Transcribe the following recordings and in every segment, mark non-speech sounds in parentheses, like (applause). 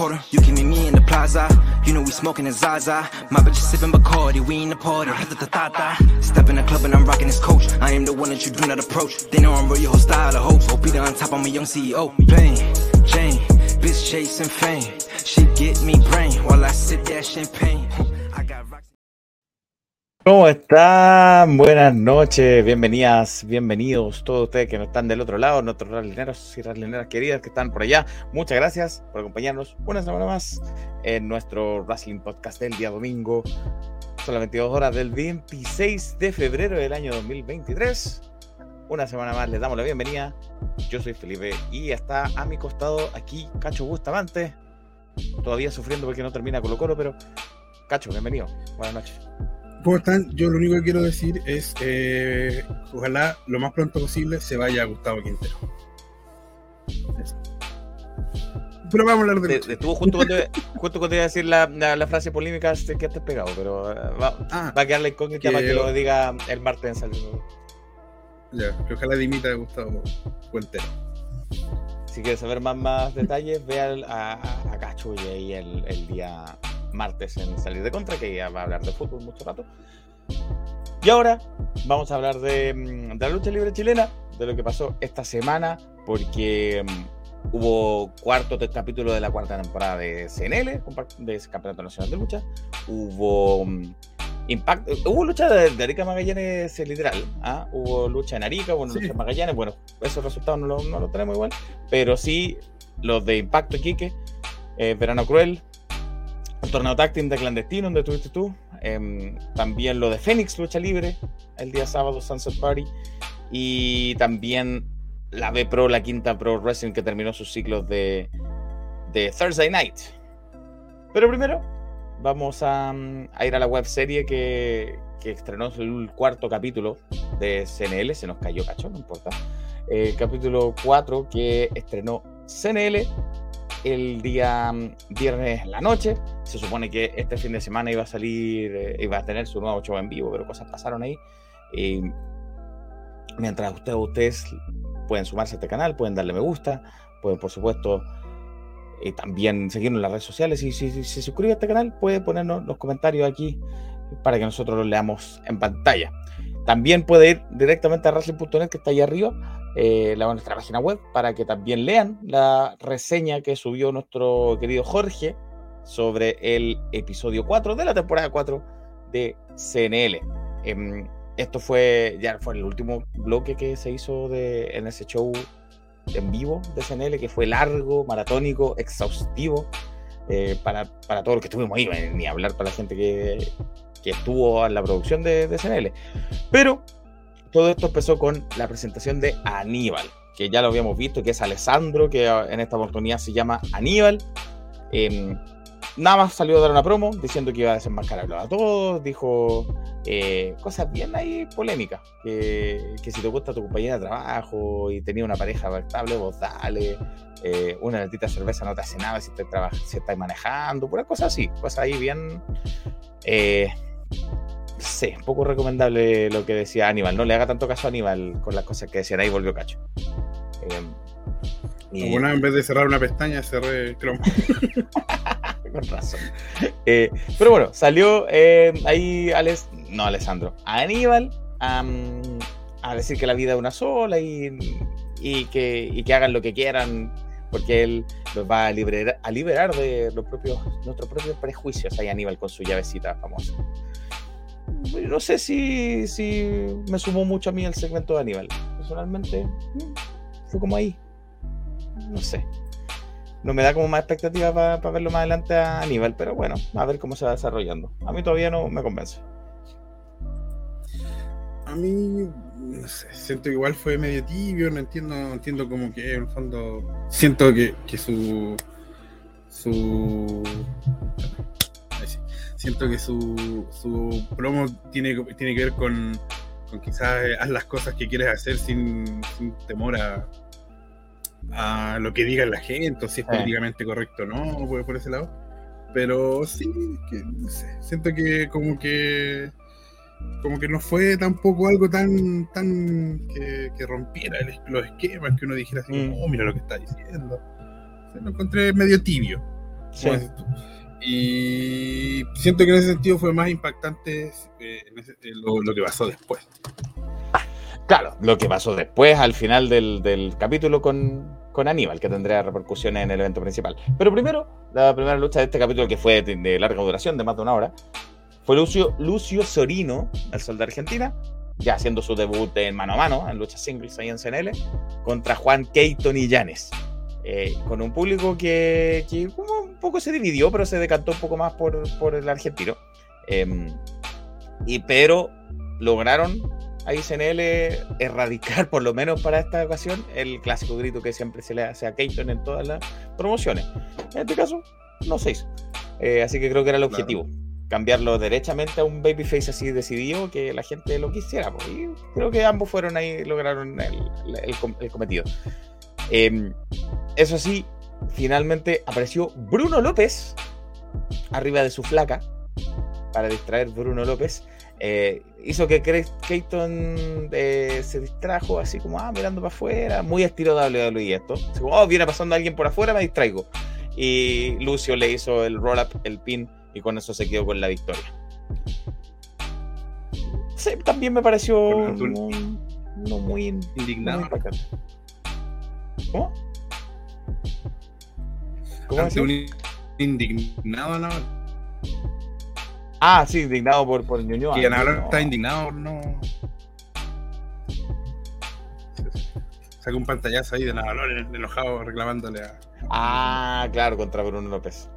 quarter. You can meet me in the plaza. You know we smoking a Zaza. My bitch is sipping Bacardi, we in the party. Step in the club and I'm rocking this coach. I am the one that you do not approach. They know I'm real, your whole style of hope. Hope be on top, I'm a young CEO. Plain Jane, bitch chasing fame. She get me brain while I sip that champagne. ¿Cómo están? Buenas noches, bienvenidas, bienvenidos todos ustedes que no están del otro lado, nuestros ralineros y ralineras queridas que están por allá. Muchas gracias por acompañarnos una semana más en nuestro Wrestling Podcast del día domingo. Son las 22 horas del 26 de febrero del año 2023. Una semana más les damos la bienvenida. Yo soy Felipe y está a mi costado aquí Cacho Bustamante. Todavía sufriendo porque no termina Colo Colo, pero Cacho, bienvenido. Buenas noches. ¿Cómo están? Yo lo único que quiero decir es, eh, ojalá lo más pronto posible se vaya Gustavo Quintero. Eso. Pero vamos a hablar de... Te-. Estuvo justo cuando, justo cuando iba a decir la, la- la frase polémica este que te pegado, pero eh, va, Ah, va a quedar la incógnita que- para que lo diga el martes en Salud. ya, que ojalá dimita a Gustavo Quintero. Si quieres saber más, más detalles, ve al- a, a, a Cacho y ahí el, el día martes en Salir de Contra, que ya va a hablar de fútbol mucho rato. Y ahora vamos a hablar de, mm, de la lucha libre chilena, de lo que pasó esta semana, porque mm, hubo cuarto capítulo de la cuarta temporada de CNL, de Campeonato Nacional de Lucha. Hubo mm, impacto, hubo lucha de, de Arica Magallanes eh, literal, ¿ah? hubo lucha en Arica, hubo Sí. lucha en Magallanes, bueno, esos resultados no los no los tenemos igual, pero sí los de Impacto Iquique, eh, Verano Cruel, el torneo tag team de clandestino donde estuviste tú, em, también lo de Fénix Lucha Libre, el día sábado Sunset Party, y también la B Pro, la quinta Pro Wrestling que terminó sus ciclos de, de Thursday Night. Pero primero vamos a, mm, a ir a la web serie que, que estrenó el cuarto capítulo de CNL, se nos cayó cacho, no importa. El capítulo 4 que estrenó CNL el día mm, viernes la noche. Se supone que este fin de semana iba a salir, eh, iba a tener su nuevo show en vivo, pero cosas pasaron ahí. Y mientras ustedes, ustedes pueden sumarse a este canal, pueden darle me gusta, pueden por supuesto eh, también seguirnos en las redes sociales. Y si, si se suscribe a este canal, puede ponernos los comentarios aquí para que nosotros los leamos en pantalla. También puede ir directamente a wrestling.net que está ahí arriba, eh, la, nuestra página web, para que también lean la reseña que subió nuestro querido Jorge sobre el episodio 4 de la temporada 4 de CNL. Em, esto fue ya fue el último bloque que se hizo de, en ese show en vivo de CNL, que fue largo, maratónico, exhaustivo, eh, para, para todos los que estuvimos ahí, eh, ni hablar para la gente que, que estuvo en la producción de, de CNL. Pero todo esto empezó con la presentación de Aníbal, que ya lo habíamos visto, que es Alessandro, que ah, en esta oportunidad se llama Aníbal. Em, nada más salió a dar una promo diciendo que iba a desenmascararlo a todos, dijo eh, cosas bien ahí polémicas, que, si te gusta tu compañera de trabajo y tenía una pareja estable, vos dale, eh, una latita de cerveza no te hace nada si, traba- si estás manejando, puras cosas así, cosas ahí bien... Eh, sí, poco recomendable lo que decía Aníbal, no le haga tanto caso a Aníbal con las cosas que decían ahí, volvió cacho. Eh, y- Bueno, en vez de cerrar una pestaña, cerré Chrome. (laughs) con razón. Eh, pero bueno, salió eh, ahí Alex, no Alessandro, Aníbal am, a decir que la vida es una sola y, y que, y que hagan lo que quieran, porque él los va a liberar, a liberar de los propios, nuestros propios prejuicios. Ahí Aníbal con su llavecita famosa. No sé si, si me sumó mucho a mí el segmento de Aníbal. Personalmente, mm, fue como ahí. No sé no me da como más expectativa para verlo más adelante a Aníbal, pero bueno, a ver cómo se va desarrollando. A mí todavía no me convence. A mí, no sé, siento que igual fue medio tibio, no entiendo, no entiendo como que en el fondo siento que, que su su. Siento que su, su promo tiene, tiene que ver con, con quizás eh, haz las cosas que quieres hacer sin, sin temor a, a lo que diga la gente, o si es Sí. políticamente correcto o no, por, por ese lado. Pero sí, que, no sé, siento que como que como que no fue tampoco algo tan tan que, que rompiera el- los esquemas, que uno dijera así, Mm. oh, mira lo que está diciendo. O lo encontré medio tibio. Sí. como. Y siento que en ese sentido fue más impactante eh, eh, lo, que pasó después. Claro, lo que pasó después al final del, del capítulo con, con Aníbal, que tendría repercusiones en el evento principal. Pero primero, la primera lucha de este capítulo, que fue de, larga duración, de más de una hora, fue Lucio, Lucio Sorino, el sol de Argentina, ya haciendo su debut en mano a mano, en luchas singles ahí en CNL, contra Juan Keaton y Llanes. Eh, con un público que, que como un poco se dividió, pero se decantó un poco más por, por el argentino. Em, y pero lograron a ICNL erradicar, por lo menos para esta ocasión, el clásico grito que siempre se le hace a Keaton en todas las promociones. En este caso, no se hizo. Eh, así que creo que era el Claro. objetivo. Cambiarlo derechamente a un babyface así decidido que la gente lo quisiera. pues, Y creo que ambos fueron ahí, lograron el, el el cometido. Eh, eso sí, finalmente apareció Bruno López arriba de su flaca para distraer Bruno López. Eh, hizo que Craig Keaton eh, se distrajo así como ah, mirando para afuera, muy estilo WWE esto. Así como, oh, viene pasando alguien por afuera, me distraigo. Y Lucio le hizo el roll up, el pin, y con eso se quedó con la victoria. Sí, también me pareció no muy, Indignado. muy. ¿Cómo? ¿Cómo Ante un indignado, ¿no? Ah, sí, indignado por, por Ñuñoa. Que ahora No. está indignado, no. Sacó un pantallazo ahí de Navalor enojado reclamándole a. Ah, claro, contra Bruno López.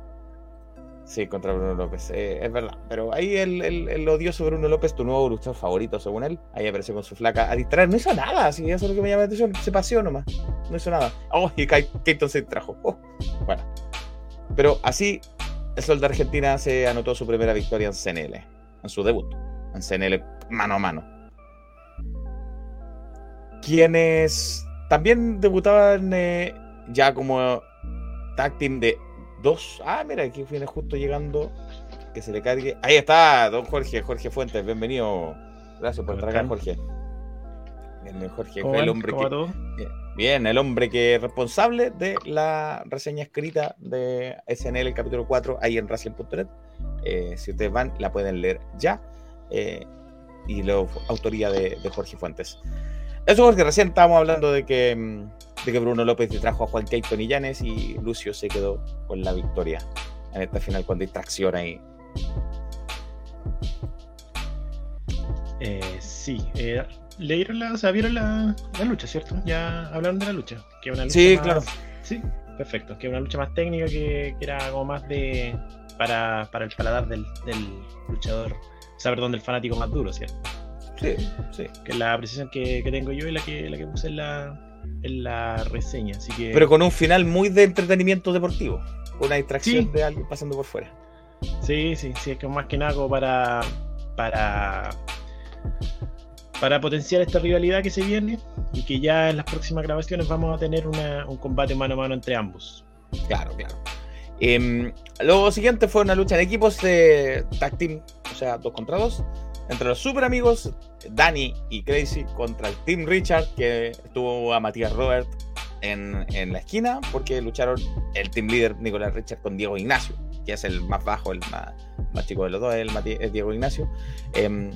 Sí, contra Bruno López. eh, es verdad. Pero ahí el, el, el odioso Bruno López, tu nuevo luchador favorito, según él, ahí apareció con su flaca a distraer. No hizo nada, sí, eso es lo que me llama la atención. Se paseó nomás. No hizo nada. Oh, y Keaton se distrajo. Oh, bueno. Pero así, el Sol de Argentina se anotó su primera victoria en CNL, en su debut, en CNL mano a mano. Quienes también debutaban eh, ya como tag team de dos. Ah, mira, aquí viene justo llegando. Que se le cargue. Ahí está, don Jorge, Jorge Fuentes, bienvenido. Gracias por ¿Cómo entrar acá? Jorge. Bien, Jorge, ¿Cómo fue el hombre. Bien, el hombre que es responsable de la reseña escrita de SNL, el capítulo 4, ahí en Racing.net. Eh, si ustedes van, la pueden leer ya. Eh, y la autoría de, de Jorge Fuentes. Eso porque recién estábamos hablando de que, mm, de que Bruno López trajo a Juan Keaton y Llanes y Lucio se quedó con la victoria en esta final con distracción ahí. Eh, sí, eh, leyeron la, o sea, vieron la, la lucha, ¿cierto? Ya hablaron de la lucha. Que es una lucha Sí, más- claro. Sí, perfecto. Que una lucha más técnica que, que era como más de. para, para el paladar del, del luchador. O sea, perdón, del fanático más duro, ¿cierto? Sí, sí. Que es la precisión que, que tengo yo y la que, la que puse en la, en la reseña. Así que. Pero con un final muy de entretenimiento deportivo. Una distracción Sí. de alguien pasando por fuera. Sí, sí, sí, es que más que nada como para. para. para potenciar esta rivalidad que se viene y que ya en las próximas grabaciones vamos a tener una- un combate mano a mano entre ambos. Claro, claro. Em, lo siguiente fue una lucha en equipos de tag team, o sea, dos contra dos, entre los super amigos Danny y Crazy contra el Team Richard, que tuvo a Matías Robert en, en la esquina, porque lucharon el team leader Nicolás Richard con Diego Ignacio, que es el más bajo, el más, más chico de los dos, el, Diego Ignacio. Em,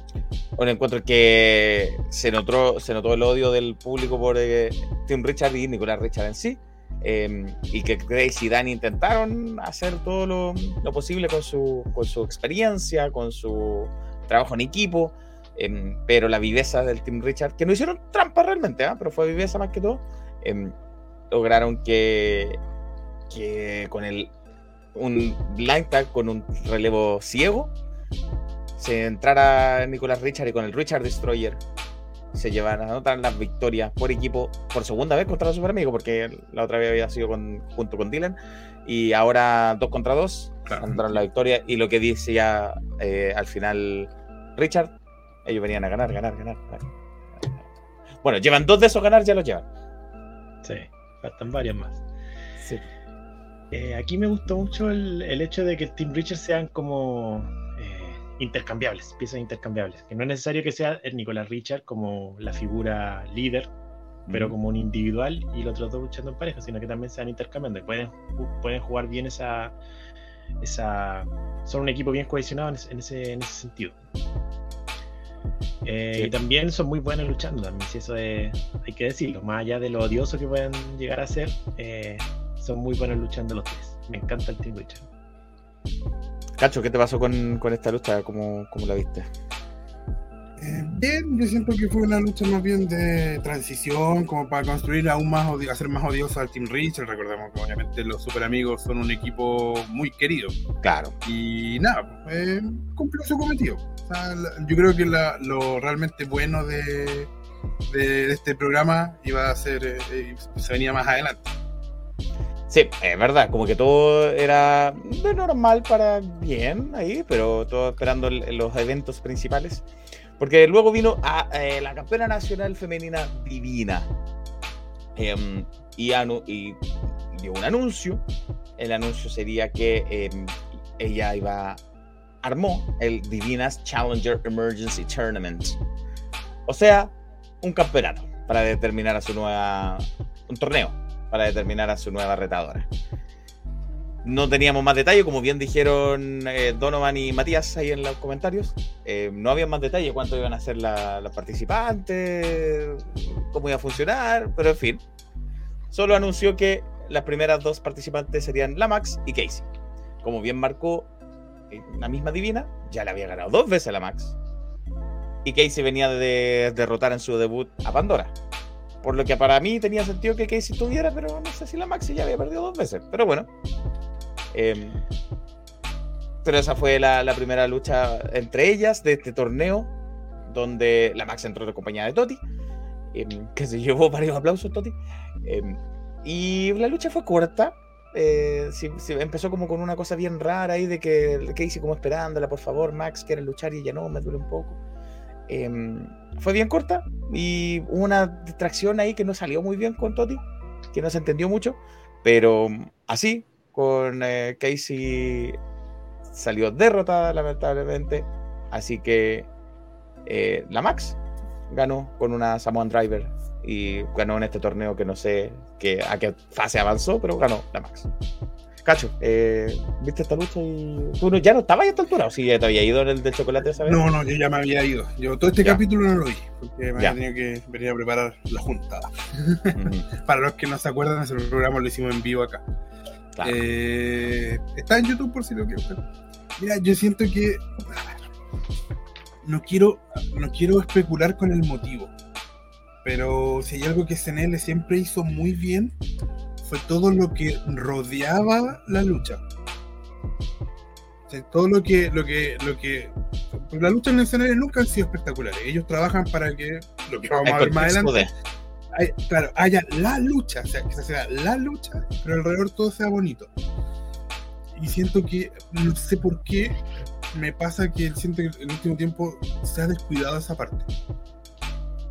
un encuentro que se notó, se notó el odio del público por eh, Team Richard y Nicolás Richard en sí. eh, y que Grace y Danny intentaron hacer todo lo, lo posible con su, con su experiencia, con su trabajo en equipo, em, pero la viveza del Team Richard, que no hicieron trampa realmente, ¿ah? pero fue viveza más que todo, em, lograron que, que con el un blind tag con un relevo ciego se entrara Nicolás Richard y con el Richard Destroyer se llevan a anotar las victorias por equipo por segunda vez contra los super amigos, porque la otra vez había sido con, junto con Dylan, y ahora dos contra dos anotaron la victoria. Y lo que dice ya eh, al final Richard, ellos venían a ganar, ganar, ganar, ganar. Bueno, llevan dos de esos ganar, ya los llevan. Sí. faltan varias más. Sí. Eh, aquí me gustó mucho el, el hecho de que Team Richard sean como eh, intercambiables, piezas intercambiables. Que no es necesario que sea el Nicolás Richard como la figura líder, pero como un individual y los otros dos luchando en pareja, sino que también sean intercambiando. y Pueden, pueden jugar bien esa, esa. Son un equipo bien cohesionado en ese, en ese, en ese sentido. Eh, Sí. Y también son muy buenos luchando, también, si eso es- hay que decirlo. Más allá de lo odioso que puedan llegar a ser, eh, son muy buenos luchando los tres. Me encanta el Team Richard. Cacho, ¿qué te pasó con, con esta lucha? ¿Cómo, cómo la viste? Eh, bien, yo siento que fue una lucha más bien de transición, como para construir aún más, hacer más odioso al Team Richard. Recordemos que obviamente los super amigos son un equipo muy querido. Claro. Y nada, eh, cumplió su cometido. O sea, la- yo creo que la- lo realmente bueno de, de- de este programa iba a ser, eh, eh, se venía más adelante. Sí, es verdad, como que todo era de normal para bien ahí, pero todo esperando los eventos principales. Porque luego vino a, eh, la campeona nacional femenina divina. Em, y, anu- y dio un anuncio. El anuncio sería que em, ella iba armó el Divinas Challenger Emergency Tournament. O sea, un campeonato para determinar a su nueva. un torneo para determinar a su nueva retadora. No teníamos más detalle, como bien dijeron eh, Donovan y Matías ahí en los comentarios. Eh, no había más detalle cuánto iban a ser la- las participantes, cómo iba a funcionar, pero en fin. Solo anunció que las primeras dos participantes serían la Max y Casey. Como bien marcó eh, la misma Divina, ya le había ganado dos veces la Max. Y Casey venía de derrotar en su debut a Pandora. Por lo que para mí tenía sentido que Casey tuviera, pero no sé si la Maxi ya había perdido dos veces. Pero bueno. Em, pero esa fue la, primera lucha entre ellas de este torneo, donde la Max entró de compañía de Toti, em, que se llevó varios aplausos, Toti. Em, y la lucha fue corta. eh, sí- sí, empezó como con una cosa bien rara ahí de que Casey como esperándola, por favor, Max, quiere luchar y ella no, me duele un poco. Fue bien corta y hubo una distracción ahí que no salió muy bien con Toti, que no se entendió mucho, pero así, con eh, Casey salió derrotada lamentablemente, así que eh, la Max ganó con una Samoan Driver y ganó en este torneo que no sé que, a qué fase avanzó, pero ganó la Max. Cacho, eh, ¿viste esta lucha y tú no- ya no estabas a esta altura o sí ya te había ido en el de chocolate esa vez? No, no, yo ya me había ido. Yo todo este Ya. capítulo no lo vi, porque me Ya. había tenido que venir a preparar la juntada. Ujú, (laughs) Para los que no se acuerdan, ese programa lo hicimos en vivo acá. Claro. Eh, está en YouTube por si lo quieren ver. Mira, yo siento que no quiero, no quiero especular con el motivo, pero si hay algo que CNL siempre hizo muy bien fue todo lo que rodeaba la lucha. O sea, todo lo que, lo que, lo que, las luchas en el CNL nunca han sido espectaculares. Ellos trabajan para que lo que vamos El a ver más adelante claro, haya la lucha, o sea, que sea la lucha, pero alrededor todo sea bonito. Y siento que, no sé por qué, me pasa que siento que en el último tiempo se ha descuidado esa parte.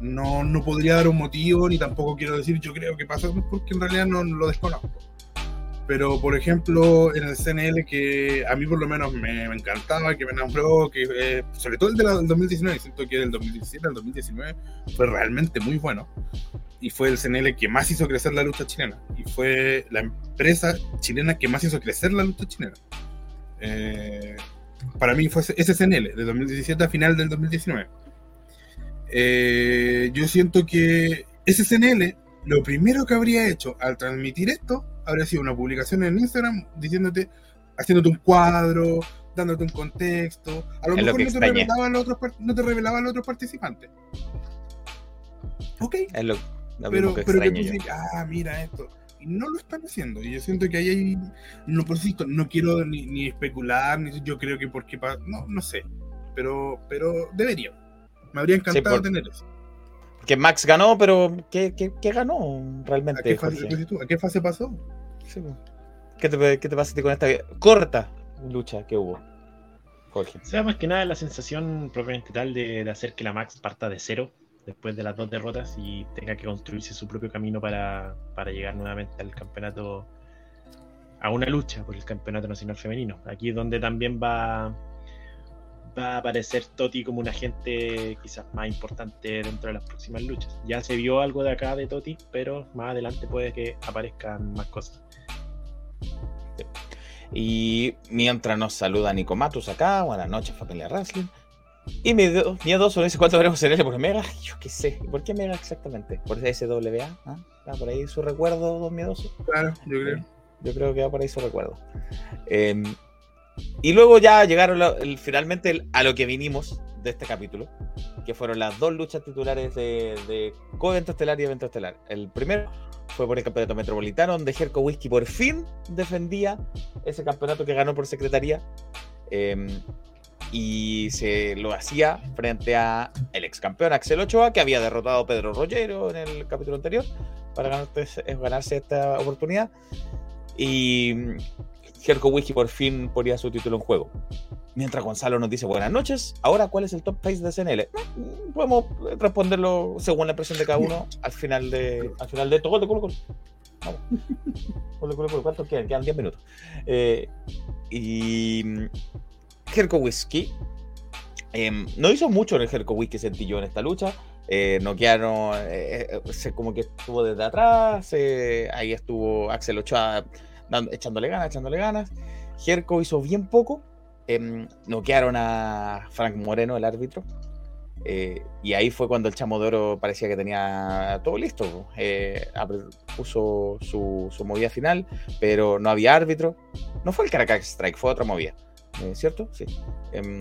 No, no podría dar un motivo, ni tampoco quiero decir yo creo que pasa, porque en realidad no, no lo desconozco. Pero, por ejemplo, en el CNL, que a mí por lo menos me, me encantaba, que me enamoró, que, eh, sobre todo el del 2019, siento que del 2017 al 2019 fue realmente muy bueno. Y fue el CNL que más hizo crecer la lucha chilena. Y fue la empresa chilena que más hizo crecer la lucha chilena. Eh, para mí fue ese CNL, de 2017 a final del 2019. Eh, yo siento que ese CNL, lo primero que habría hecho al transmitir esto, habría sido una publicación en Instagram diciéndote, haciéndote un cuadro, dándote un contexto. A lo Es mejor no te, revelaba los otros, no te revelaba los otros participantes. Ok, Es lo, lo pero, que pero que tú dices, ah, mira esto. Y no lo están haciendo. Y yo siento que ahí hay. No, por insisto, no quiero ni, ni especular, ni yo creo que porque. No, no sé. Pero, pero debería. Me habría encantado por- tener eso. Que Max ganó, pero ¿qué, qué, qué ganó ¿A realmente? qué, fase, ¿A qué fase pasó? Sí, po. ¿Qué te, qué te pasa con esta corta lucha que hubo, Jorge? O sea, más que nada la sensación propiamente tal de, de hacer que la Max parta de cero después de las dos derrotas y tenga que construirse su propio camino para, para llegar nuevamente al campeonato, a una lucha por el campeonato nacional femenino. Aquí es donde también va, va a aparecer Toti como un agente quizás más importante dentro de las próximas luchas. Ya se vio algo de acá de Toti, pero más adelante puede que aparezcan más cosas. Y mientras nos saluda Nico Matus acá, buenas noches familia Wrestling. Y miedoso dice cuánto veremos en él por Mega. Yo qué sé. ¿Por qué Mega exactamente? ¿Por SWA? ¿Ah? por ahí su recuerdo, don Miedoso? Claro, yo creo. Yo creo que va por ahí su recuerdo. Em, y luego ya llegaron finalmente a lo que vinimos de este capítulo, que fueron las dos luchas titulares de, de co-evento estelar y evento estelar. El primero fue por el campeonato metropolitano, donde Jerko Whisky por fin defendía ese campeonato que ganó por secretaría. Eh, y se lo hacía frente a el ex campeón Axel Ochoa, que había derrotado a Pedro Rollero en el capítulo anterior para ganarse, esta oportunidad. Y Jerko Whisky por fin ponía su título en juego. Mientras Gonzalo nos dice buenas noches, ahora cuál es el top face de CNL. Mm, podemos responderlo según la impresión de cada uno al final de, al final de esto. Gol de Colo Colo. Vamos. (laughs) Gol de Colo. ¿Cuántos quedan? Quedan 10 minutos. Eh, y Herco Whisky em, no hizo mucho en el Herco Whisky, sentí yo en esta lucha. Eh, noquearon, eh, eh, como que estuvo desde atrás. ahí estuvo Axel Ochoa echándole ganas, echándole ganas. Jerko hizo bien poco. Eh, noquearon a Frank Moreno, el árbitro. y ahí fue cuando el Chamo de parecía que tenía todo listo. puso su, su, movida final, pero no había árbitro. No fue el Caracas Strike, fue otra movida. Eh, ¿cierto? Sí. Em,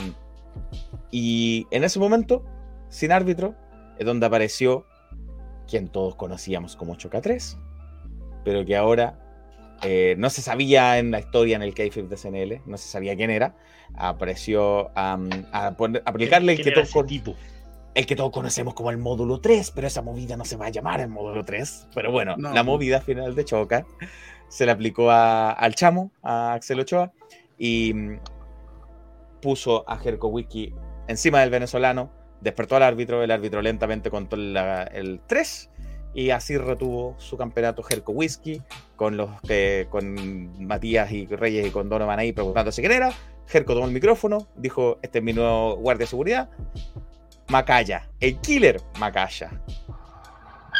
y en ese momento, sin árbitro, es donde apareció quien todos conocíamos como Choca 3, pero que ahora eh, no se sabía en la historia en el KFIF de CNL, no se sabía quién era. Apareció a, aplicarle el que, todos el que todos conocemos como el módulo 3, pero esa movida no se va a llamar el módulo 3. Pero bueno, la movida final de Choca se le aplicó al chamo, a Axel Ochoa, y puso a Jerko Wiki encima del venezolano, despertó al árbitro, el árbitro lentamente contó el 3 y así retuvo su campeonato Jerko Whisky con los que con Matías y Reyes y con Donovan ahí preguntándose quién era. Jerko tomó el micrófono, dijo, este es mi nuevo guardia de seguridad. Macaya, el killer Macaya.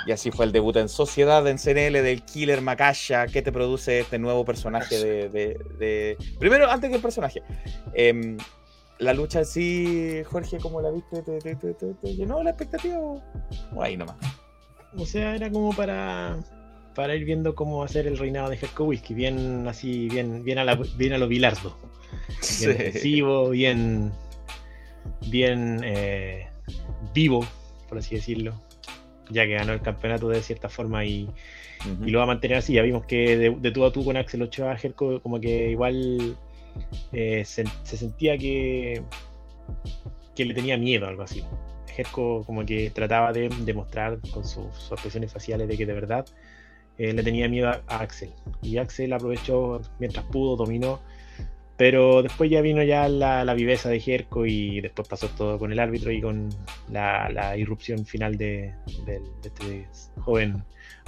Y así fue el debut en sociedad en CNL del Killer Macaya que te produce este nuevo personaje de, Primero, antes que el personaje. Em, la lucha en sí, Jorge, ¿cómo la viste? ¿Te, llenó la expectativa o ahí nomás? O sea, era como para, para ir viendo cómo va a ser el reinado de Jerko Whisky, bien así, bien, bien, a, la, bien a lo Bilardo. Bien bien, bien eh, vivo, por así decirlo ya que ganó el campeonato de cierta forma y, lo va a mantener así. Ya vimos que de, de tú a tú con Axel Ochoa, Jerko, como que igual eh, se, sentía que, que le tenía miedo, algo así. Jerko como que trataba de demostrar con sus, expresiones faciales de que de verdad eh, le tenía miedo a, Axel. Y Axel aprovechó mientras pudo, dominó pero después ya vino ya la, viveza de Jerko y después pasó todo con el árbitro y con la, irrupción final de, este joven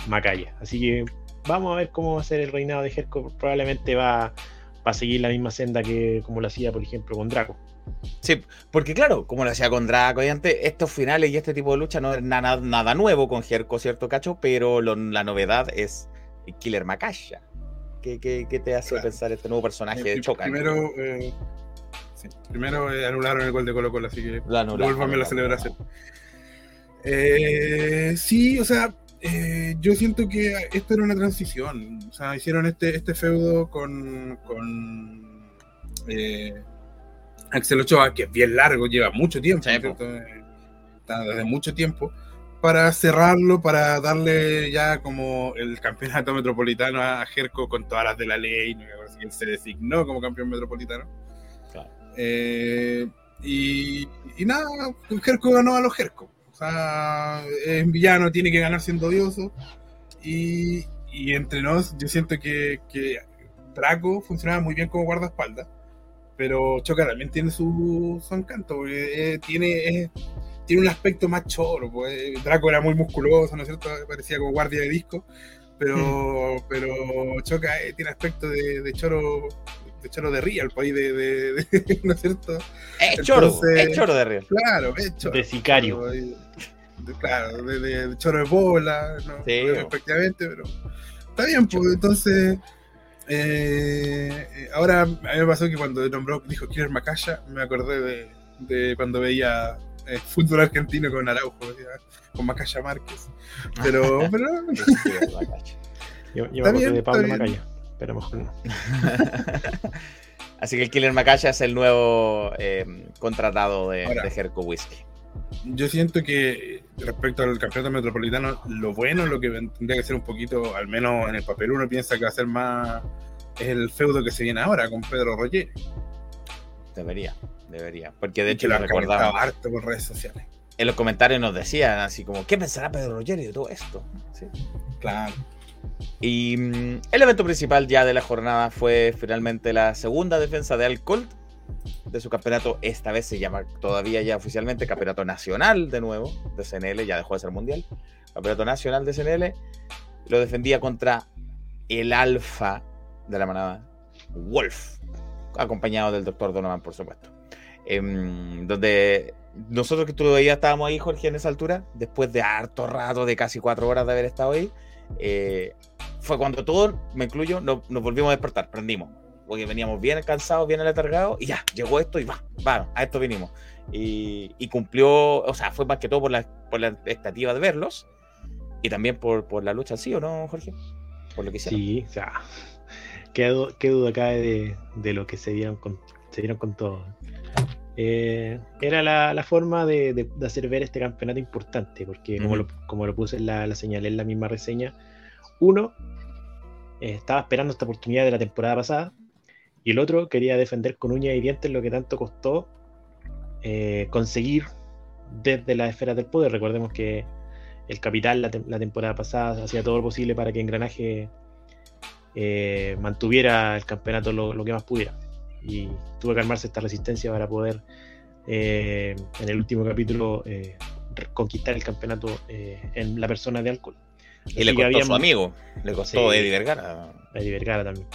Macaya. Así que vamos a ver cómo va a ser el reinado de Jerko. Probablemente va, a seguir la misma senda que como lo hacía, por ejemplo, con Draco. Sí, porque claro, como lo hacía con Draco y antes, estos finales y este tipo de lucha no es nada, nada nuevo con Jerko, ¿cierto, Cacho? Pero la novedad es Killer Macaya. ¿Qué, te hace pensar este nuevo personaje de Choca? Primero, eh, primero eh, anularon el gol de Colo Colo, así que vuélvame la celebración. Eh, sí, o sea, yo siento que esto era una transición. O sea, hicieron este, este feudo con, con Axel Ochoa, que es bien largo, lleva mucho tiempo, Está desde mucho tiempo para cerrarlo, para darle ya como el campeonato (laughs) metropolitano a Jerko con todas las de la ley, él se designó como campeón metropolitano. Eh, y, y, nada, Jerko ganó a los Jerko. O sea, es villano, tiene que ganar siendo odioso. Y, y entre nos, yo siento que, que Draco funcionaba muy bien como guardaespaldas, pero Choca también tiene su, su encanto. Eh, tiene, tiene un aspecto más choro. Pues. Draco era muy musculoso, ¿no es cierto? Parecía como guardia de disco. Pero, Hmm. pero Choca eh, tiene aspecto de, de choro de choro de real, pues, ahí de, de- de- (laughs) ¿no es cierto? Es choro, Entonces- es choro de real. Claro, es choro. De sicario. Eh, claro, de, de- de choro de bola, ¿no? Sí. Efectivamente, pero está bien, pues entonces. Eh, eh, ahora a mí me pasó que cuando nombró, dijo Killer Macaya, me acordé de, de cuando veía eh, fútbol argentino con Araujo, decía, con Macaya Márquez. Pero, (laughs) pero (laughs) Yo, yo me bien, de Pablo. Macaya, pero mejor no. (laughs) Así que el Killer Macaya es el nuevo eh, contratado de, Ahora. de Jerko Whisky. Yo siento que respecto al campeonato metropolitano, lo bueno, lo que tendría que ser un poquito, al menos en el papel uno piensa que va a ser más, es el feudo que se viene ahora con Pedro Roger. Debería, debería. Porque de hecho lo recordaba. harto por redes sociales. En los comentarios nos decían así como, ¿qué pensará Pedro Rogerio de todo esto? Sí. Claro. Y mm, el evento principal ya de la jornada fue finalmente la segunda defensa de Al Colt de su campeonato. Esta vez se llama todavía ya oficialmente Campeonato Nacional de nuevo de CNL, ya dejó de ser mundial. Campeonato Nacional de CNL. Lo defendía contra el alfa de la manada, Wolf, acompañado del doctor Donovan, por supuesto. Em, donde nosotros que todavía estábamos ahí, Jorge, en esa altura, después de harto rato, de casi cuatro horas de haber estado ahí, eh, fue cuando todos, me incluyo, no- nos volvimos a despertar, prendimos. Porque veníamos bien cansados, bien aletargados, y ya, llegó esto y va, va, a esto vinimos. Y, y cumplió, o sea, fue más que todo por la, por la expectativa de verlos, y también por, por la lucha en sí, ¿o no, Jorge? Por lo que hicieron. Sí, o sea, qué, du- qué duda cabe de, de lo que se dieron con, se dieron con todo. Eh, era la, la forma de, de- de hacer ver este campeonato importante, porque como, lo, como lo puse en la, la señalé en la misma reseña, uno eh, estaba esperando esta oportunidad de la temporada pasada, y el otro quería defender con uñas y dientes lo que tanto costó eh, conseguir desde las esferas del poder. Recordemos que el Capital la, tem- la temporada pasada hacía todo lo posible para que Engranaje eh, mantuviera el campeonato lo, lo que más pudiera. Y tuvo que armarse esta resistencia para poder eh, en el último capítulo conquistar el campeonato en la persona de alcohol. Y le Así costó había su amigo, le costó Sí. Eddie Vergara. Eddie Vergara también.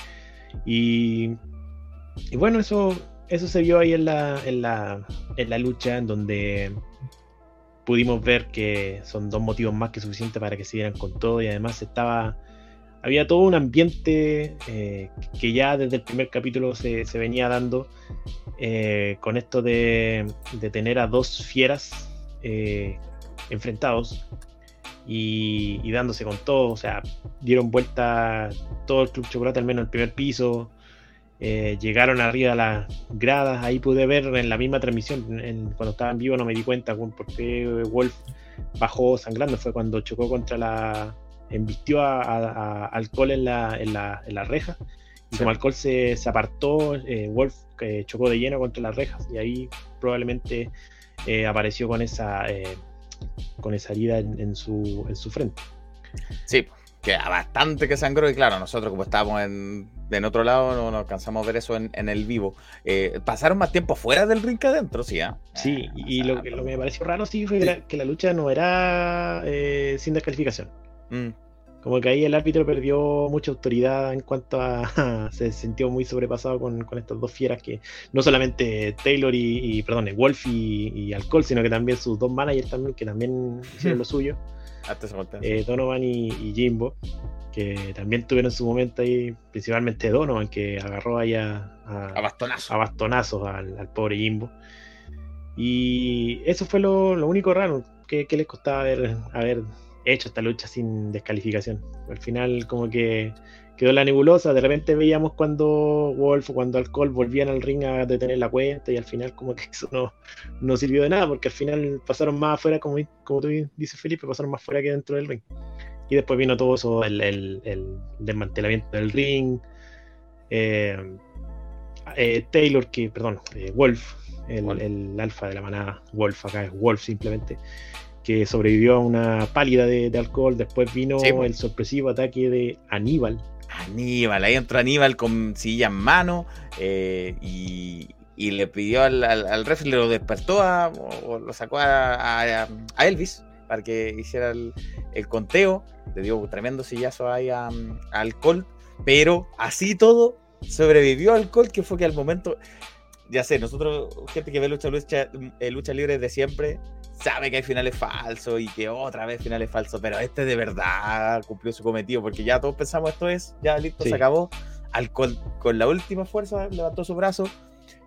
Y, y bueno, eso, eso se vio ahí en la, en, la, en la lucha, en donde pudimos ver que son dos motivos más que suficientes para que se dieran con todo. Y además estaba había todo un ambiente eh, que ya desde el primer capítulo se, se venía dando eh, con esto de, de tener a dos fieras eh, enfrentados y, y dándose con todo, o sea, dieron vuelta todo el Club Chocolate, al menos el primer piso, eh, llegaron arriba a las gradas, ahí pude ver en la misma transmisión, en- cuando estaba en vivo no me di cuenta por qué Wolf bajó sangrando, fue cuando chocó contra la... embistió a, a- a alcohol en la, en la, en la reja, y como alcohol se, se apartó, eh, Wolf eh, chocó de lleno contra las rejas, y ahí probablemente eh, apareció con esa... eh, con esa herida en, en su, en su frente. Sí, que bastante que sangró y claro, nosotros como estábamos en, en otro lado no, no alcanzamos a ver eso en, en el vivo. Eh, pasaron más tiempo fuera del ring que adentro, sí. ¿ah? Sí, Eh, y sea, lo, que- lo que me pareció raro sí fue que la, que la lucha no era eh, sin descalificación. mm, Como que ahí el árbitro perdió mucha autoridad en cuanto a. (laughs) se sintió muy sobrepasado con, con estas dos fieras que no solamente Taylor y, y, perdón, Wolf y, y Alcohol, sino que también sus dos managers también, que también hicieron lo suyo. Eh, Donovan y, y Jimbo, que también tuvieron su momento ahí, principalmente Donovan, que agarró ahí a, a- a bastonazo. a bastonazos al, al pobre Jimbo. Y eso fue lo, lo único raro que, que les costaba haber, haber hecho esta lucha sin descalificación. Al final como que quedó la nebulosa, de repente veíamos cuando Wolf o cuando Alcohol volvían al ring a detener la cuenta y al final como que (laughs) eso no, no sirvió de nada porque al final pasaron más afuera, como, como tú dices Felipe, pasaron más afuera que dentro del ring. Y después vino todo eso, el, el- el desmantelamiento del ring. eh, eh, Taylor, que, perdón, eh, Wolf, el, Wolf. el alfa de la manada, Wolf acá es Wolf simplemente, que sobrevivió a una pálida de, de alcohol. Después vino Sí, po. el sorpresivo ataque de Aníbal. Aníbal, ahí entró Aníbal con silla en mano eh, y le pidió al, al, al lo despertó a, o, lo sacó a, Elvis para que hiciera el, conteo. Le dio tremendo sillazo ahí a, al Colt, pero así todo sobrevivió al Colt, que fue que al momento, ya sé, nosotros, gente que ve lucha, lucha, eh, lucha libre de siempre, sabe que hay finales falsos y que otra vez finales falsos, pero este de verdad cumplió su cometido, porque ya todos pensamos esto es, ya listo, sí. se acabó. Al Colt, con la última fuerza levantó su brazo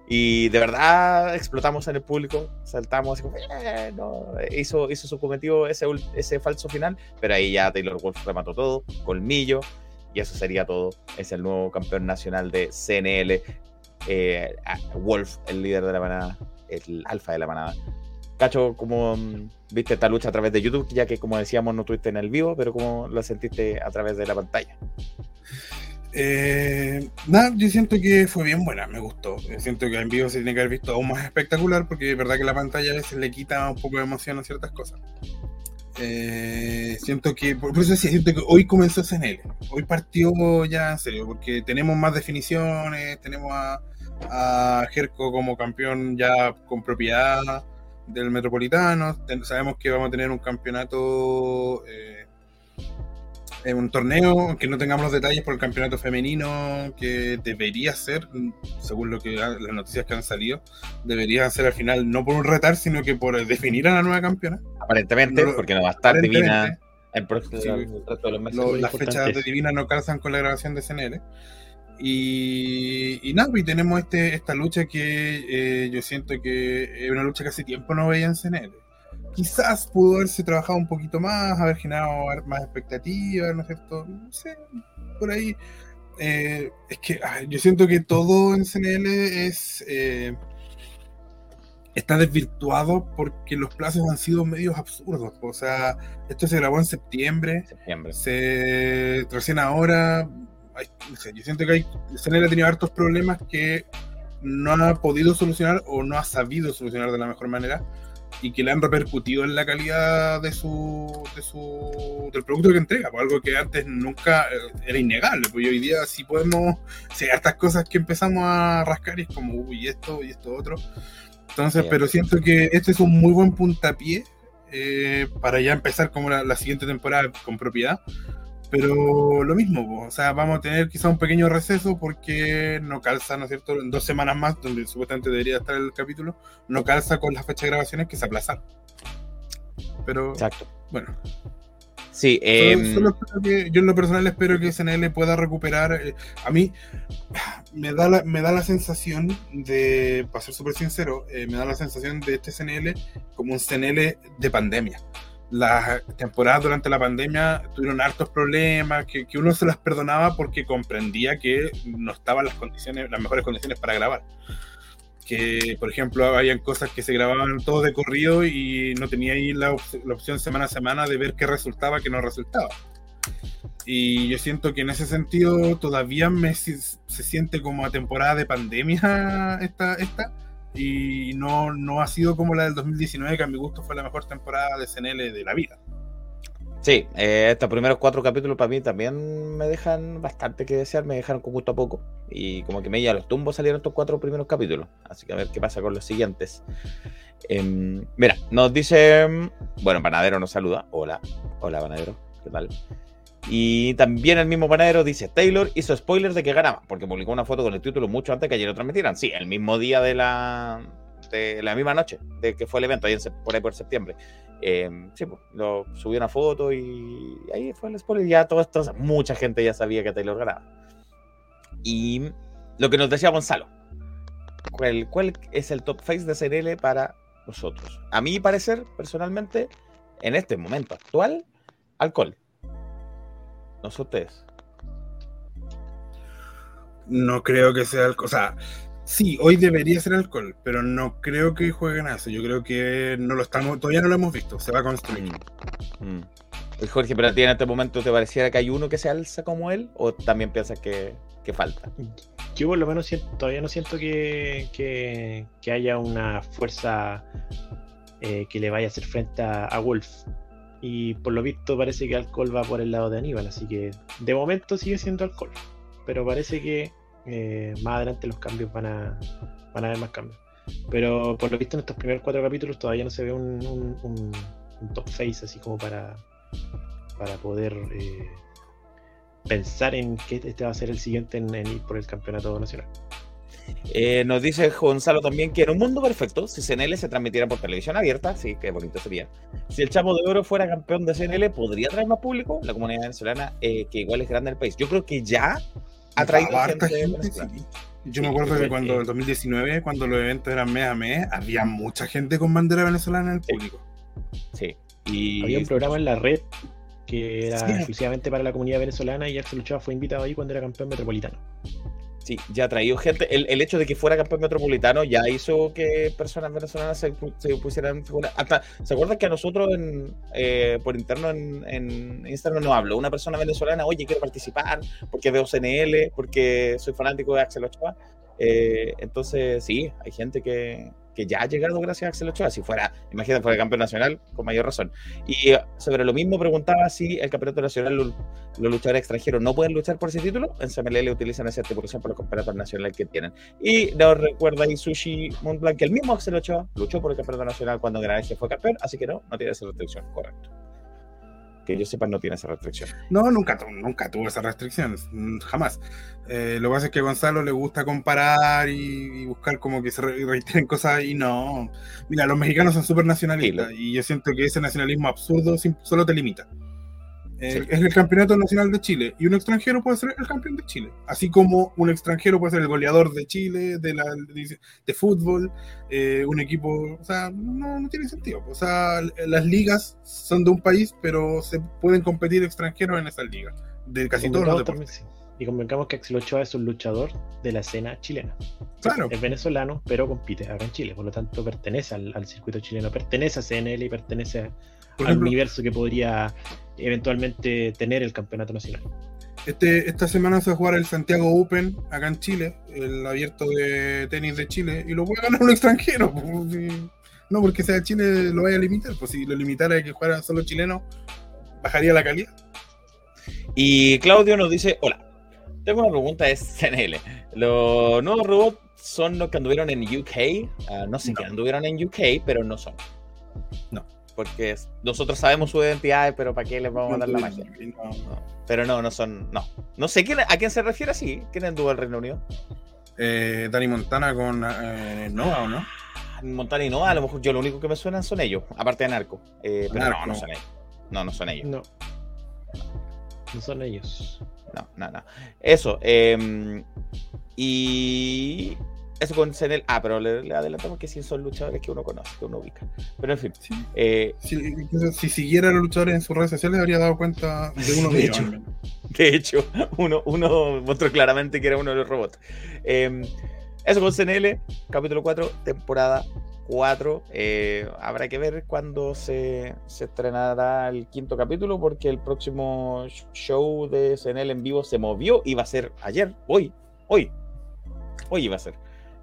y de verdad explotamos en el público, saltamos, así como, eh, no, hizo, hizo su cometido ese, ese falso final, pero ahí ya Taylor Wolf remató todo, colmillo, y eso sería todo. Es el nuevo campeón nacional de CNL, eh, Wolf, el líder de la manada, el alfa de la manada. Cacho, ¿cómo viste esta lucha a través de YouTube? Ya que, como decíamos, no tuviste en el vivo, pero ¿cómo lo sentiste a través de la pantalla? Eh, nada, yo siento que fue bien buena, me gustó. Yo siento que en vivo se tiene que haber visto aún más espectacular porque es verdad que la pantalla a veces le quita un poco de emoción a ciertas cosas. Eh, siento que, por eso decía, siento que hoy comenzó CNL. Hoy partió ya en serio, porque tenemos más definiciones, tenemos a, a Jerko como campeón ya con propiedad del Metropolitano, sabemos que vamos a tener un campeonato. Eh, en un torneo, aunque no tengamos los detalles por el campeonato femenino, que debería ser, según lo que las noticias que han salido, debería ser al final no por un retar, sino que por definir a la nueva campeona. Aparentemente, no, porque no va a estar divina próximo, sí, el resto de los meses. Lo, las fechas de divina no calzan con la grabación de CNL. Y, y nada, y tenemos este, esta lucha que eh, yo siento que es una lucha que hace tiempo no veía en CNL quizás pudo haberse trabajado un poquito más, haber generado más expectativas, ¿no es cierto? No sé, por ahí. Eh, es que ay, yo siento que todo en CNL es. Eh, está desvirtuado porque los plazos han sido medios absurdos. O sea, esto se grabó en septiembre. septiembre. Se, recién ahora. Ay, no sé, yo siento que hay, ha tenido hartos problemas que no ha podido solucionar o no ha sabido solucionar de la mejor manera y que le han repercutido en la calidad de su, de su del producto que entrega, pues algo que antes nunca eh, era innegable, pues hoy día sí podemos, sí, estas cosas que empezamos a rascar y es como, uy, esto y esto otro. Entonces, Bien. pero siento que este es un muy buen puntapié eh, para ya empezar como la, la siguiente temporada con propiedad. Pero lo mismo, o sea, vamos a tener quizá un pequeño receso porque no calza, ¿no es cierto? En dos semanas más, donde supuestamente debería estar el capítulo, no calza con las fechas de grabaciones que se aplazaron. Pero, Exacto. bueno. Sí, eh... solo, solo que, yo en lo personal espero que SNL pueda recuperar. Eh, a mí me da, la, me da la sensación de, para ser súper sincero, eh, me da la sensación de este SNL como un SNL de pandemia las temporadas durante la pandemia tuvieron hartos problemas, que, que, uno se las perdonaba porque comprendía que no estaban las condiciones, las mejores condiciones para grabar. Que, por ejemplo, habían cosas que se grababan todos de corrido y no tenía ahí la, op la opción semana a semana de ver qué resultaba, qué no resultaba. Y yo siento que en ese sentido todavía me, se, siente como a temporada de pandemia esta, esta y no, no ha sido como la del 2019, que a mi gusto fue la mejor temporada de CNL de la vida. Sí, eh, estos primeros cuatro capítulos para mí también me dejan bastante que desear, me dejaron con gusto a poco. Y como que me ya los tumbos salieron estos cuatro primeros capítulos. Así que a ver qué pasa con los siguientes. Eh, mira, nos dice. Bueno, Panadero nos saluda. Hola, hola Panadero, ¿qué tal? Y también el mismo panadero dice, Taylor hizo spoilers de que ganaba, porque publicó una foto con el título mucho antes que ayer lo transmitieran. Sí, el mismo día de la, de la misma noche de que fue el evento, ahí por ahí por septiembre. Eh, sí, pues, lo subió una foto y ahí fue el spoiler. Ya todo esto, mucha gente ya sabía que Taylor ganaba. Y lo que nos decía Gonzalo, ¿cuál, cuál es el top face de CNL para nosotros? A mi parecer, personalmente, en este momento actual, alcohol no son ustedes. No creo que sea alcohol. O sea, sí, hoy debería ser alcohol, pero no creo que jueguen a eso. Yo creo que no lo estamos, todavía no lo hemos visto. Se va a construir. Mm. Mm. Jorge, pero a ti en este momento te pareciera que hay uno que se alza como él, o también piensas que, que falta? Yo por lo menos siento, todavía no siento que, que, que haya una fuerza eh, que le vaya a hacer frente a, a Wolf y por lo visto parece que alcohol va por el lado de Aníbal, así que de momento sigue siendo alcohol, pero parece que eh, más adelante los cambios van a, van a haber más cambios. Pero por lo visto en estos primeros cuatro capítulos todavía no se ve un, top face así como para, para poder eh, pensar en que este va a ser el siguiente en, en ir por el campeonato nacional. Eh, nos dice Gonzalo también que en un mundo perfecto, si CNL se transmitiera por televisión abierta, sí, qué bonito sería. Si el Chapo de Oro fuera campeón de CNL, ¿podría traer más público? La comunidad venezolana, eh, que igual es grande en el país. Yo creo que ya ha traído gente gente, sí. Yo Sí, me acuerdo que cuando en 2019, cuando los eventos eran mes a mes, había mucha gente con bandera venezolana en el público. Sí. Y Había un programa en la red que era Sí. exclusivamente para la comunidad venezolana y Axel Ochoa fue invitado ahí cuando era campeón metropolitano. Sí, ya ha traído gente. El, el hecho de que fuera campeón metropolitano ya hizo que personas venezolanas se, se pusieran. Hasta, ¿se acuerdan que a nosotros en, eh, por interno en, en Instagram nos habló una persona venezolana, oye, quiero participar porque veo CNL, porque soy fanático de Axel Ochoa? Eh, entonces, sí, hay gente que, que ya ha llegado gracias a Axel Ochoa. Si fuera, imagínate, fuera campeón nacional, con mayor razón. Y eh, sobre lo mismo preguntaba si el campeonato nacional, lo- los luchadores extranjeros no pueden luchar por ese título. En CMLL utilizan esa estipulación por los campeonatos nacionales que tienen. Y nos recuerda ahí Sushi Montblanc que el mismo Axel Ochoa luchó por el campeonato nacional cuando Granaje fue campeón, así que no, no tiene esa restricción, correcto. Que yo sepa, no tiene esa restricción. No, nunca, nunca tuvo esas restricciones, mm, jamás. Eh, lo que pasa es que a Gonzalo le gusta comparar y, y buscar como que se re- reiteren cosas y no. Mira, los mexicanos son súper nacionalistas Sí, y yo siento que ese nacionalismo absurdo solo te limita. Eh, Sí. Es el campeonato nacional de Chile y un extranjero puede ser el campeón de Chile, así como un extranjero puede ser el goleador de Chile, de, la, de, de fútbol, eh, un equipo, o sea, no, no tiene sentido. O sea, las ligas son de un país, pero se pueden competir extranjeros en esas ligas, de casi todos los deportes. también, sí. Y convengamos que Axel Ochoa es un luchador de la escena chilena. Claro, Es venezolano, pero compite acá en Chile. Por lo tanto, pertenece al, al circuito chileno, pertenece a CNL y pertenece por al ejemplo, universo que podría eventualmente tener el campeonato nacional. este, esta semana se va a jugar el Santiago Open acá en Chile, el abierto de tenis de Chile, y lo puede ganar un (laughs) extranjero. pues, sí. No porque sea de Chile lo vaya a limitar, pues si lo limitara a que jugaran solo chilenos, bajaría la calidad. Y Claudio nos dice: Hola, tengo una pregunta, es CNL. Los nuevos robots son los que anduvieron en UK. Ah, no sé No. qué anduvieron en UK, pero no son. No. Porque nosotros sabemos sus identidades, pero ¿para qué les vamos a dar la magia? No. No, pero no, no son. No. No sé quién, a quién se refiere así. ¿Quién anduvo al Reino Unido? Eh, Dani Montana con eh, Nova, ¿o no? Montana y no, a lo mejor yo lo único que me suenan son ellos, aparte de Narco. Eh, pero Narco. no, no son ellos. No, no son ellos. No. No son ellos. No, no, no. Eso. eh, y. Eso con CNL. Ah, pero le, le adelantamos que sí son luchadores que uno conoce, que uno ubica. Pero en fin. Sí. eh, Si, si siguiera a los luchadores en sus redes sociales, habría dado cuenta de uno De de hecho. ellos. (laughs) de hecho, uno, uno mostró claramente que era uno de los robots. Eh, eso con CNL, capítulo 4, temporada 4. Eh, habrá que ver cuándo se, se estrenará el quinto capítulo, porque el próximo show de CNL en vivo se movió. Iba a ser ayer, hoy, hoy, hoy iba a ser.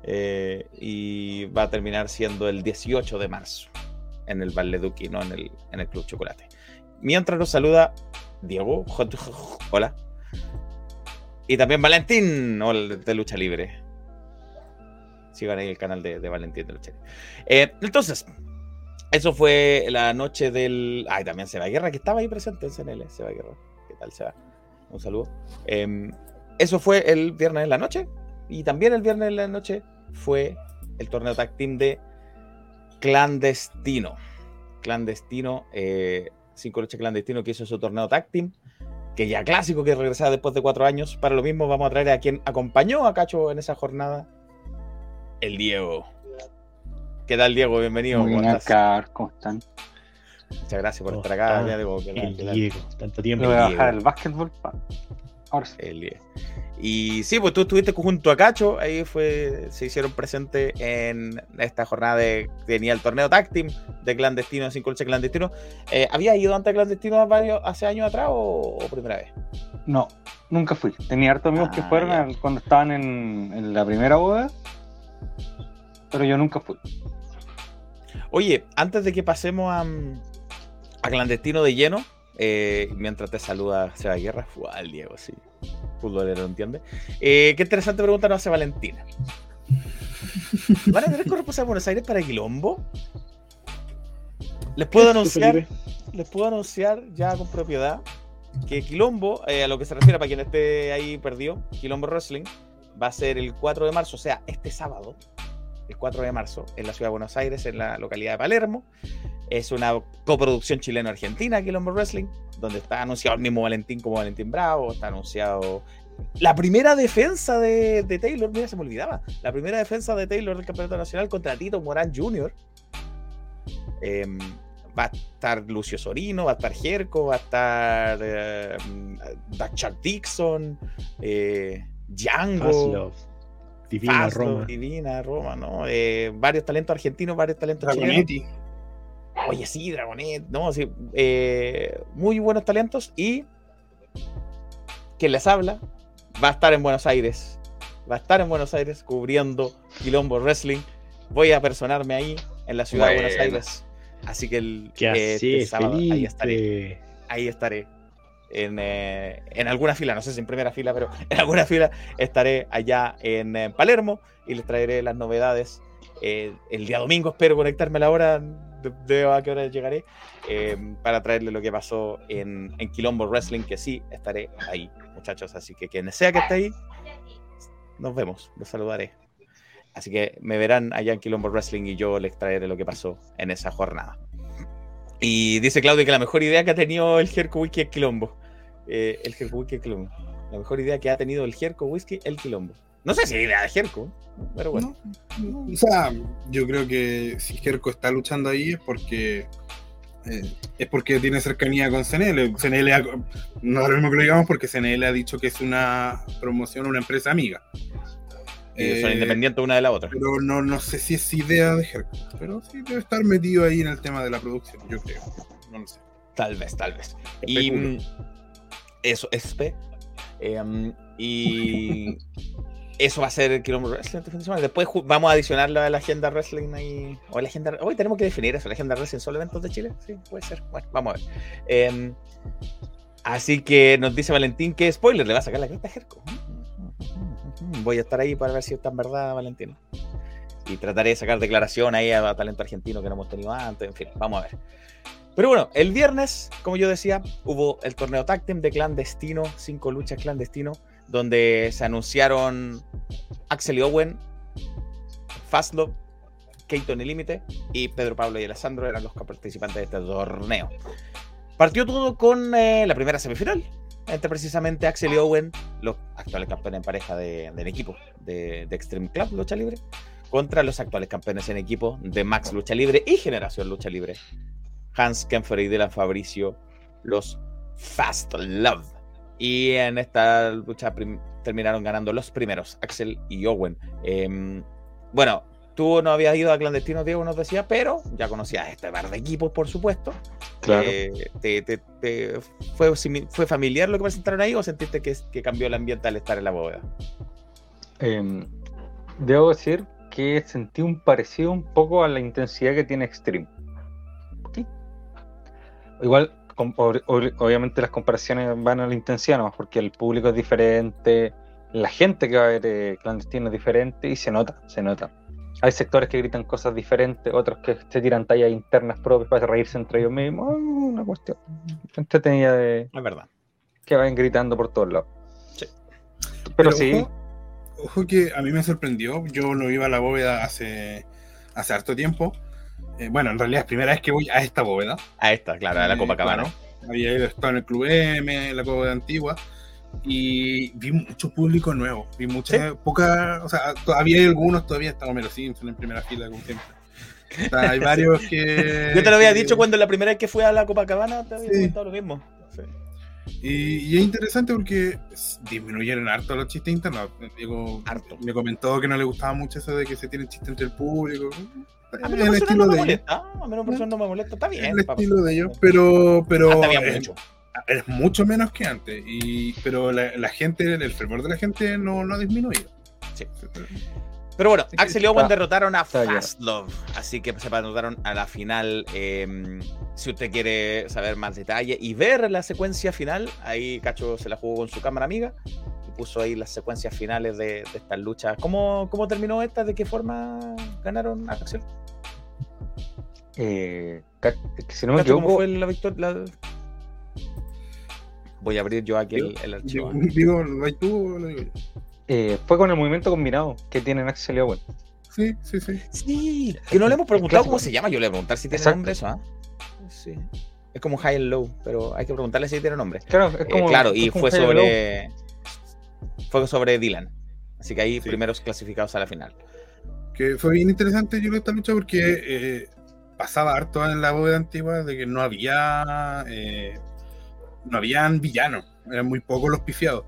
Eh, y va a terminar siendo el 18 de marzo en el Valle Duque, no en el, en el Club Chocolate. Mientras nos saluda Diego, hola. Y también Valentín, de Lucha Libre. Sigan ahí el canal de, de Valentín de Lucha Libre. Eh, entonces, eso fue la noche del. Ay, también Seba Guerra, que estaba ahí presente en CNL. Seba Guerra, ¿qué tal, Seba? Un saludo. Eh, eso fue el viernes en la noche. Y también el viernes en la noche fue el torneo tag team de Clandestino. Clandestino, eh, cinco luchas clandestino que hizo su torneo tag team, que ya clásico que regresaba después de cuatro años. Para lo mismo vamos a traer a quien acompañó a Cacho en esa jornada, el Diego. ¿Qué tal, Diego? Bienvenido. Muy ¿Cómo bien acá, ¿cómo están? Muchas gracias por ¿Cómo estar acá? Diego. Tanto tiempo. Me voy a bajar el básquetbol. pa- Ahora sí. El. Y sí, pues tú estuviste junto a Cacho, ahí fue, se hicieron presentes en esta jornada de tenía el torneo tag team de clandestino, sin lucha clandestino. Eh, ¿Había ido antes a clandestino varios, hace años atrás o, o primera vez? No, nunca fui. Tenía hartos amigos que Ah, fueron al- cuando estaban en, en la primera boda, pero yo nunca fui. Oye, antes de que pasemos a, mm, a clandestino de lleno, eh, mientras te saluda Seba Guerra, al Diego, sí. futbolero, ¿entiende? Eh, qué interesante pregunta nos hace Valentina. ¿Van a tener corresponsal a Buenos Aires para Quilombo? Les puedo anunciar, les puedo anunciar ya con propiedad que Quilombo, eh, a lo que se refiere para quien esté ahí perdido, Quilombo Wrestling, va a ser el 4 de marzo, o sea, este sábado, el 4 de marzo, en la ciudad de Buenos Aires, en la localidad de Palermo. Es una coproducción chileno-argentina, Quilombo Wrestling, donde está anunciado el mismo Valentín como Valentín Bravo, está anunciado la primera defensa de, Taylor, mira, se me olvidaba, la primera defensa de Taylor del Campeonato Nacional contra Tito Morán Jr. Em, va a estar Lucio Sorino, va a estar Jerko, va a estar eh, Dixon, eh, Django, Divina Roma. Divina Roma, ¿no? Eh, varios talentos argentinos, varios talentos chilenos. Dragonetti. Oye, sí, Dragonet, no, sí, eh, muy buenos talentos y quien les habla va a estar en Buenos Aires, va a estar en Buenos Aires cubriendo Quilombo Wrestling. Voy a personarme ahí en la ciudad de Buenos Bueno. Aires, así que el ¿Qué eh, así, este sábado ahí estaré, ahí estaré. En, eh, en alguna fila, no sé si en primera fila, pero (laughs) en alguna fila estaré allá en, eh, Palermo y les traeré las novedades. Eh, el día domingo espero conectarme a la hora, de, a qué hora llegaré, eh, para traerle lo que pasó en, en Quilombo Wrestling, que sí estaré ahí, muchachos. Así que quien sea que esté ahí, nos vemos, los saludaré. Así que me verán allá en Quilombo Wrestling y yo les traeré lo que pasó en esa jornada. Y dice Claudio que la mejor idea que ha tenido el Jerko Whisky es Quilombo. Eh, el Jerko Whisky es Quilombo. La mejor idea que ha tenido el Jerko Whisky el Quilombo. No sé si es idea de Jerko, pero bueno. No, o sea, yo creo que si Jerko está luchando ahí es porque eh, es porque tiene cercanía con CNL. CNL ha- no es lo mismo que lo digamos porque CNL ha dicho que es una promoción, una empresa amiga. Son Eh, independientes una de la otra. Pero no, no sé si es idea de Jerko. Pero sí debe estar metido ahí en el tema de la producción, yo creo. No lo sé. Tal vez, tal vez. Y Especulo. mm, eso, es P. Eh, mm, y (laughs) eso va a ser el Quilombo Wrestling este. Después vamos a adicionarlo a la agenda wrestling ahí. O la agenda. Hoy tenemos que definir eso. La agenda wrestling solo eventos de Chile. Sí, puede ser. Bueno, vamos a ver. Eh, así que nos dice Valentín que spoiler, le va a sacar la cresta a Jerko. Voy a estar ahí para ver si está en verdad, Valentín. Y trataré de sacar declaración ahí a talento argentino que no hemos tenido antes. En fin, vamos a ver. Pero bueno, el viernes, como yo decía, hubo el torneo Tag Team de clandestino, cinco luchas clandestino, donde se anunciaron Axel Owen, Fastlove, Keaton y Límite y Pedro Pablo y Alessandro eran los participantes de este torneo. Partió todo con eh, la primera semifinal, entre precisamente Axel y Owen, los actuales campeones en pareja de- del equipo de, Extreme Club Lucha Libre, contra los actuales campeones en equipo de Max Lucha Libre y Generación Lucha Libre. Hans Kempfer y Dylan Fabricio, los Fast Love. Y en esta lucha terminaron ganando los primeros, Axel y Owen. Em, bueno, tú no habías ido a clandestinos, Diego nos decía, pero ya conocías este par de equipos, por supuesto. Claro. Eh, te- te- te- fue, ¿Fue familiar lo que presentaron ahí o sentiste que, que cambió el ambiente al estar en la bóveda? Em, debo decir que sentí un parecido un poco a la intensidad que tiene Extreme. Sí. Igual, com- ob- ob- obviamente las comparaciones van a la intensidad nomás, porque el público es diferente, la gente que va a ver eh, clandestino es diferente y se nota, se nota. Hay sectores que gritan cosas diferentes, otros que se tiran tallas internas propias para reírse entre ellos mismos. Ah, Una cuestión entretenida de Es verdad. que vayan gritando por todos lados. Sí. Pero, sí, Ojo, ojo que a mí me sorprendió. Yo no iba a la bóveda hace, hace harto tiempo. Eh, bueno, en realidad es primera vez que voy a esta bóveda. A esta, claro, a la Eh, Copacabana. claro. Había ido estado en el Club M, en la bóveda antigua. Y vi mucho público nuevo. Vi mucha, poca. O sea, todavía hay algunos, todavía está Homero Simpson en primera fila, como siempre. O sea, hay (laughs) varios que. Yo te lo había que- dicho cuando la primera vez que fui a la Copacabana, te había Sí. comentado lo mismo. Sí. Y, y es interesante porque disminuyeron harto los chistes internos. Diego Harto. me comentó que no le gustaba mucho eso de que se tienen chistes entre el público. A mí el no me estilo de ellos. molesta. A mí no me molesta. Está bien. El estilo de ellos, pero, pero Hasta había mucho. Es mucho menos que antes. Y, pero la, la gente, el fervor de la gente no, no ha disminuido. Sí. Pero bueno, Axel y Owen derrotaron a está ya. Fastlove. Así que se anotaron a la final. eh, si usted quiere saber más detalle y ver la secuencia final, ahí Cacho se la jugó con su cámara amiga. puso ahí las secuencias finales de, de estas luchas. ¿Cómo, ¿Cómo terminó esta? ¿De qué forma ganaron Axel? Eh, si no me Cacho, ¿Cómo equivoco, fue la victoria? La- Voy a abrir yo aquí el, el archivo. (laughs) Digo, ¿lo hay tú o lo digo yo? eh, fue con el movimiento combinado que tienen Axel y Owen. Sí, sí, sí. Sí, que no le hemos preguntado cómo se llama. Yo le voy a preguntar si tiene Exacto. nombre eso, ¿ah? Sí. Es como High and Low, pero hay que preguntarle si tiene nombre. Claro, es Eh, como, claro, es y como fue sobre. Fue sobre Dylan. Así que ahí Sí. primeros clasificados a la final. Que fue bien interesante yo creo esta lucha porque eh, pasaba harto en la bóveda antigua de que no había eh, no habían villanos, eran muy pocos los pifiados.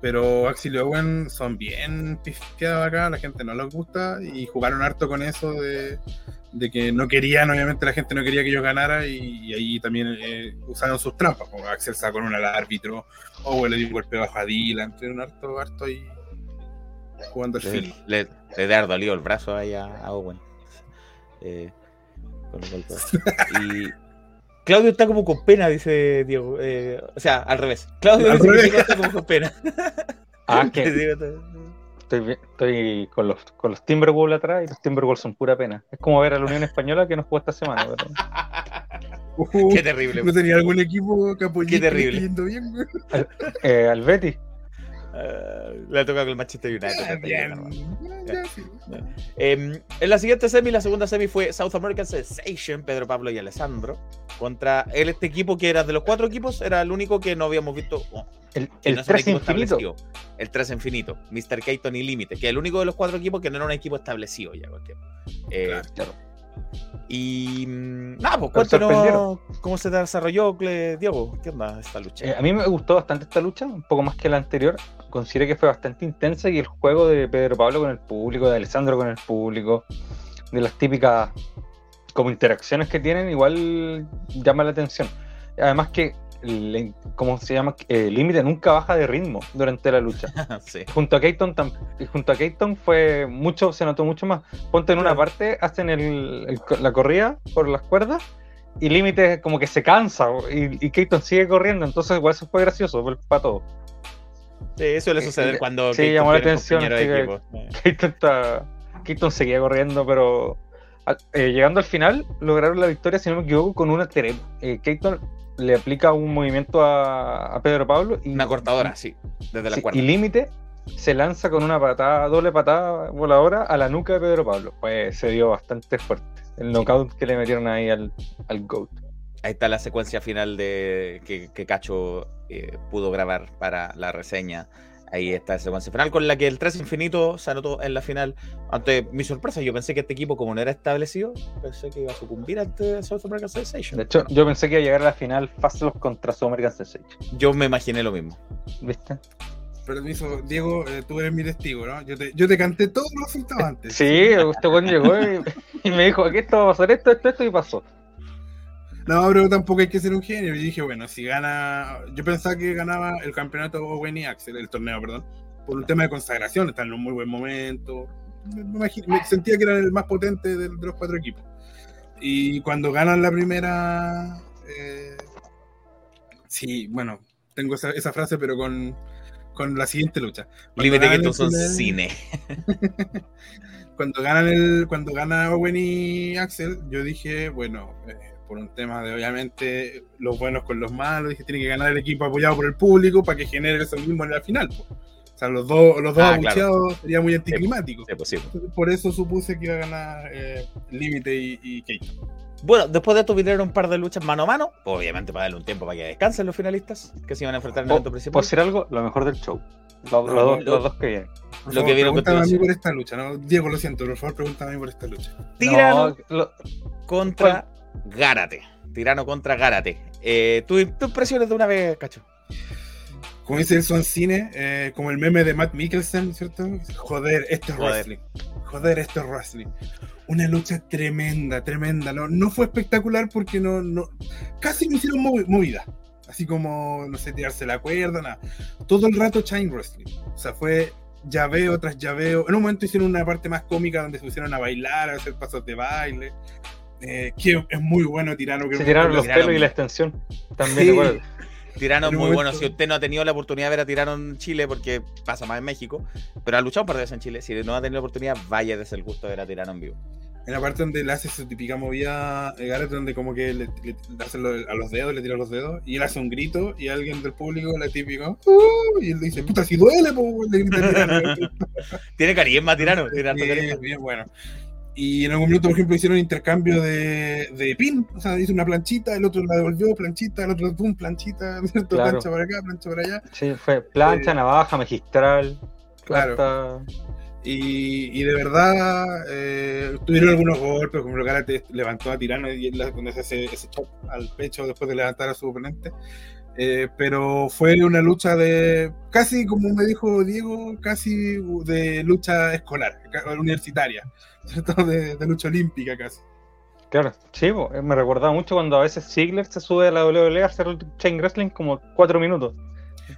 Pero Axel y Owen son bien pifiados acá, la gente no les gusta y jugaron harto con eso de, de que no querían, obviamente la gente no quería que ellos ganara y, y ahí también eh, usaron sus trampas, como Axel sacó una al árbitro, Owen le dio un golpe bajo a Dylan, tuvieron harto, harto ahí jugando al Le, filo. le, le haber dolido el brazo ahí a, a Owen. Eh, con el golpe. (laughs) Y Claudio está como con pena, dice Diego. Eh, o sea, al revés. Claudio Al dice que. Diego está como con pena. (laughs) Ah, (laughs) que estoy, con los, con los Timberwolves atrás y los Timberwolves son pura pena. Es como ver a la Unión Española que nos jugó esta semana. pero- Uh, Qué terrible. ¿No tenía algún equipo que Qué terrible. yendo bien, güey? Eh, al Betis. Ah, le toca con el Manchester United. Ah, bien. Hermano. Ya, sí. Em, en la siguiente semi, la segunda semi fue South American Sensation, Pedro Pablo y Alessandro, contra él, este equipo que era de los cuatro equipos, era el único que no habíamos visto. oh, El, el no es un 3 equipo infinito. establecido. El 3 infinito, Mr. Keaton y Límite, que es el único de los cuatro equipos que no era un equipo establecido ya. cualquier. Eh, Claro. Claro. Y mm, nada, pues cuéntanos sorprendieron. cómo se desarrolló, Diego. ¿Qué onda esta lucha? Eh, a mí me gustó bastante esta lucha, un poco más que la anterior. Consideré que fue bastante intensa y el juego de Pedro Pablo con el público, de Alessandro con el público, de las típicas como interacciones que tienen, igual llama la atención. Además que, le- ¿cómo se llama? Eh, Límite nunca baja de ritmo durante la lucha. (laughs) sí. Junto a Keaton, junto a Keaton fue mucho, se notó mucho más. Ponte en una parte, hacen el- el- la corrida por las cuerdas y Límite como que se cansa y, y Keaton sigue corriendo, entonces igual eso fue gracioso para todos. Sí, suele Eh, suceder eh, cuando sí, Keaton llamó la atención, de que-. Eh, Keaton, está, Keaton seguía corriendo, pero eh, llegando al final lograron la victoria, si no me equivoco, con una. Eh, Keaton le aplica un movimiento a, a Pedro Pablo y, Una cortadora, sí, desde la Sí, cuerda. y Límite se lanza con una patada, doble patada voladora a la nuca de Pedro Pablo. Pues se dio bastante fuerte. El knockout que le metieron ahí al, al GOAT. Ahí está la secuencia final de que, que Cacho eh, pudo grabar para la reseña. Ahí está la secuencia final con la que el 3 infinito se anotó en la final. Ante mi sorpresa, yo pensé que este equipo, como no era establecido, pensé que iba a sucumbir ante South American Sensation. De hecho, yo pensé que iba a llegar a la final Fastlane contra South American Sensation. yo me imaginé lo mismo. ¿Viste? Permiso, Diego, eh, tú eres mi testigo, ¿no? Yo te, yo te canté todos los resultados antes. Sí, este llegó y, y me dijo: aquí esto va a pasar esto, esto, esto, y pasó. No, pero tampoco hay que ser un genio. Y dije, bueno, si gana. Yo pensaba que ganaba el campeonato Owen y Axel, el torneo, perdón, por un tema de consagración, están en un muy buen momento. Me, me imagi- me sentía que era el más potente de, de los cuatro equipos. Y cuando ganan la primera. eh, sí, bueno, tengo esa, esa frase, pero con, con la siguiente lucha. Límite que estos son primer- cine. (laughs) cuando ganan el cuando gana Owen y Axel yo dije bueno eh, por un tema de obviamente los buenos con los malos dije tiene que ganar el equipo apoyado por el público para que genere eso mismo en la final po. o sea los dos los dos Ah, claro. abucheados sería muy anticlimático Sí, pues sí. Entonces, por eso supuse que iba a ganar eh, Límite y, y Kate Bueno, después de esto vinieron un par de luchas mano a mano. Obviamente para darle un tiempo para que descansen los finalistas que se iban a enfrentar en el evento ¿Puedo principal. decir algo? Lo mejor del show. Los, los No, dos, lo- los dos que vienen. por Lo favor, que vieron a pregúntame a mí por esta lucha ¿no? Diego lo siento por favor pregúntame a mí por esta lucha Tirano No, lo- contra Gárate. Tirano contra Gárate. Eh, ¿tu, tu impresiones de una vez, Cacho? como dice el Son Cine eh, como el meme de Matt Mikkelsen ¿cierto? joder esto es Joder. wrestling joder esto es wrestling una lucha tremenda, tremenda. No, no fue espectacular porque no, no casi no hicieron movi- movida. Así como, no sé, tirarse la cuerda, nada. Todo el rato Chain Wrestling. O sea, fue llaveo tras llaveo. En un momento hicieron una parte más cómica donde se pusieron a bailar, a hacer pasos de baile. Eh, que es muy bueno Tirano. Que se tiraron los tiraron. pelos y la extensión. También Sí. igual. Tirano es un muy bueno. Si usted no ha tenido la oportunidad de ver a Tirano en Chile, porque pasa más en México, pero ha luchado por veces en Chile. Si no ha tenido la oportunidad, vaya desde el gusto de ver a Tirano en vivo. En la parte donde le hace su típica movida eh, Gareth, donde como que le, le- le hace lo- a los dedos, le tira los dedos, y él hace un grito, y alguien del público le típico, "Uh", y él dice, puta, si duele, po, le grita Tirano. (laughs) Tiene carisma, Tirano. Tiene Sí, carisma. bien bueno. Y en algún minuto, por ejemplo, hicieron intercambio de, de pin. O sea, hizo una planchita, el otro la devolvió, planchita, el otro, pum, planchita. (laughs) Claro. plancha para acá, plancha para allá. Sí, fue plancha, Eh, navaja, magistral. Claro. hasta- Y, y de verdad, eh, tuvieron algunos golpes, como el Garate levantó a Tirano y él cuando se hace ese chop al pecho después de levantar a su oponente. Eh, pero fue una lucha de, casi como me dijo Diego, casi de lucha escolar, universitaria, (laughs) ¿cierto? De, de lucha olímpica casi. Claro, sí, eh, me recordaba mucho cuando a veces Ziggler se sube a la WWE a hacer el chain wrestling como cuatro minutos.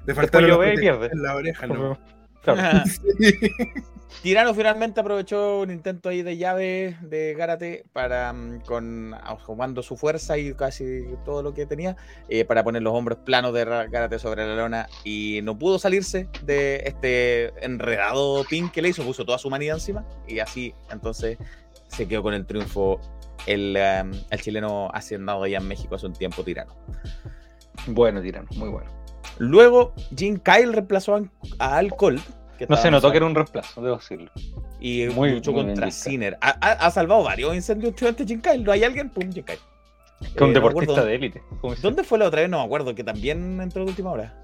Lo las ve y pierde. en la oreja, ¿no? (laughs) Claro. (laughs) Tirano finalmente aprovechó un intento ahí de llave de Gárate para mm, con jugando su fuerza y casi todo lo que tenía eh, para poner los hombros planos de Ra- Gárate sobre la lona y no pudo salirse de este enredado pin que le hizo, puso toda su manía encima y así entonces se quedó con el triunfo el, um, el chileno hacendado allá en México hace un tiempo Tirano. Bueno, tirano, muy bueno. Luego Jim Kyle reemplazó a, a Al Colt. que No se notó que era un reemplazo, debo decirlo. y Muy- luchó muy contra Jim Kyle. Sinner. Ha, ha- ha salvado varios incendios últimamente Jim Kyle. ¿No hay alguien? Pum, Jim Kyle. Que un Eh, deportista de élite. ¿Dónde fue la otra vez? No me acuerdo, que también entró de última hora.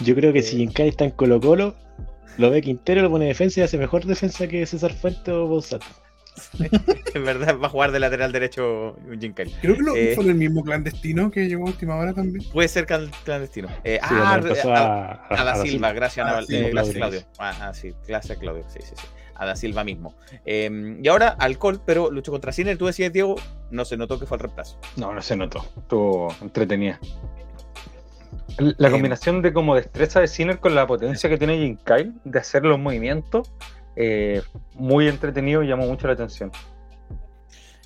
Yo creo que si Jinkai está en Colo Colo, lo ve Quintero, lo pone defensa y hace mejor defensa que César Fuente o Bousato. (laughs) En verdad, va a jugar de lateral derecho Jim Kyle. Creo que lo, Eh. fue el mismo clandestino que llegó a última hora también. Puede ser clandestino. Eh, Sí, ah, empezó a, a, a Da Silva, gracias Ah, Naval- sí, eh, gracias Claudio. Ah, sí, gracias Claudio. Sí, sí, sí. A Da Silva mismo. Eh, y ahora al Colt, pero luchó contra Sinner. Tú decías, Diego, no se notó que fue el reemplazo. No, no se notó. Estuvo entretenida. La Eh, combinación de como destreza de Sinner con la potencia que tiene Jim Kyle de hacer los movimientos, eh, muy entretenido y llamó mucho la atención.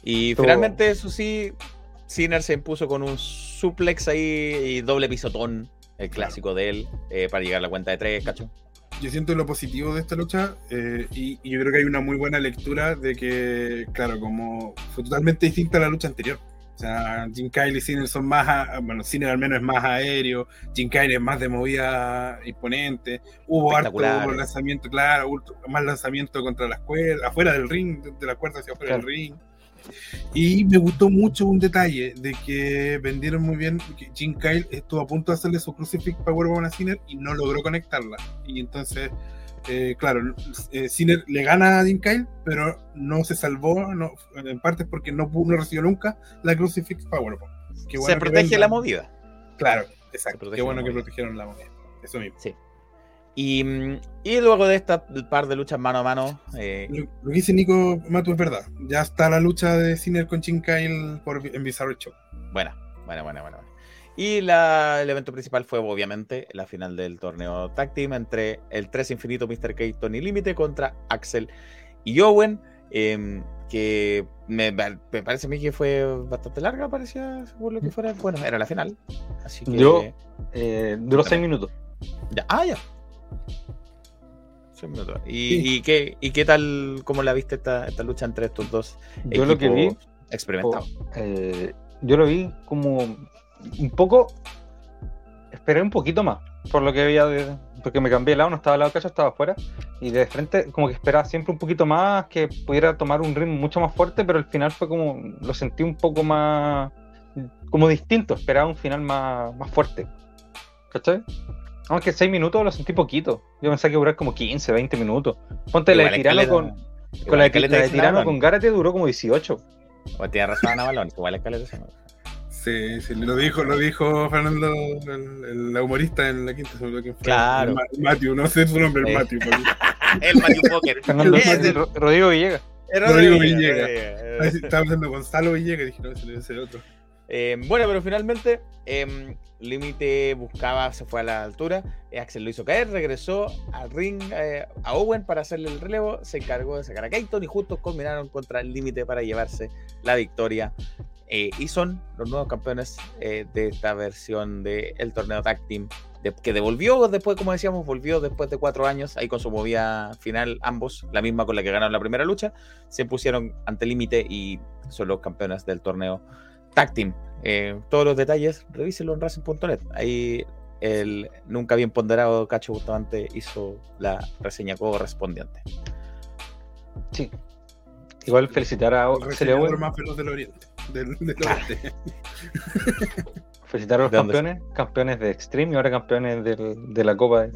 Y Estuvo- finalmente, eso sí, Sinner se impuso con un suplex ahí y doble pisotón, el clásico de él, eh, para llegar a la cuenta de tres, cacho. Yo siento lo positivo de esta lucha eh, y, y yo creo que hay una muy buena lectura de que, claro, como fue totalmente distinta a la lucha anterior. O sea, Jim Kyle y Sinner son más, a- bueno, Sinner al menos es más aéreo, Jim Kyle es más de movida imponente, hubo harto lanzamiento, claro, más lanzamiento contra las cuerdas, afuera del ring, de, la cuerda hacia afuera Claro. del ring. Y me gustó mucho un detalle de que vendieron muy bien que Jim Kyle estuvo a punto de hacerle su Crucifix Powerbomb a Sinner y no logró conectarla. Y entonces, eh, claro, eh, le gana a Jim Kyle, pero no se salvó, no, en parte porque no, recibió nunca la Crucifix Powerbomb. Qué se bueno protege la movida. Claro, exacto. Qué bueno que movida. protegieron la moneda. Eso mismo. Y, mm, y luego de esta par de luchas mano a mano, eh, Lo, lo que dice Nico Matu es verdad. Ya está la lucha de Sinner con Jim Kyle por, en Bizarro Show. buena, buena, buena, buena. Y la- el evento principal fue obviamente la final del torneo Tag Team entre el 3 infinito Mr. K Tony Límite contra Axel y Owen. em, que me, me parece a mí que fue bastante larga, parecía, según lo que fuera. Bueno, era la final. Así que. Yo- Eh, duró seis minutos. ya. Ah, ya. Seis minutos. ¿Y, Sí. y qué, ¿Y qué tal, cómo la viste esta, esta lucha entre estos dos Yo lo que vi, equipos experimentados? eh, yo lo vi como un poco. Esperé un poquito más, por lo que veía, de- porque me cambié de lado, no estaba al lado cacho, estaba afuera. Y de frente, como que esperaba siempre un poquito más, que pudiera tomar un ritmo mucho más fuerte, pero al final fue como. Lo sentí un poco más. como distinto, esperaba un final más, más fuerte. ¿Cachai? Aunque 6 minutos lo sentí poquito. Yo pensé que a durar como 15, 20 minutos. Ponte la de Igual Tirano escaleta- con. igual Con la de, la de Tirano con Garate duró como 18. O tiene razón Navalón, igual escaleta. Sí, sí, lo dijo, lo dijo Fernando, el, el humorista en la quinta, que fue. Claro. El Ma- Matthew, no sé su nombre, el Sí. Matthew. porque- (laughs) El Matthew Poker. Fernando Ese- Ro- Rodrigo Villegas. el Rodrigo Rodríguez, Villegas. Estaba pensando en Gonzalo Villegas, dije, no, ese debe ser otro. Eh, bueno, pero finalmente em, Límite buscaba, se fue a la altura. eh, Axel lo hizo caer, regresó al ring eh, a Owen para hacerle el relevo. Se encargó de sacar a Kayton y juntos culminaron contra el Límite para llevarse la victoria eh, y son los nuevos campeones eh, de esta versión del torneo Tag Team, de- que devolvió después, como decíamos, volvió después de cuatro años, ahí con su movida final, ambos, la misma con la que ganaron la primera lucha, se pusieron ante límite y son los campeones del torneo Tag Team. Eh, todos los detalles, revísenlo en Racing.net. Ahí el nunca bien ponderado Cacho Bustamante hizo la reseña correspondiente. Sí. Igual felicitar a El Axel reseñador Owen, más veloz del oriente. Del, del Claro. oeste. (laughs) felicitar a los ¿De dónde campeones, campeones de Extreme y ahora campeones del- de la Copa de.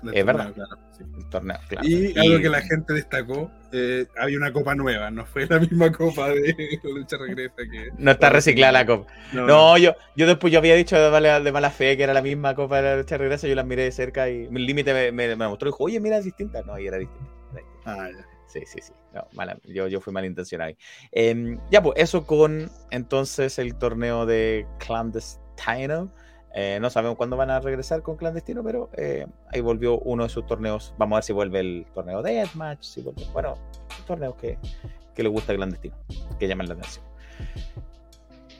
Del Es verdad. claro, sí. El torneo, claro. Y algo que la gente destacó, eh, había una copa nueva, no fue la misma copa de (laughs) lucha regresa que... No está reciclada la copa. No, No, yo, yo después yo había dicho de mala, de mala fe que era la misma copa de la lucha de regreso, yo la miré de cerca y el límite me, me, me mostró y dijo, oye, mira, es distinta. No, y era distinta. Era distinta. Ah, ya. Sí, sí, sí. No, mala- yo, yo fui malintencionado ahí. Em, ya, pues, eso con entonces el torneo de Clandestino. Eh, no sabemos cuándo van a regresar con Clandestino, pero eh, ahí volvió uno de sus torneos. Vamos a ver si vuelve el torneo Deathmatch. Si vuelve, bueno, torneos que, que le gusta Clandestino, que llaman la atención.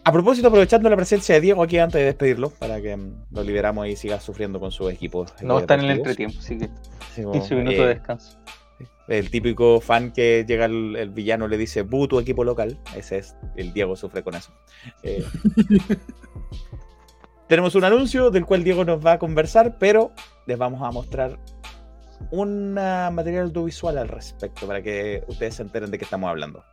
A propósito, aprovechando la presencia de Diego aquí antes de despedirlo, para que mm, lo liberamos y siga sufriendo con su equipo. No eh, está en el entretiempo, así que Sí, como, 15 minutos eh, de descanso. El típico fan que llega el, el villano le dice Bu tu equipo local. Ese es el Diego sufre con eso. Eh, (laughs) tenemos un anuncio del cual Diego nos va a conversar, pero les vamos a mostrar un material audiovisual al respecto para que ustedes se enteren de qué estamos hablando.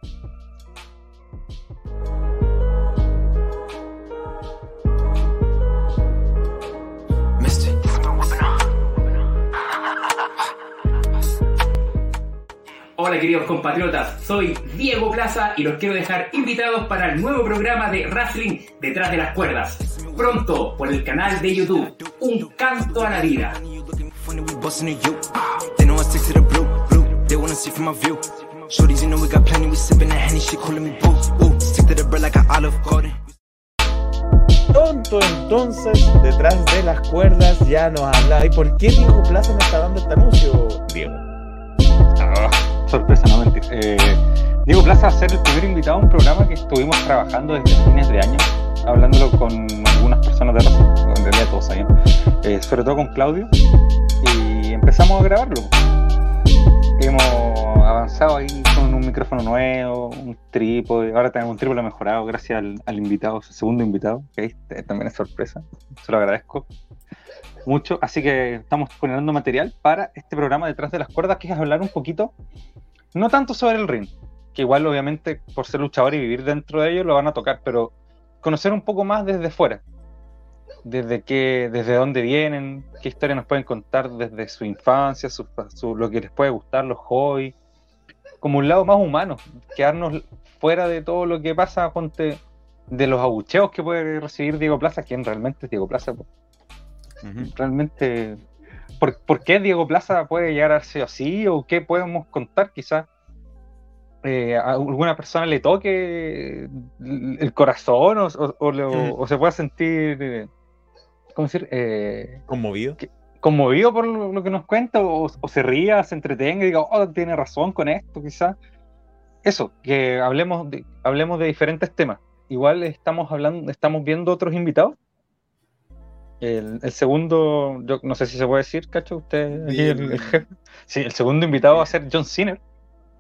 Hola queridos compatriotas, soy Diego Plaza y los quiero dejar invitados para el nuevo programa de Wrestling Detrás de las Cuerdas. Pronto por el canal de YouTube, Un Canto a la Vida. Me. Tonto, entonces, detrás de las cuerdas ya nos habla. ¿Y por qué Diego Plaza nos está dando este anuncio, Diego? Sorpresa, no mentir. Eh, Diego Plaza va a ser el primer invitado a un programa que estuvimos trabajando desde fines de año, hablándolo con algunas personas de Racing, en realidad todos sabían, eh, sobre todo con Claudio, y empezamos a grabarlo. Hemos avanzado ahí con un micrófono nuevo, un trípode, ahora tenemos un trípode mejorado gracias al, al invitado, su segundo invitado, que también es sorpresa, se lo agradezco mucho. Así que estamos poniendo material para este programa Detrás de las Cuerdas, que es hablar un poquito, no tanto sobre el ring, que igual obviamente por ser luchador y vivir dentro de ello lo van a tocar, pero conocer un poco más desde fuera. Desde qué, desde dónde vienen, qué historia nos pueden contar desde su infancia, su, lo que les puede gustar, los hobbies, como un lado más humano, quedarnos fuera de todo lo que pasa, ponte, de los abucheos que puede recibir Diego Plaza, quien realmente es Diego Plaza, realmente ¿por, por qué Diego Plaza puede llegar a ser así o qué podemos contar quizás eh, a alguna persona le toque el corazón o, o- o le- o se pueda sentir ¿cómo decir? Eh, ¿Conmovido? conmovido por lo, lo que nos cuenta o, o se ría, se entretenga y diga, oh, tiene razón con esto quizás. Eso, que hablemos de, hablemos de diferentes temas. Igual estamos hablando, estamos viendo otros invitados el, el segundo, yo no sé si se puede decir, cacho, usted aquí el, el jefe. (laughs) Sí, el segundo invitado va a ser John.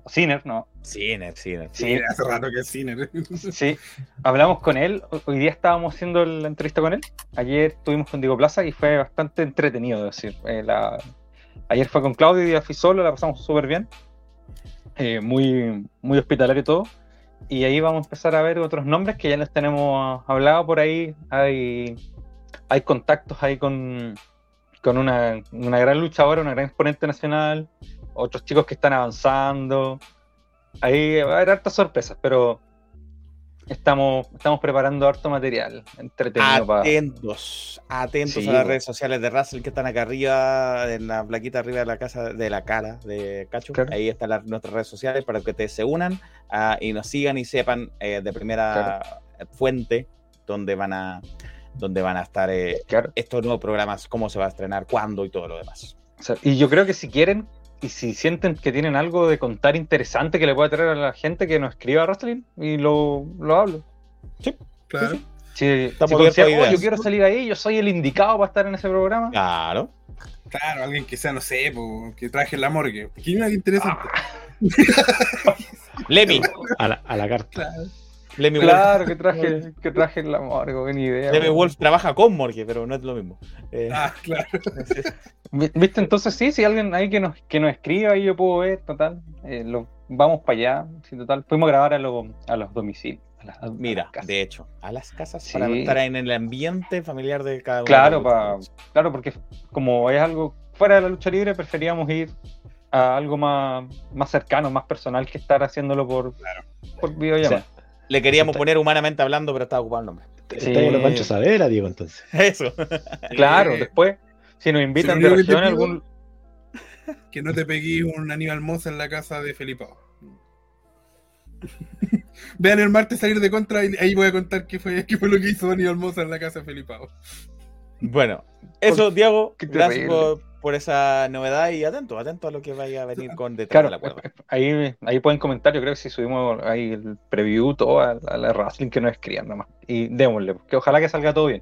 O Cena, no. Cine, cine. Sí, (laughs) hace rato que es cine. (laughs) sí. Hablamos con él. Hoy día estábamos haciendo la entrevista con él. Ayer estuvimos con Diego Plaza y fue bastante entretenido, es decir. eh, la- Ayer fue con Claudio y día fui solo, la pasamos súper bien. Eh, muy, muy hospitalario todo. Y ahí vamos a empezar a ver otros nombres que ya les tenemos hablado por ahí. Hay, hay contactos ahí con, con una, una gran luchadora, una gran exponente nacional, otros chicos que están avanzando. Ahí va a haber hartas sorpresas, pero estamos, estamos preparando harto material entretenido para. Atentos, atentos Sí, a las redes sociales de Russell que están acá arriba, en la plaquita arriba de la casa, de la cara de Cacho. Claro. Ahí están las, nuestras redes sociales para que ustedes se unan ah, y nos sigan y sepan eh, de primera fuente dónde van a, dónde van a estar eh, Claro. estos nuevos programas, cómo se va a estrenar, cuándo y todo lo demás. O sea, y yo creo que si quieren y si sienten que tienen algo de contar interesante que le pueda traer a la gente, que nos escriba a Wrestling y lo, lo hablo. Claro. Si, Estamos si considera, "Oh, ideas". yo quiero salir ahí, yo soy el indicado para estar en ese programa. Claro. Claro, alguien que sea, no sé, po, que traje la morgue. ¿Quién es interesante? (laughs) Lemmy. (laughs) A la, a la carta. Claro. Lemmy Wolf. Claro, que traje, que traje el amor, buena idea. Lemmy. Wolf trabaja con Morgue, pero no es lo mismo. Eh, Ah, claro. (laughs) Vi- ¿Viste? Entonces sí, si alguien ahí que nos, que nos escriba, ahí yo puedo ver, total. eh, lo, vamos para allá, sí, total. Fuimos a grabar a, los a los domicilios. a las- a las Mira, casas. de hecho, a las casas Sí. para estar en el ambiente familiar de cada uno. Claro, pa- claro, porque como es algo fuera de la lucha libre, preferíamos ir a algo más, más cercano, más personal que estar haciéndolo por, por videollamada. Le queríamos Está- poner humanamente hablando, pero estaba ocupado el nombre. Sí. Está en los Pancho Savera, Diego, entonces. (laughs) Eso. (laughs) claro, después, si nos invitan de región algún... Que no te pegué un Aníbal Moza en la casa de Felipao. (laughs) Vean el martes salir de contra y ahí voy a contar qué fue, qué fue lo que hizo Aníbal Moza en la casa de Felipao. Bueno, eso, Diego, gracias por, por esa novedad y atento, atento a lo que vaya a venir con detrás Claro, de la cuerda. (laughs) ahí, ahí pueden comentar, yo creo que si subimos ahí el preview, todo a, a la wrestling que nos escriban nomás. Y démosle, que ojalá que salga todo bien.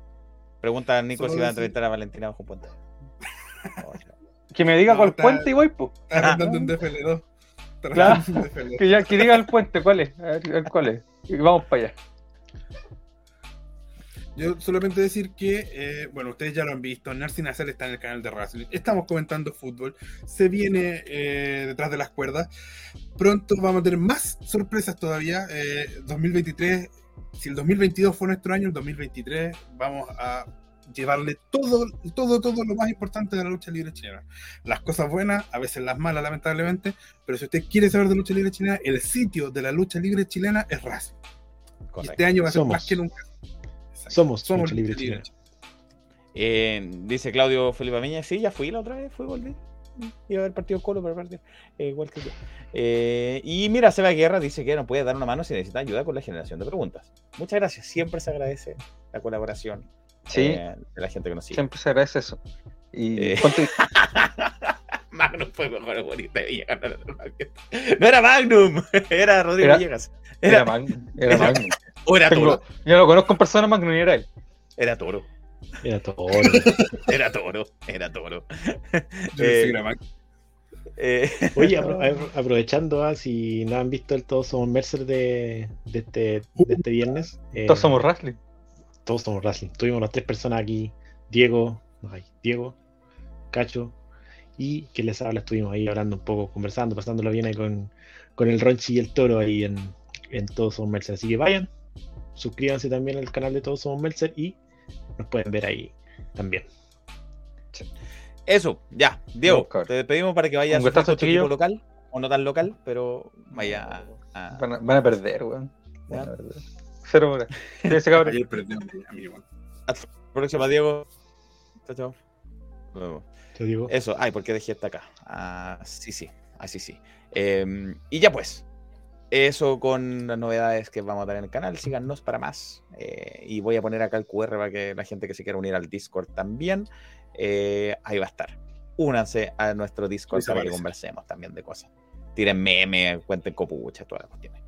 Pregunta a Nico Solo si va a entrevistar a Valentina bajo un puente. Oh. (laughs) Que me diga No, cuál está- puente y voy, pues. Está un DFL2. Está (laughs) Claro. rondando un DFL2. Que, ya, que diga el puente, ¿cuál es? A ver, a ver cuál es. Y vamos para allá. Yo solamente decir que, eh, bueno, ustedes ya lo han visto, Narcy Nacer está en el canal de Wrestling. Estamos comentando fútbol. Se viene eh, detrás de las cuerdas. Pronto vamos a tener más sorpresas todavía. Eh, 2023, si el 2022 fue nuestro año, el 2023 vamos a llevarle todo, todo, todo lo más importante de la lucha libre chilena. Las cosas buenas, a veces las malas, lamentablemente. Pero si usted quiere saber de lucha libre chilena, el sitio de la lucha libre chilena es Wrestling. Y Correcto. este año va a ser Somos. más que nunca. Somos Somos Lucha Libre. Eh, dice Claudio Felipe Ameña, sí, ya fui la otra vez, fui, volví. Iba a haber partido Colo, pero partido eh, igual que yo. Eh, y mira, Seba Guerra dice que nos puede dar una mano si necesita ayuda con la generación de preguntas. Muchas gracias, siempre se agradece la colaboración Sí, eh, de la gente que nos sigue. siempre se agradece eso. Y Eh. ¿cuánto- (laughs) Magnum fue mejor bonita de Villegas. (laughs) No era Magnum, (laughs) era Rodrigo Era- Villegas. era Era, Magnum. Era Magnum. O era Tengo- toro. yo lo conozco en persona, Magnum, y era él. Era toro. Era todo. (laughs) Era toro. Era toro. Yo Eh. Eh, (laughs) Oye, apro- apro- aprovechando, ah, si no han visto el Todos Somos Mercer de, de, este, de este viernes. eh, Todos somos wrestling. Todos somos wrestling. Tuvimos las tres personas aquí: Diego, ay, Diego, Cacho y que les habla. Estuvimos ahí hablando un poco, conversando, pasándolo bien ahí con, con el Ronchi y el Toro ahí en, en Todos Somos Mercer. Así que vayan, suscríbanse también al canal de Todos Somos Mercer y nos pueden ver ahí también. Eso, ya. Diego, No, te despedimos para que vayas a tu equipo chiquillo. local, o no tan local, pero vaya a... Van a, van a perder, weón. Van a perder. Cero horas. Ese cabrón. Ayer perdimos, a mí igual. Próxima, Diego. Chao, chao. Te digo, Eso, ay, ¿por qué dejé esta acá? Ah, sí, sí, así sí. Em, y ya pues, eso con las novedades que vamos a tener en el canal, síganos para más. Eh, y voy a poner acá el QR para que la gente que se quiera unir al Discord también, eh, ahí va a estar. Únanse a nuestro Discord se para que conversemos también de cosas. Tiren meme, cuenten copucha, todas las cuestiones.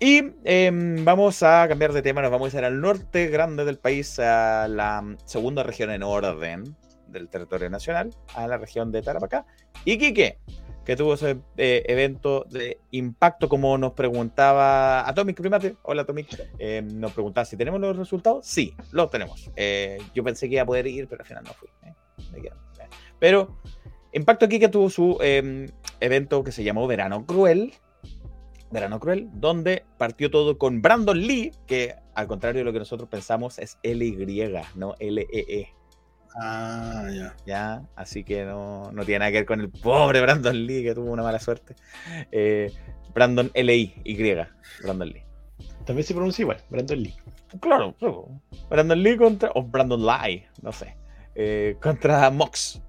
Y em, vamos a cambiar de tema, nos vamos a ir al norte grande del país, a la segunda región en orden del territorio nacional, a la región de Tarapacá. Iquique, que tuvo ese eh, evento de impacto, como nos preguntaba Atomic Primate. Hola Atomic, Eh, nos preguntaba si tenemos los resultados. Sí, los tenemos. Eh, yo pensé que iba a poder ir, pero al final no fui. eh. Eh. Pero Impacto Iquique tuvo su eh, evento que se llamó Verano Cruel. Verano Cruel, donde partió todo con Brandon Lee, que al contrario de lo que nosotros pensamos es L-Y, no L-E-E. Ah, ya. ¿ya? Así que no, no tiene nada que ver con el pobre Brandon Lee, que tuvo una mala suerte. Eh, Brandon L-I-Y, Brandon Lee. también se pronuncia igual, Brandon Lee. Claro, claro. Brandon Lee contra, o Brandon Lie, no sé, eh, contra Mox.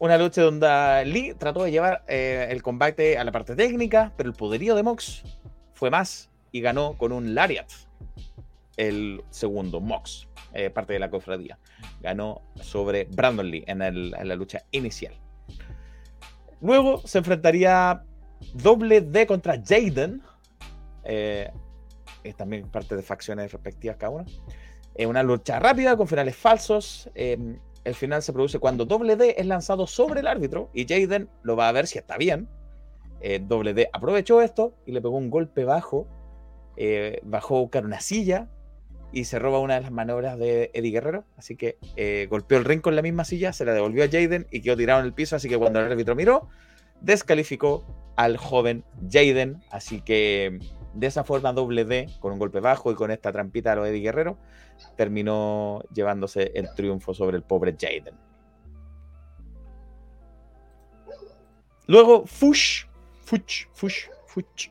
Una lucha donde Lee trató de llevar eh, el combate a la parte técnica, pero el poderío de Mox fue más y ganó con un Lariat. El segundo, Mox, eh, parte de la cofradía, ganó sobre Brandon Lee en, la lucha inicial. Luego se enfrentaría doble D contra Jaden. eh, es también parte de facciones respectivas cada una. Es una lucha rápida con finales falsos. eh, el final se produce cuando Doble D es lanzado sobre el árbitro y Jaden lo va a ver si está bien. Eh, Doble D aprovechó esto y le pegó un golpe bajo. eh, bajó a buscar una silla y se roba una de las maniobras de Eddie Guerrero. Así que eh, golpeó el ring con la misma silla, se la devolvió a Jaden y quedó tirado en el piso. Así que cuando el árbitro miró, descalificó al joven Jaden. Así que de esa forma, doble D, con un golpe bajo y con esta trampita a los Eddie Guerrero, terminó llevándose el triunfo sobre el pobre Jaden. Luego, Fush, Fush, Fush, Fush,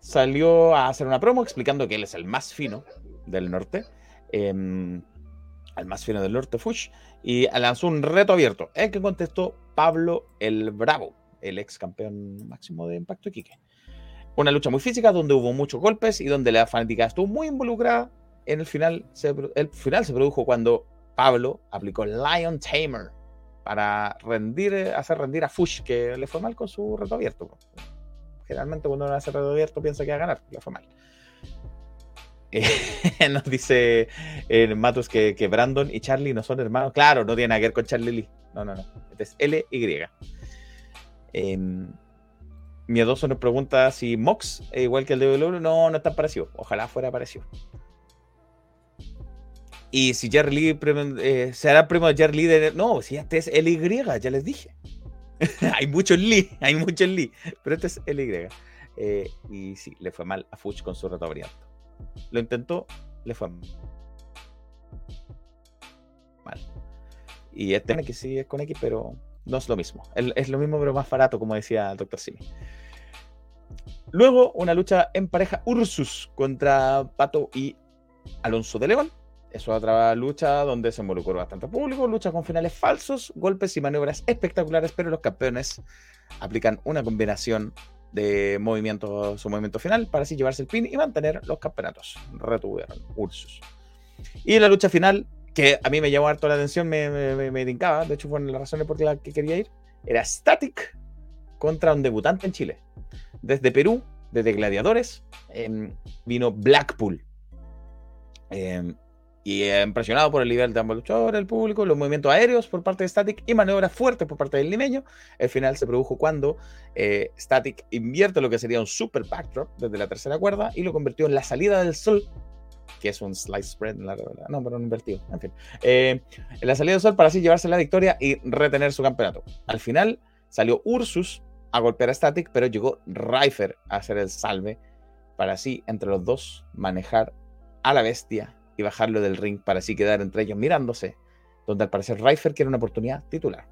salió a hacer una promo explicando que él es el más fino del norte. em, al más fino del norte, Fush, y lanzó un reto abierto, el que contestó Pablo el Bravo, el ex campeón máximo de Impacto Iquique. Una lucha muy física donde hubo muchos golpes y donde la fanática estuvo muy involucrada. En el final, se, el final se produjo cuando Pablo aplicó Lion Tamer para rendir, hacer rendir a Fush, que le fue mal con su reto abierto. Generalmente cuando uno hace reto abierto piensa que va a ganar, le fue mal. Eh, (laughs) nos dice eh, Matus que, Brandon y Charlie no son hermanos. Claro, no tiene nada que ver con Charlie Lee. No, no, no. Este es L-Y. Eh, Miedoso nos pregunta si Mox es igual que el de WWE. No, no es tan parecido. Ojalá fuera parecido. Y si Jerry Lee eh, será primo de Jerry Lee. no, si este es LY, ya les dije. (laughs) hay muchos Lee, hay muchos Lee. Pero este es LY. Eh, y sí, le fue mal a Fuchs con su reto abierto. Lo intentó, le fue mal. Y este que sí es con X, pero no es lo mismo. Es lo mismo, pero más barato, como decía el Dr. Simi. Luego, una lucha en pareja Ursus contra Pato y Alonso de León. Es otra lucha donde se involucró bastante público, lucha con finales falsos, golpes y maniobras espectaculares, pero los campeones aplican una combinación de movimientos, su movimiento final, para así llevarse el pin y mantener los campeonatos. Retuvieron Ursus. Y la lucha final, que a mí me llamó harto la atención, me, me, me, tincaba, de hecho fue una de las razones por las que quería ir, era Static contra un debutante en Chile. Desde Perú, desde Gladiadores, em, vino Blackpool. Em, y eh, impresionado por el nivel de ambos luchadores, el público, los movimientos aéreos por parte de Static y maniobras fuertes por parte del limeño. El final se produjo cuando eh, Static invierte lo que sería un super backdrop desde la tercera cuerda y lo convirtió en la salida del sol, que es un slice spread, la- la- no, pero no invertido, en fin. Eh, en la salida del sol para así llevarse la victoria y retener su campeonato. Al final salió Ursus a golpear a Static, pero llegó Rifer a hacer el salve para así entre los dos manejar a la bestia y bajarlo del ring para así quedar entre ellos mirándose, donde al parecer Rifer quiere una oportunidad titular.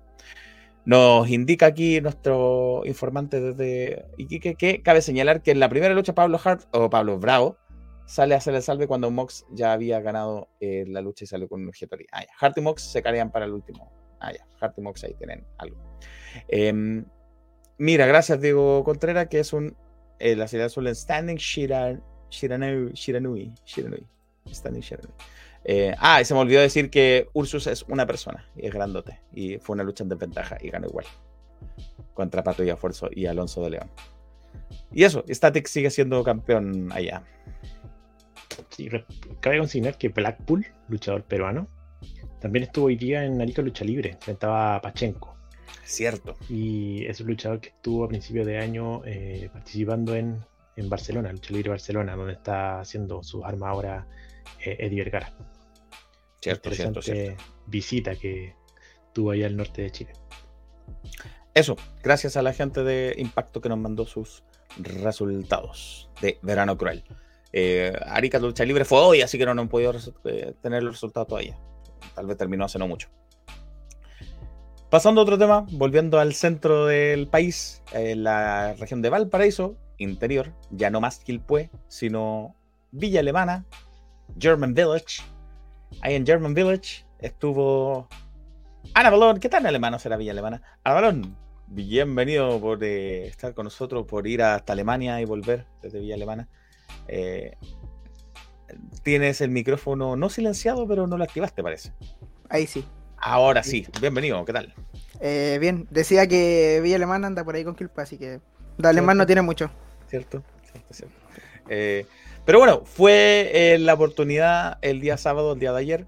Nos indica aquí nuestro informante desde Iquique que cabe señalar que en la primera lucha Pablo Hart o Pablo Bravo sale a hacer el salve cuando Mox ya había ganado eh, la lucha y salió con un objetor. Ah, ya. Hart y Mox se caerían para el último. Ah, ya. Hart y Mox ahí tienen algo. Em, mira, gracias Diego Contreras, que es un. eh, la ciudad azul en Standing Shiran, Shiranui. Shiranui. Shiranui. Standing Shiranui. Eh, ah, y se me olvidó decir que Ursus es una persona y es grandote. Y fue una lucha en desventaja y ganó igual. Contra Pato y Afuerzo y Alonso de León. Y eso, Static sigue siendo campeón allá. Sí, cabe consignar que Blackpool, luchador peruano, también estuvo hoy día en Arica Lucha Libre, enfrentaba a Pachenko. Cierto. Y es un luchador que estuvo a principios de año eh, participando en, en Barcelona, Lucha Libre Barcelona, donde está haciendo sus armas ahora eh, Eddie Vergara. Cierto, cierto, cierto. visita que tuvo allá al norte de Chile. Eso, gracias a la gente de Impacto que nos mandó sus resultados de Verano Cruel. Eh, Arica Lucha Libre fue hoy, así que no, no han podido eh, tener los resultados todavía. Tal vez terminó hace no mucho. Pasando a otro tema, volviendo al centro del país, en la región de Valparaíso, interior, ya no más Quilpué, sino Villa Alemana, German Village. Ahí en German Village estuvo Ana Balón, ¿qué tal en alemán será Villa Alemana? Ana Balón, bienvenido por eh, estar con nosotros, por ir hasta Alemania y volver desde Villa Alemana. Eh, tienes el micrófono no silenciado, pero no lo activaste, parece. Ahí sí. Ahora sí, bienvenido, ¿qué tal? Eh, bien, decía que Villa Alemán anda por ahí con Kilpa, así que de alemán no tiene mucho. ¿Cierto? Cierto, cierto. Pero bueno, fue eh, la oportunidad el día sábado, el día de ayer,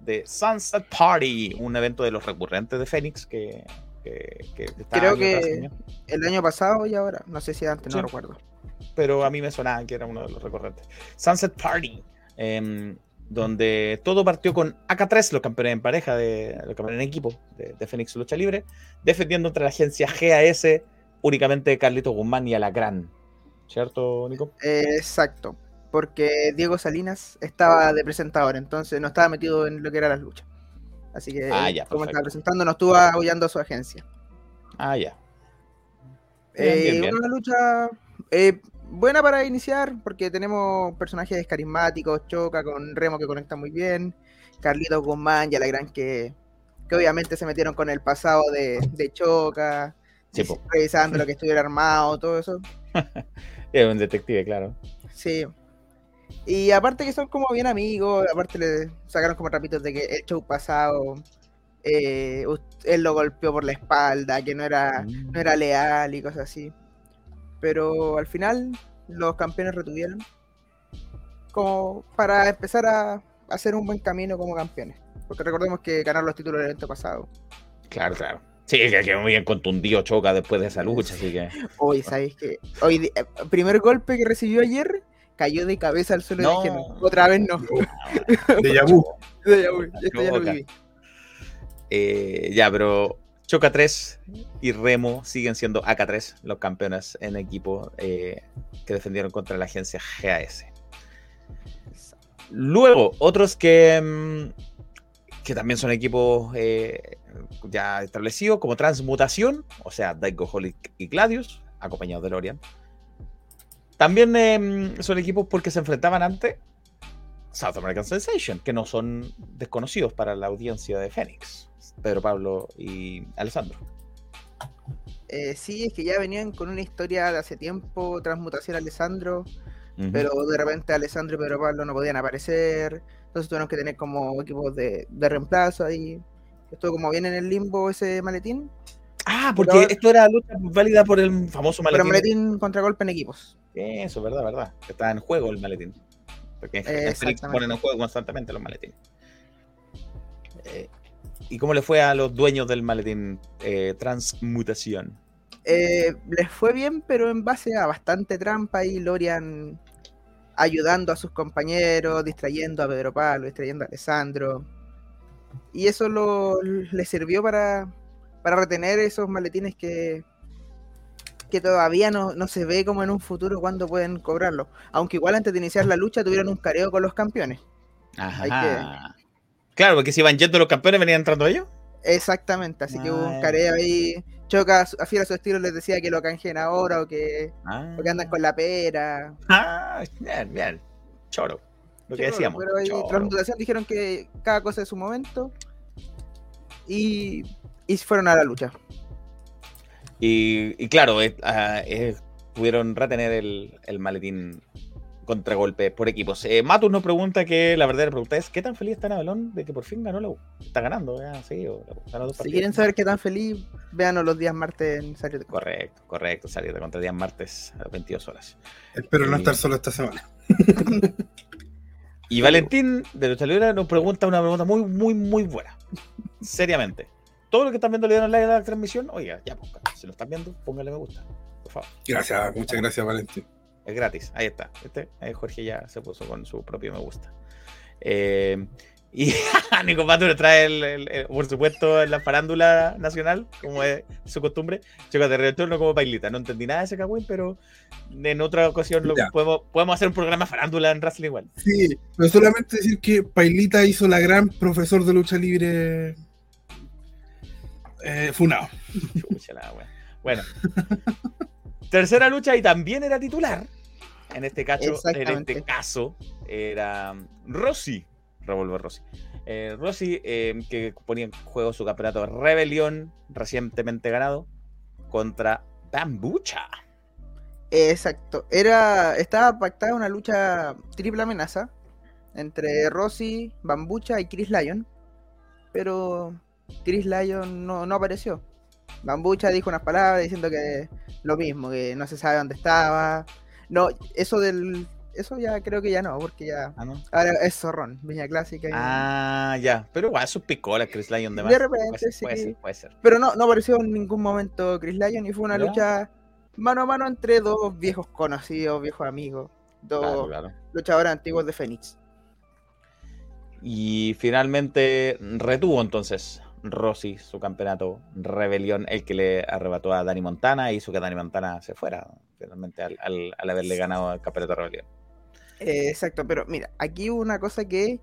de Sunset Party, un evento de los recurrentes de Phoenix que, que, que Creo que el año pasado y ahora. No sé si antes, Sí. no recuerdo. pero a mí me sonaba que era uno de los recurrentes. Sunset Party, em, donde todo partió con AK3, los campeones en pareja, de, los campeones en equipo de, de Fénix Lucha Libre, defendiendo entre la agencia GAS únicamente Carlito Guzmán y Alacrán. ¿Cierto, Nico? Eh, exacto. Porque Diego Salinas estaba de presentador, entonces no estaba metido en lo que eran las luchas. Así que, Ah, ya, como estaba presentando, nos estuvo apoyando a su agencia. Ah, ya. Bien, Eh, bien. Una lucha eh, buena para iniciar, porque tenemos personajes carismáticos, Choca con Remo que conecta muy bien, Carlitos Guzmán y a la gran que, que obviamente se metieron con el pasado de, de Choca, Sí, revisando lo que estuviera armado, todo eso. (laughs) Es un detective, claro. Sí. Y aparte que son como bien amigos, aparte le sacaron como rapitos de que el show pasado eh, él lo golpeó por la espalda, que no era, Mm. no era leal y cosas así. Pero al final los campeones retuvieron como para empezar a hacer un buen camino como campeones. Porque recordemos que ganaron los títulos del evento pasado. Claro, claro. Sí, que quedó muy bien contundido Choca después de esa lucha, así que. Hoy, ¿sabéis que Hoy, eh, primer golpe que recibió ayer, cayó de cabeza al suelo No. y dije, no, otra vez no. De Yabu. Ya, uy, esto ya lo viví. Eh, ya, pero Choca 3 y Remo siguen siendo AK3 los campeones en equipo eh, que defendieron contra la agencia GAS. Luego, otros que, mm, que también son equipos eh, ya establecidos, como Transmutación, o sea, Daigo Holic y Gladius, acompañados de Lorian. También eh, son equipos porque se enfrentaban antes South American Sensation, que no son desconocidos para la audiencia de Fénix, Pedro Pablo y Alessandro. Eh, sí, es que ya venían con una historia de hace tiempo, transmutación Alessandro, pero de repente Alessandro y Pedro Pablo no podían aparecer, entonces tuvieron que tener como equipos de, de reemplazo ahí. Estuvo como bien en el limbo ese maletín, Ah, porque Pero- esto era lucha válida por el famoso pero maletín. maletín contragolpe en equipos. Eso, verdad, verdad. Está en juego el maletín. Porque Exactamente. ponen en juego constantemente los maletines. Eh, ¿Y cómo le fue a los dueños del maletín eh, Transmutación? Eh, les fue bien, pero en base a bastante trampa y Lorian ayudando a sus compañeros, distrayendo a Pedro Pablo, distrayendo a Alessandro. Y eso lo, les sirvió para, para retener esos maletines que, que todavía no, no se ve como en un futuro cuándo pueden cobrarlo. Aunque igual antes de iniciar la lucha tuvieron un careo con los campeones. Ajá. Claro, porque si iban yendo los campeones, venían entrando ellos. Exactamente, así que hubo Ah. un careo ahí. Choca, a fiel a su estilo, les decía que lo canjeen ahora o que, Ah, o que andan con la pera. Ah, bien, bien. Choro. Lo que decíamos. Pero ahí, choro. transmutación dijeron que cada cosa es su momento. Y, y fueron a la lucha. Y, y claro, eh, eh, pudieron retener el, el maletín contragolpe por equipos. Eh, Matus nos pregunta que la verdadera pregunta es: ¿qué tan feliz está Navalón de que por fin ganó la U? Está ganando, ya, sí, o- ganó dos Si quieren saber qué tan feliz, véanos los días martes en Sario de Cor- Correcto, correcto. Salir de contra días martes a las 22 horas. Espero no estar solo esta semana. (laughs) Y Valentín de Lucha Libre nos pregunta una pregunta muy, muy, muy buena. Seriamente. Todo lo que están viendo le dieron like a la transmisión, oiga, ya, pues, si lo están viendo, póngale me gusta. Por favor. Gracias, muchas gracias, Valentín. Es gratis, ahí está. ¿viste? Ahí Jorge ya se puso con su propio me gusta. Eh, y (laughs) Nico Pato nos trae, el, el- el- por supuesto, la farándula nacional, como es su costumbre, Choca de retorno como pailita. No entendí nada de ese cagüín, pero en otra ocasión lo, Ya. podemos, podemos hacer un programa farándula en Wrestling igual. Sí, pero solamente decir que Pailita hizo la gran profesor de lucha libre eh, Funao. Chucha la wea. Bueno. Tercera lucha y también era titular. En este, cacho, en este caso era Rossi. Revolver Rossi. Eh, Rossi, eh, que ponía en juego su campeonato de Rebelión, recientemente ganado, contra Bambucha. Exacto. Era, estaba pactada una lucha triple amenaza entre Rossi, Bambucha y Chris Lyon. Pero Chris Lyon no, no apareció. Bambucha dijo unas palabras diciendo que lo mismo, que no se sabe dónde estaba. No, eso del. Eso ya creo que ya no, porque ya. Ah, no. Ahora es zorrón, Viña Clásica. y- Ah, ya. Pero igual, sus picolas, Chris Lyon de De más. repente, puede ser, sí. puede ser, puede ser. Pero no, no apareció en ningún momento Chris Lyon y fue una lucha mano a mano entre dos viejos conocidos, viejos amigos, dos Claro, claro. luchadores antiguos de Fénix. Y finalmente retuvo entonces Rossi su campeonato Rebelión, el que le arrebató a Dani Montana y hizo que Dani Montana se fuera finalmente al, al- al haberle ganado el campeonato Rebelión. Eh, exacto, pero mira, aquí hubo una cosa que,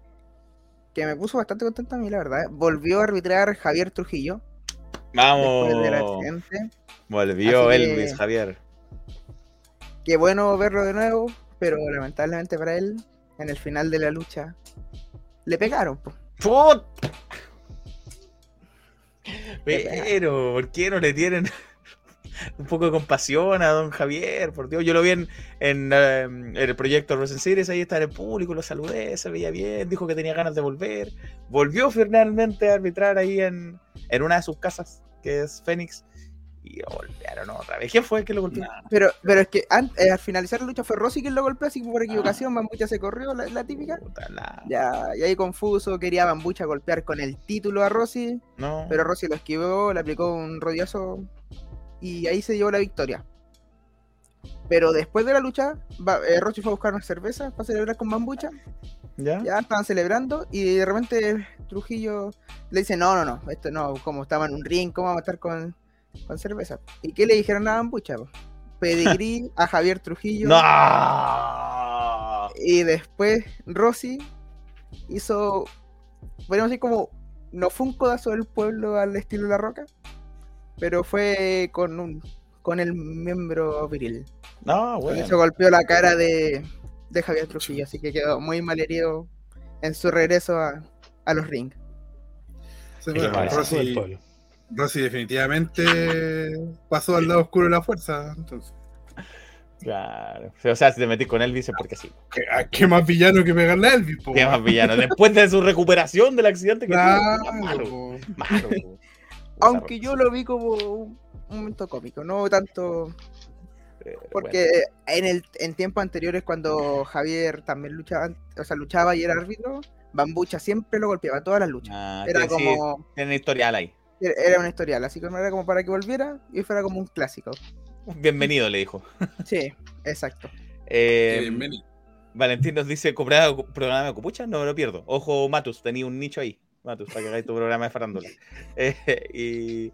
que me puso bastante contento a mí, la verdad. Volvió a arbitrar Javier Trujillo del ¡Vamos! Volvió Así que- Elvis Javier. Qué bueno verlo de nuevo, pero lamentablemente para él, en el final de la lucha, le pegaron. ¡Put! Pero, ¿por qué no le tienen (laughs) un poco de compasión a don Javier? Por Dios, yo lo vi en, en, eh, en el proyecto Resident Series, ahí está en el público, lo saludé, se veía bien, dijo que tenía ganas de volver. Volvió finalmente a arbitrar ahí en, en una de sus casas, que es Fénix, y golpearon otra vez. ¿Quién fue el que lo golpeó? Pero, pero es que eh, al finalizar la lucha fue Rossi quien lo golpeó, así que por equivocación, Bambucha se corrió, la, la típica. Puta Ya, y ahí confuso, quería Bambucha golpear con el título a Rossi, No. pero Rossi lo esquivó, le aplicó un rodillazo y ahí se llevó la victoria. Pero después de la lucha, eh, Rossi fue a buscar una cerveza para celebrar con Bambucha, ¿Ya? ya estaban celebrando y de repente Trujillo le dice, no, no, no, esto no, como estaba en un ring, ¿cómo vamos a estar con, con cerveza? ¿Y qué le dijeron a Bambucha? po? Pedigrí (laughs) a Javier Trujillo. ¡No! Y después Rossi hizo, podríamos decir como, no fue un codazo del pueblo al estilo La Roca, pero fue con un con el miembro viril. No, bueno. eso golpeó la cara de, de Javier Trujillo, así que quedó muy mal herido en su regreso a, a los rings. Sí, bueno, Rossi, pueblo. Rossi definitivamente pasó al lado oscuro de la fuerza. Entonces, Claro. O sea, si te metís con Elvis es porque sí. ¿qué, más villano que pegarle a Elvis? po? Qué más villano. Después de su recuperación del accidente que Claro, tuvo. Malo. po. Malo. po. Aunque yo lo vi como un momento cómico, no tanto Pero porque en el en tiempos anteriores cuando Javier también luchaba, o sea, luchaba y era árbitro, Bambucha siempre lo golpeaba todas las luchas. Ah, Era como tiene historial ahí. Era una historial, así que no era como para que volviera y fuera como un clásico. Bienvenido, le dijo. (laughs) Sí, exacto. Eh, Bienvenido. Valentín nos dice, ¿comprar programa de Copucha? No me lo pierdo. Ojo, Matus, tenía un nicho ahí. Matus, para que hagáis tu programa de farándula. (laughs) Eh, y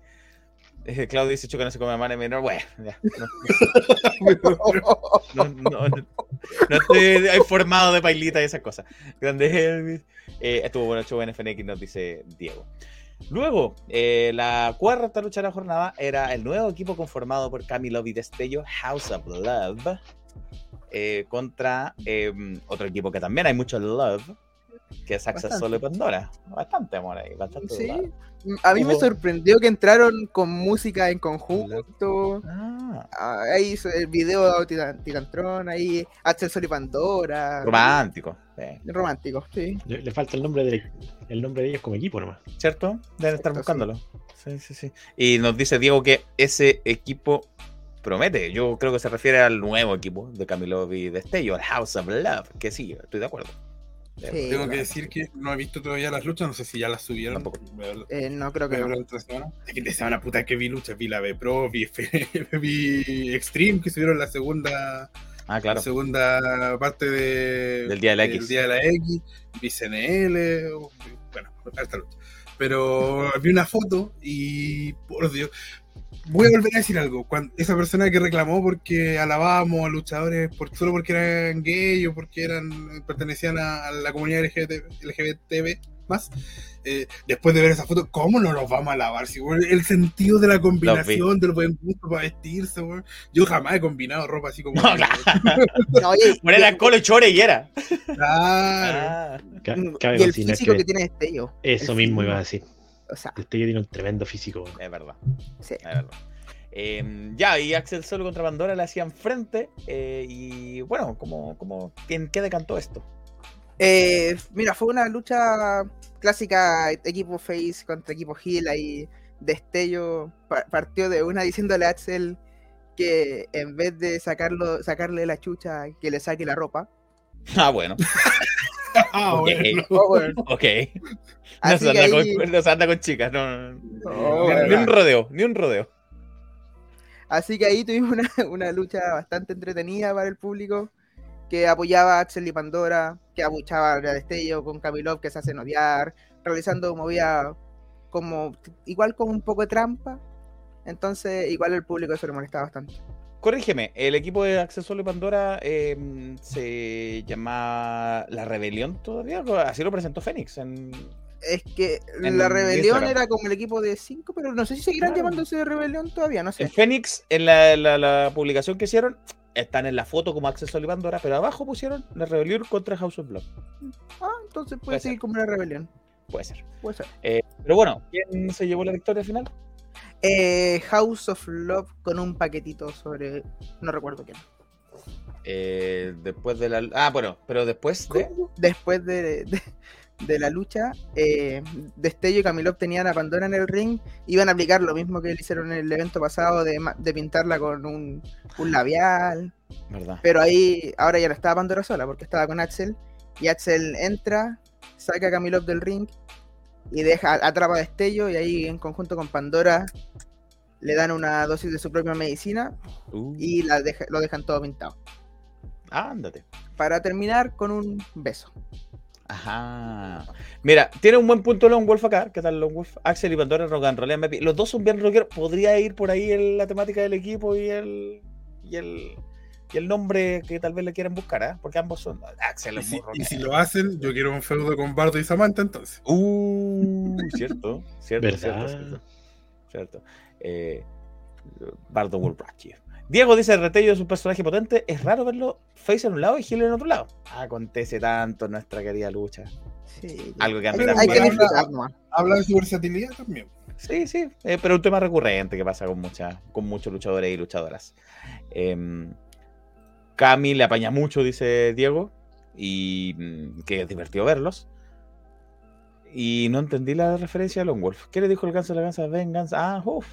eh, Claudio dice, Chuca no se come mano menor. Bueno, ya. (laughs) No, no, no, no, no estoy informado de pailita y esas cosas. Grande Elvis. Eh, estuvo bueno el show en FNX, nos dice Diego. Luego, eh, la cuarta lucha de la jornada era el nuevo equipo conformado por Cami Love y Destello, House of Love, eh, contra eh, otro equipo que también hay mucho love, que es Access Bastante. Solo y Pandora. Bastante amor ahí, bastante Sí. A mí me sorprendió que entraron con música en conjunto. Ah, Ah, Ahí hizo el video de Titan- Titantron, ahí Axel Sol y Pandora. romántico, eh, Romántico, sí. Le, le falta el nombre de el nombre de ellos como equipo nomás. ¿cierto? Deben estar Cierto, buscándolo. Sí, sí, sí. Y nos dice Diego que ese equipo promete. Yo creo que se refiere al nuevo equipo de Camilo y Destello, el House of Love, que sí, estoy de acuerdo. Sí, Tengo que decir que no he visto todavía las luchas, no sé si ya las subieron. Eh, no creo que no. de semana, puta, que vi luchas, vi la B Pro, vi, (laughs) vi Extreme, que subieron la segunda, Ah, claro. la segunda parte de, Del Día de la del X. Día de la X, vi CNL, bueno, harta lucha. Pero vi una foto y, por Dios, voy a volver a decir algo. Cuando, esa persona que reclamó porque alabábamos a luchadores por, solo porque eran gay o porque eran pertenecían a, a la comunidad LGBT, LGBTB más, eh, después de ver esa foto, ¿cómo no los vamos a alabar? Si, el sentido de la combinación, del buen gusto para vestirse, weón. yo jamás he combinado ropa así como... No, claro. (laughs) No, oye, Poner y- el colo y chore y era. Claro. Ah, Mm, cabe y el físico que que tiene Destello. eso el mismo físico. iba a decir. O sea, Destello tiene un tremendo físico. es verdad. sí. Es verdad. Eh, ya, y Axel Solo contra Pandora le hacían frente. eh, y bueno, como, como, ¿en qué decantó esto? Eh, mira, fue una lucha clásica, equipo face contra equipo heel, ahí Destello pa- partió de una diciéndole a Axel que en vez de sacarlo, sacarle la chucha, que le saque la ropa. Ah, bueno. (laughs) Ah, Ok. bueno. Bueno. (laughs) No se, anda ahí- con, no se anda con chicas, no, no, ni, ni un rodeo, ni un rodeo. Así que ahí tuvimos una, (laughs) una lucha bastante entretenida para el público, que apoyaba a Axel y Pandora, que abuchaba a Destello con Kamilov, que se hacen odiar, realizando movida como igual con un poco de trampa. Entonces, igual el público eso le molestaba bastante. Corrígeme, el equipo de Acceso y Pandora eh, se llama La Rebelión todavía, así lo presentó Fénix. En... Es que En la rebelión Instagram. era como el equipo de 5, pero no sé si seguirán Claro. llamándose rebelión todavía, no sé. En Fénix, en la, la- la publicación que hicieron, están en la foto como Acceso y Pandora, pero abajo pusieron La Rebelión contra House of Blood. Ah, entonces puede Puede seguir ser. como una rebelión. Puede ser. Puede ser. Pero bueno, ¿quién se llevó la victoria al final? Eh, House of Love con un paquetito sobre. No recuerdo quién. Eh, después de la. Ah, bueno, pero después de. Después de, de- de la lucha, eh, Destello y Camilov tenían a Pandora en el ring. Iban a aplicar lo mismo que le hicieron en el evento pasado de, pintarla con un, un labial. ¿Verdad? Pero ahí, ahora ya no estaba Pandora sola porque estaba con Axel. Y Axel entra, saca a Camilov del ring y deja, atrapa a Destello. Y ahí, en conjunto con Pandora, le dan una dosis de su propia medicina Uh, y la deja- lo dejan todo pintado. Ándate. Para terminar con un beso. Ajá. Mira, tiene un buen punto Lone Wolf acá. ¿Qué tal Lone Wolf? Axel y Pandora rock and baby. Los dos son bien rockeros. Podría ir por ahí el- la temática del equipo y el. y el. y el nombre que tal vez le quieran buscar, ¿ah? Porque ambos son. Axel Y es si, muy y si lo hacen, yo quiero un feudo con Bardo y Samantha entonces. Uh, cierto, cierto, cierto, cierto. cierto. Eh, Bardo Wolbrachi. Diego dice: Retello es un personaje potente. Es raro verlo face en un lado y Gil en otro lado. Acontece tanto en nuestra querida lucha. Sí, Algo que Hay apenas hay que Habla- disfrutar. Habla de su versatilidad también. Sí, sí, eh, pero un tema recurrente que pasa con, mucha, con muchos luchadores y luchadoras. Em, Cami le apaña mucho, dice Diego, y mm, que es divertido verlos. Y no entendí la referencia a Lone Wolf. ¿Qué le dijo el ganso a la gansa? Venganza. Ah, uff.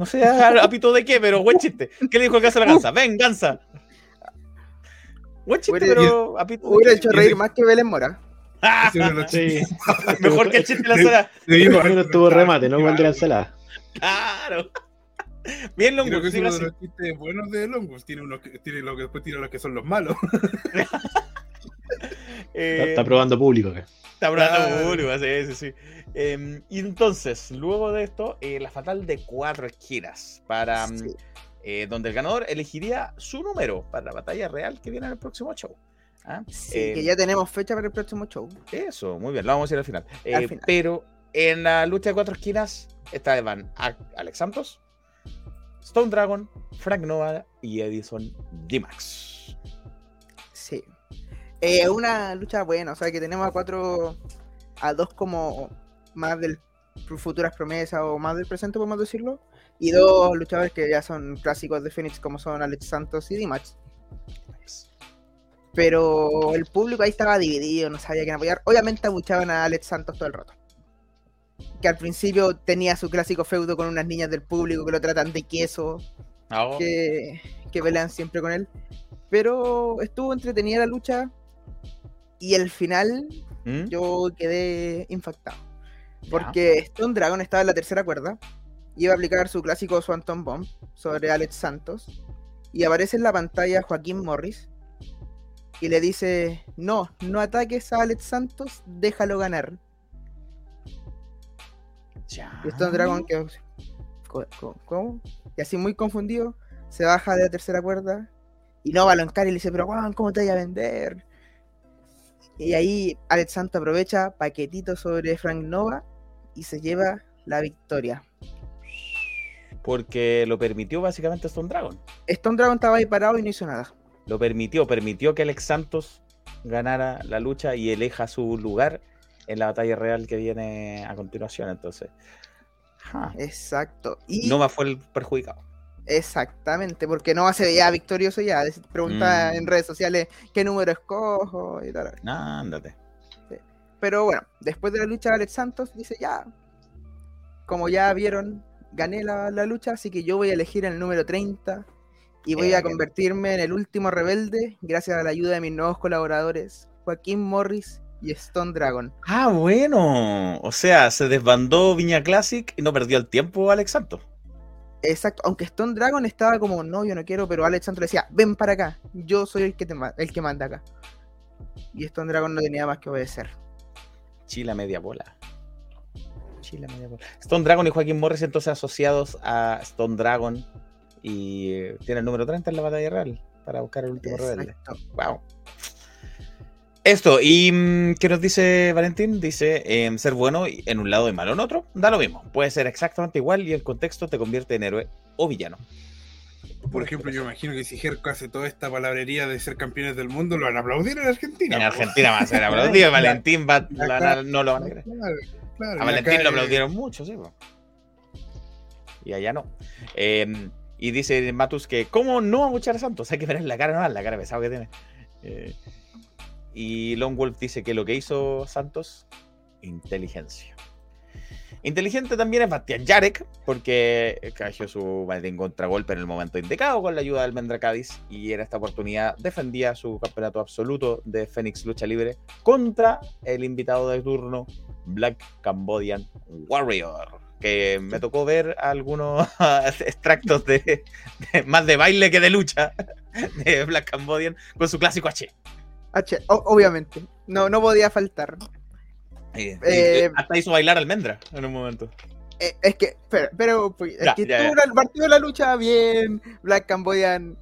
No sé a, a pito de qué, pero buen chiste. ¿Qué le dijo el ganso a la gansa? Venganza. Buen chiste, Hubiera- pero a pito de Hubiera hecho reír más que Belén Mora. ¡Ah! Los (laughs) Sí. Mejor que el chiste de la sala. tuvo remate, no igual de la ensalada. Claro. Bien, Lone Creo que uno de los chistes buenos de Longos. Tiene, unos que- tiene lo que después tiene los que son los malos. Eh, (laughs) Está, está probando público acá. Está probando Claro. público, sí, sí, sí. Em, y entonces, luego de esto, eh, la fatal de cuatro esquinas, para mm, Sí. eh, donde el ganador elegiría su número para la batalla real que viene en el próximo show. ¿Ah? Sí, que ya tenemos fecha para el próximo show. Eso, muy bien, lo vamos a ir al final. Eh, Al final. Pero en la lucha de cuatro esquinas, esta vez van a- Alex Santos, Stone Dragon, Frank Nova y Edison D-Max. Eh, una lucha buena, o sea que tenemos a cuatro, a dos como más del futuras promesas o más del presente, podemos decirlo, y dos luchadores que ya son clásicos de Phoenix como son Alex Santos y Dimax. Pero el público ahí estaba dividido, no sabía quién apoyar. Obviamente abuchaban a Alex Santos todo el rato. Que al principio tenía su clásico feudo con unas niñas del público que lo tratan de queso, Ah, oh, que, que pelean siempre con él. Pero estuvo entretenida la lucha. Y el final ¿Mm? yo quedé impactado. Porque Stone Dragon estaba en la tercera cuerda. Iba a aplicar su clásico Swanton Bomb sobre Alex Santos. Y aparece en la pantalla Joaquín Morris. Y le dice, no, no ataques a Alex Santos, déjalo ganar. Ya. Y Stone Dragon que co- co- ¿Cómo? Y así muy confundido, se baja de la tercera cuerda y no va a y le dice, pero Juan, ¿cómo te voy a vender? Y ahí Alex Santos aprovecha paquetito sobre Frank Nova y se lleva la victoria. Porque lo permitió básicamente Stone Dragon. Stone Dragon estaba ahí parado y no hizo nada. lo permitió, permitió que Alex Santos ganara la lucha y elija su lugar en la batalla real que viene a continuación. Entonces, Exacto. Y Nova fue el perjudicado. Exactamente, porque Nova se veía victorioso ya. Pregunta Mm. en redes sociales qué número escojo y tal. Ándate. Pero bueno, después de la lucha, Alex Santos dice ya, como ya vieron, gané la, la lucha, así que yo voy a elegir el número 30 Y voy Eh, a convertirme en el último rebelde gracias a la ayuda de mis nuevos colaboradores, Joaquín Morris y Stone Dragon. Ah, bueno. O sea, se desbandó Viña Classic y no perdió el tiempo Alex Santos. Exacto, aunque Stone Dragon estaba como, no, yo no quiero, pero Alex le decía, ven para acá, yo soy el que, te ma- el que manda acá. Y Stone Dragon no tenía más que obedecer. Chile a media bola. Chile a media bola. Stone Dragon y Joaquín Morris entonces asociados a Stone Dragon y eh, tiene el número 30 en la batalla real para buscar el último rebelde. Exacto. Wow. Esto, y mm, ¿qué nos dice Valentín? Dice, em, ser bueno en un lado y malo en otro, da lo mismo. Puede ser exactamente igual y el contexto te convierte en héroe o villano. Por ejemplo, yo imagino que si Jerko hace toda esta palabrería de ser campeones del mundo, lo van a aplaudir en Argentina. En. Argentina va a ser (laughs) aplaudido, Valentín va, La- no lo van a creer. Claro, claro, A Valentín acá, lo eh, aplaudieron mucho, sí. Y allá no. Eh, y dice Matus que, ¿cómo no a Santos? Hay que ver la cara nomás, la cara pesada que tiene. Eh, y Lone Wolf dice que lo que hizo Santos, inteligencia. Inteligente también es Bastian Jarek, porque cayó su maletín contragolpe en el momento indicado con la ayuda del Mendra Cádiz y en esta oportunidad defendía su campeonato absoluto de Fénix Lucha Libre contra el invitado de turno Black Cambodian Warrior. Que me tocó ver algunos (laughs) extractos de, de- más de baile que de lucha de Black Cambodian con su clásico H. H, o- obviamente, no, no podía faltar. Y- Eh, hasta hizo bailar almendra en un momento. Eh, es que, pero, pero pues, es Ya, que ya, estuvo ya. el partido de la lucha bien. Black Cambodian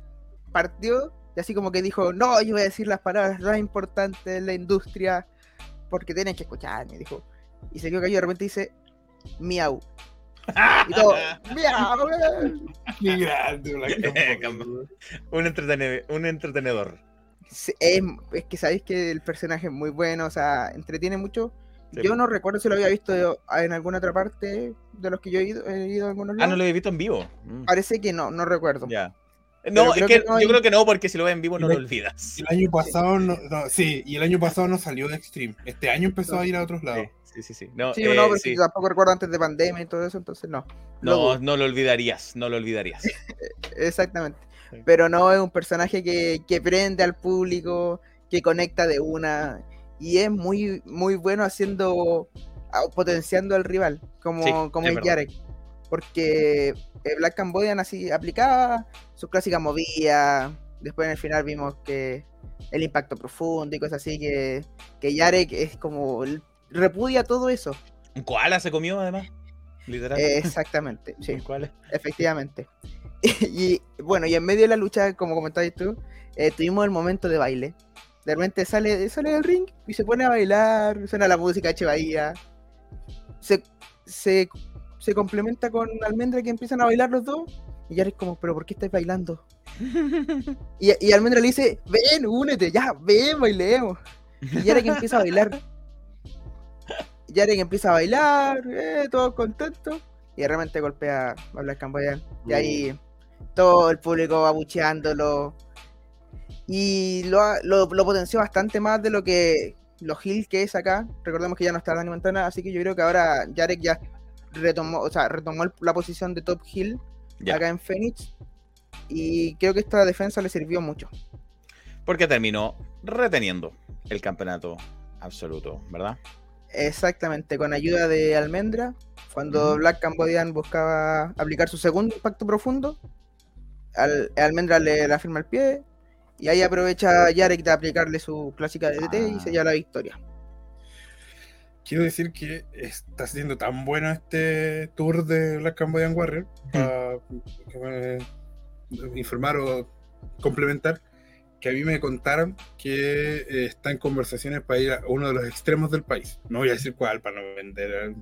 partió y así como que dijo: No, yo voy a decir las palabras más importantes de la industria porque tienen que escucharme. Dijo, y se quedó cayó y de repente dice: Miau. Y todo, (laughs) Miau. Qué grande, Black (laughs) Cambodian. Un, entretene- un entretenedor. Sí, Es, es que sabéis que el personaje es muy bueno, o sea, entretiene mucho. Sí, yo no recuerdo si lo había visto en alguna otra parte de los que yo he ido, he ido a algunos Ah, lados. no lo he visto en vivo. Mm, Parece que no, no recuerdo. Ya. No, es que, que no yo hay- creo que no, porque si lo ves en vivo no Y lo olvidas. El año pasado, no, no, sí, y el año pasado no salió de Extreme. Este año empezó a ir a otros lados. Sí, sí, sí. sí. No, Sí, eh, no, sí. tampoco recuerdo antes de pandemia y todo eso, entonces no. no, no lo olvidarías, no lo olvidarías. (laughs) Exactamente. Sí. Pero no es un personaje que, que prende al público, que conecta de una. Y es muy, muy bueno haciendo, ah, potenciando al rival, como, Sí, como es. Yarek. Porque eh, Black Cambodian así aplicaba sus clásicas movidas. Después en el final vimos que el impacto profundo y cosas así, que, que Yarek es como repudia todo eso. Un koala se comió además. Literal. Eh, exactamente, sí. Efectivamente. (laughs) Y bueno, y en medio de la lucha, como comentabas tú, eh, tuvimos el momento de baile. De repente sale, sale del ring y se pone a bailar, suena la música Bahía. Se, se, se complementa con Almendra que empiezan a bailar los dos. Y ya eres como, pero ¿por qué estás bailando? (laughs) Y, y Almendra le dice, ven, únete, ya, ven, bailemos. Y Yarek empieza a bailar. (laughs) Yarek empieza a bailar, eh, todo contento. Y de repente golpea a Black Cambodian. Y ahí todo el público abucheándolo. Y lo, lo, lo potenció bastante más de lo que los Hill que es acá. Recordemos que ya no está Dani Montana, así que yo creo que ahora Yarek ya retomó, o sea, retomó la posición de top Hill Ya. acá en Phoenix. Y creo que esta defensa le sirvió mucho. Porque terminó reteniendo el campeonato absoluto, ¿verdad? Exactamente, con ayuda de Almendra, cuando. Black Cambodian buscaba aplicar su segundo impacto profundo, al- Almendra le la firma el pie y ahí aprovecha Yarek de aplicarle su clásica DDT y Ah. se lleva la victoria. Quiero decir que está siendo tan bueno este tour de Black Cambodian Warrior, para me- informar o complementar, que a mí me contaron que eh, está en conversaciones para ir a uno de los extremos del país. No voy a decir cuál para no vender, eh,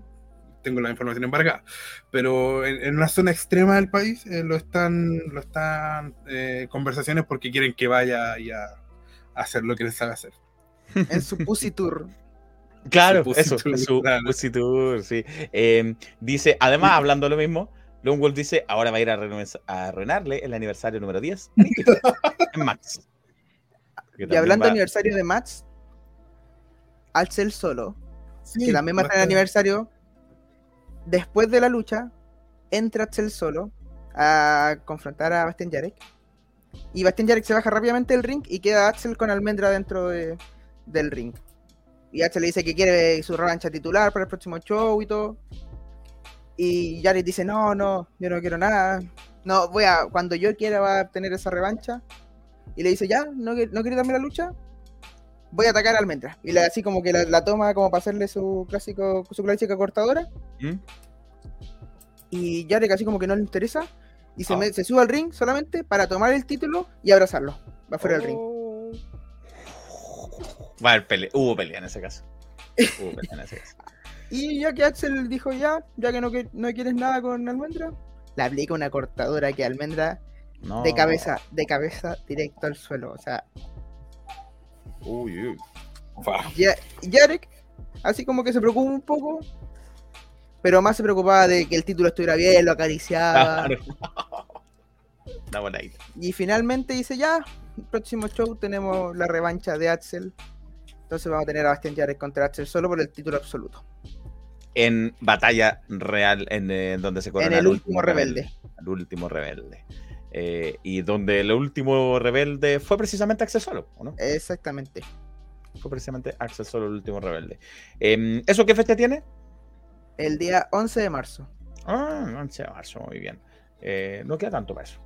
tengo la información embargada, pero en, en una zona extrema del país eh, lo están, lo están eh, conversaciones porque quieren que vaya y a, a hacer lo que les sabe hacer. En su Pussy Tour. (laughs) Claro, Pussy eso, Tour, su claro. Pussy Tour, sí. Eh, dice, además, hablando lo mismo, Lone Wolf dice, ahora va a ir a, a arruinarle el aniversario número 10 (laughs) en Max. Y hablando va- de aniversario de Max, Axel Solo, Sí, que también va a estar en aniversario, después de la lucha, entra Axel Solo a confrontar a Bastian Yarek Y Bastian Jarek se baja rápidamente del ring y queda Axel con Almendra dentro de- del ring. Y Axel le dice que quiere su revancha titular para el próximo show y todo. Y Jarek dice, no, no, yo no quiero nada. No, voy a, cuando yo quiera va a tener esa revancha. Y le dice, ya, ¿no, no quiere darme la lucha? Voy a atacar a Almendra. Y le, así como que la, la toma como para hacerle su clásico, su clásica cortadora. ¿Mm? Y Jarek así como que no le interesa. Y se, Ah. me- se sube al ring solamente para tomar el título y abrazarlo. Va fuera del ring. Oh. Va a haber pelea. Hubo pelea en ese caso. Hubo pelea en ese caso. (laughs) Y ya que Axel dijo ya, ya que no, que, no quieres nada con Almendra, le aplica una cortadora que Almendra No. de cabeza, de cabeza directo al suelo. O sea, Uy, uy. Fa. ya, Jarek, así como que se preocupa un poco, pero más se preocupaba de que el título estuviera bien, lo acariciaba. Claro. (laughs) Y finalmente dice ya, el próximo show tenemos la revancha de Axel. Entonces vamos a tener a Bastian Jarek contra Axel solo por el título absoluto. En batalla real, en eh, donde se corona En el último rebelde. El último rebelde. Eh, y donde el último rebelde fue precisamente Axel Solo, ¿o no? Exactamente. Fue precisamente Axel Solo el último rebelde. Em, ¿Eso qué fecha tiene? El día 11 de marzo. Ah, 11 de marzo, muy bien. Eh, no queda tanto para eso.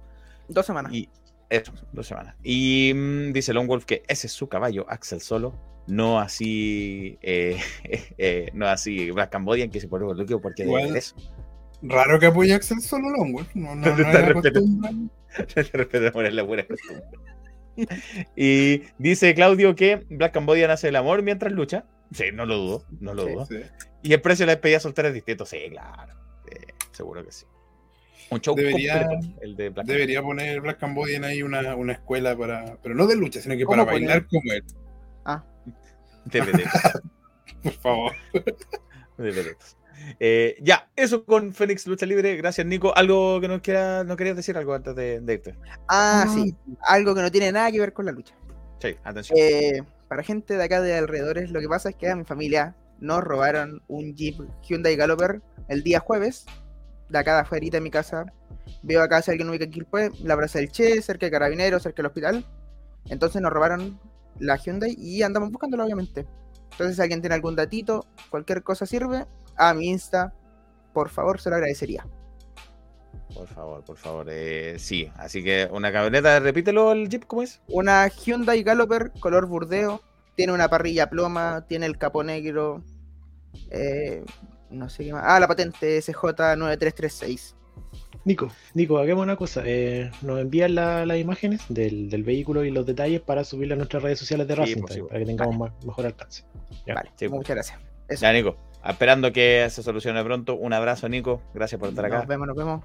Dos semanas. Y eso, dos semanas. Y mm, dice Lone Wolf que ese es su caballo, Axel Solo. No así, eh, (laughs) eh, no así Black Cambodian, que se pone boludo porque Igual. debe eso. Raro que apoye a Axel solo Longwolf. No, no, (laughs) no (laughs) La buena. Y dice Claudio que Black Cambodian hace el amor mientras lucha. Sí, no lo dudo, no lo Sí. dudo. Sí. Y el precio de la despedida soltera es distinto. Sí, claro. Sí, seguro que sí. Un show Debería- completo, el de Black Debería poner Black Cambodian ahí una, una escuela para. Pero no de lucha, sino que ¿Cómo para poner? bailar como él. (laughs) de vedetos, (laughs) Por favor. de. Eh, ya, eso con Fénix Lucha Libre. Gracias, Nico. ¿Algo que nos quiera, no querías decir algo antes de, de irte? Ah, sí. Algo que no tiene nada que ver con la lucha. Sí, atención. Eh, para gente de acá de alrededores, lo que pasa es que a mi familia nos robaron un Jeep Hyundai Galloper el día jueves, de acá de afuera de mi casa. Veo acá si alguien ubica Quilpue, la Plaza del Che, cerca de Carabineros, cerca del hospital. Entonces nos robaron la Hyundai y andamos buscándola, obviamente. Entonces, si alguien tiene algún datito, cualquier cosa sirve, a mi Insta, por favor, se lo agradecería. Por favor, por favor. eh, sí, así que una camioneta, repítelo el Jeep, ¿cómo es? Una Hyundai Galloper color burdeo. Tiene una parrilla ploma, tiene el capó negro. eh, no sé qué más. Ah, la patente SJ9336. Nico, Nico, hagamos una cosa. eh, nos envían la- las imágenes del, del vehículo y los detalles para subirla a nuestras redes sociales de Sí, Racing sí, para que tengamos más- mejor alcance. Ya. Vale, Sí, pues. muchas gracias. Eso. Ya, Nico. Esperando que se solucione pronto. Un abrazo, Nico. Gracias por estar acá. Nos vemos, nos vemos.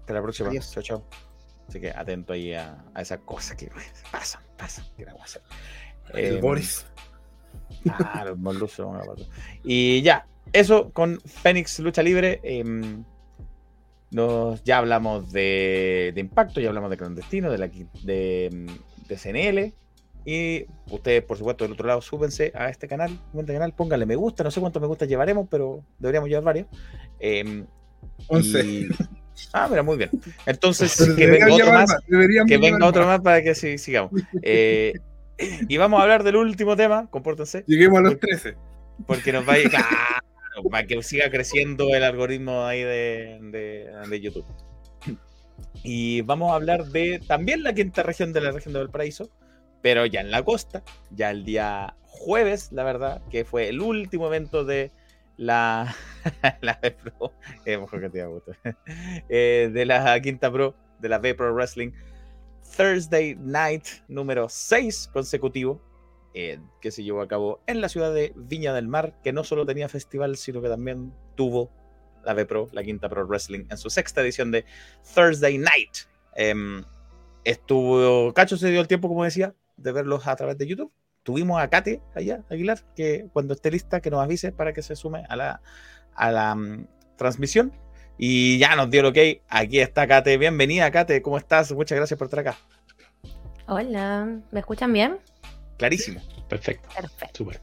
Hasta la próxima. Adiós. Chao, chao. Así que atento ahí a, a esas cosas que (laughs) pasan, pasan. que vamos a hacer. El Eh, Boris. El Moluso, una pata. Y ya, eso con Fénix Lucha Libre. em, nos, ya hablamos de, de Impacto, ya hablamos de Clandestino, de, la, de, de CNL. Y ustedes, por supuesto, del otro lado, súbense a este canal, este canal, pónganle me gusta, no sé cuántos me gusta llevaremos, pero deberíamos llevar varios. Em, 11. y- Ah, mira, muy bien. Entonces, que venga otro más, que venga otro más. para que sí, sigamos. Eh, y vamos a hablar del último tema, compórtense Lleguemos a los 13. porque nos va a ir, claro, para que siga creciendo el algoritmo ahí de, de- de YouTube. Y vamos a hablar de también la quinta región de la región de Valparaíso, pero ya en la costa, ya el día jueves, la verdad, que fue el último evento de la, (laughs) la Pro, eh. (laughs) Eh, de la quinta Pro, de la Pro Wrestling, Thursday Night número 6 consecutivo, eh, que se llevó a cabo en la ciudad de Viña del Mar, que no solo tenía festival, sino que también tuvo la Pro, la quinta Pro Wrestling, en su sexta edición de Thursday Night. Em, estuvo, Cacho se dio el tiempo, como decía, de verlos a través de YouTube. Tuvimos a Kate allá, Aguilar, que cuando esté lista, que nos avise para que se sume a la, a la mm, transmisión. Y ya nos dio el ok. Aquí está Kate. Bienvenida, Kate. ¿Cómo estás? Muchas gracias por estar acá. Hola, ¿me escuchan bien? Clarísimo. Perfecto, Perfecto. súper.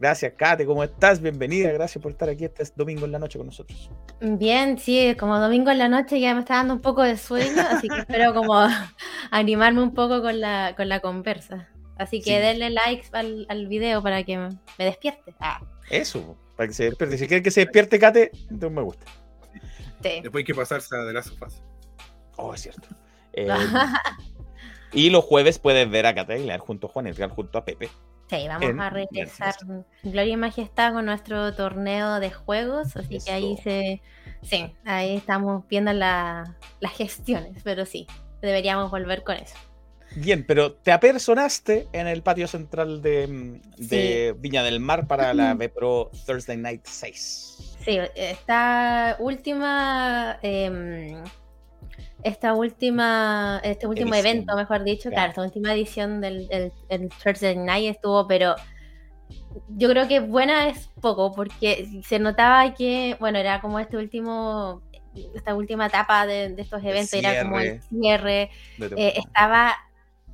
Gracias, Kate, ¿cómo estás? Bienvenida, gracias por estar aquí este domingo en la noche con nosotros. Bien, sí, como domingo en la noche ya me está dando un poco de sueño, así que espero como (laughs) animarme un poco con la, con la conversa. Así que Sí. denle likes al, al video para que me, despierte. Ah, Eso, para que se despierte. Si quieren que se despierte, Kate, de un me gusta. sí. Después hay que pasarse a de las sofás. Oh, es cierto. (laughs) Eh, y los jueves puedes ver a Kate Aguilar junto a Juan Edgar, junto a Pepe. Sí, vamos en a regresar Gloria y Majestad con nuestro torneo de juegos, así que ahí se... Sí, ahí estamos viendo la- las gestiones, pero sí, deberíamos volver con eso. Bien, pero te apersonaste en el patio central de, mm, de Viña del Mar para la (laughs) Pro Thursday Night 6. Sí, esta última. em, esta última. Este último Edición. evento, mejor dicho, Claro. claro, esta última edición del, del, del Thursday Night estuvo, pero. Yo creo que buena es poco, porque se notaba que, bueno, era como este último. Esta última etapa de, de estos eventos, era como el cierre, eh, estaba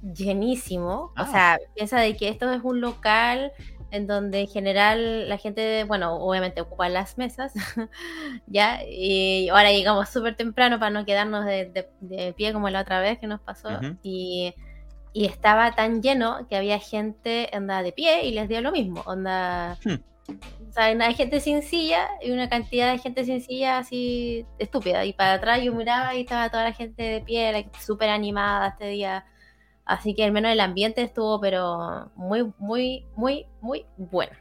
llenísimo. Ah. O sea, piensa de que esto es un local en donde en general la gente, bueno, obviamente ocupa las mesas, (laughs) ya, y ahora llegamos súper temprano para no quedarnos de, de- de pie como la otra vez que nos pasó, Ujú. y, y estaba tan lleno que había gente onda de pie y les dio lo mismo, onda... Hmm. O sea, hay gente sin silla y una cantidad de gente sin silla así estúpida. Y para atrás yo miraba y estaba toda la gente de pie, súper animada este día. Así que al menos el ambiente estuvo, pero muy, muy, muy, muy bueno.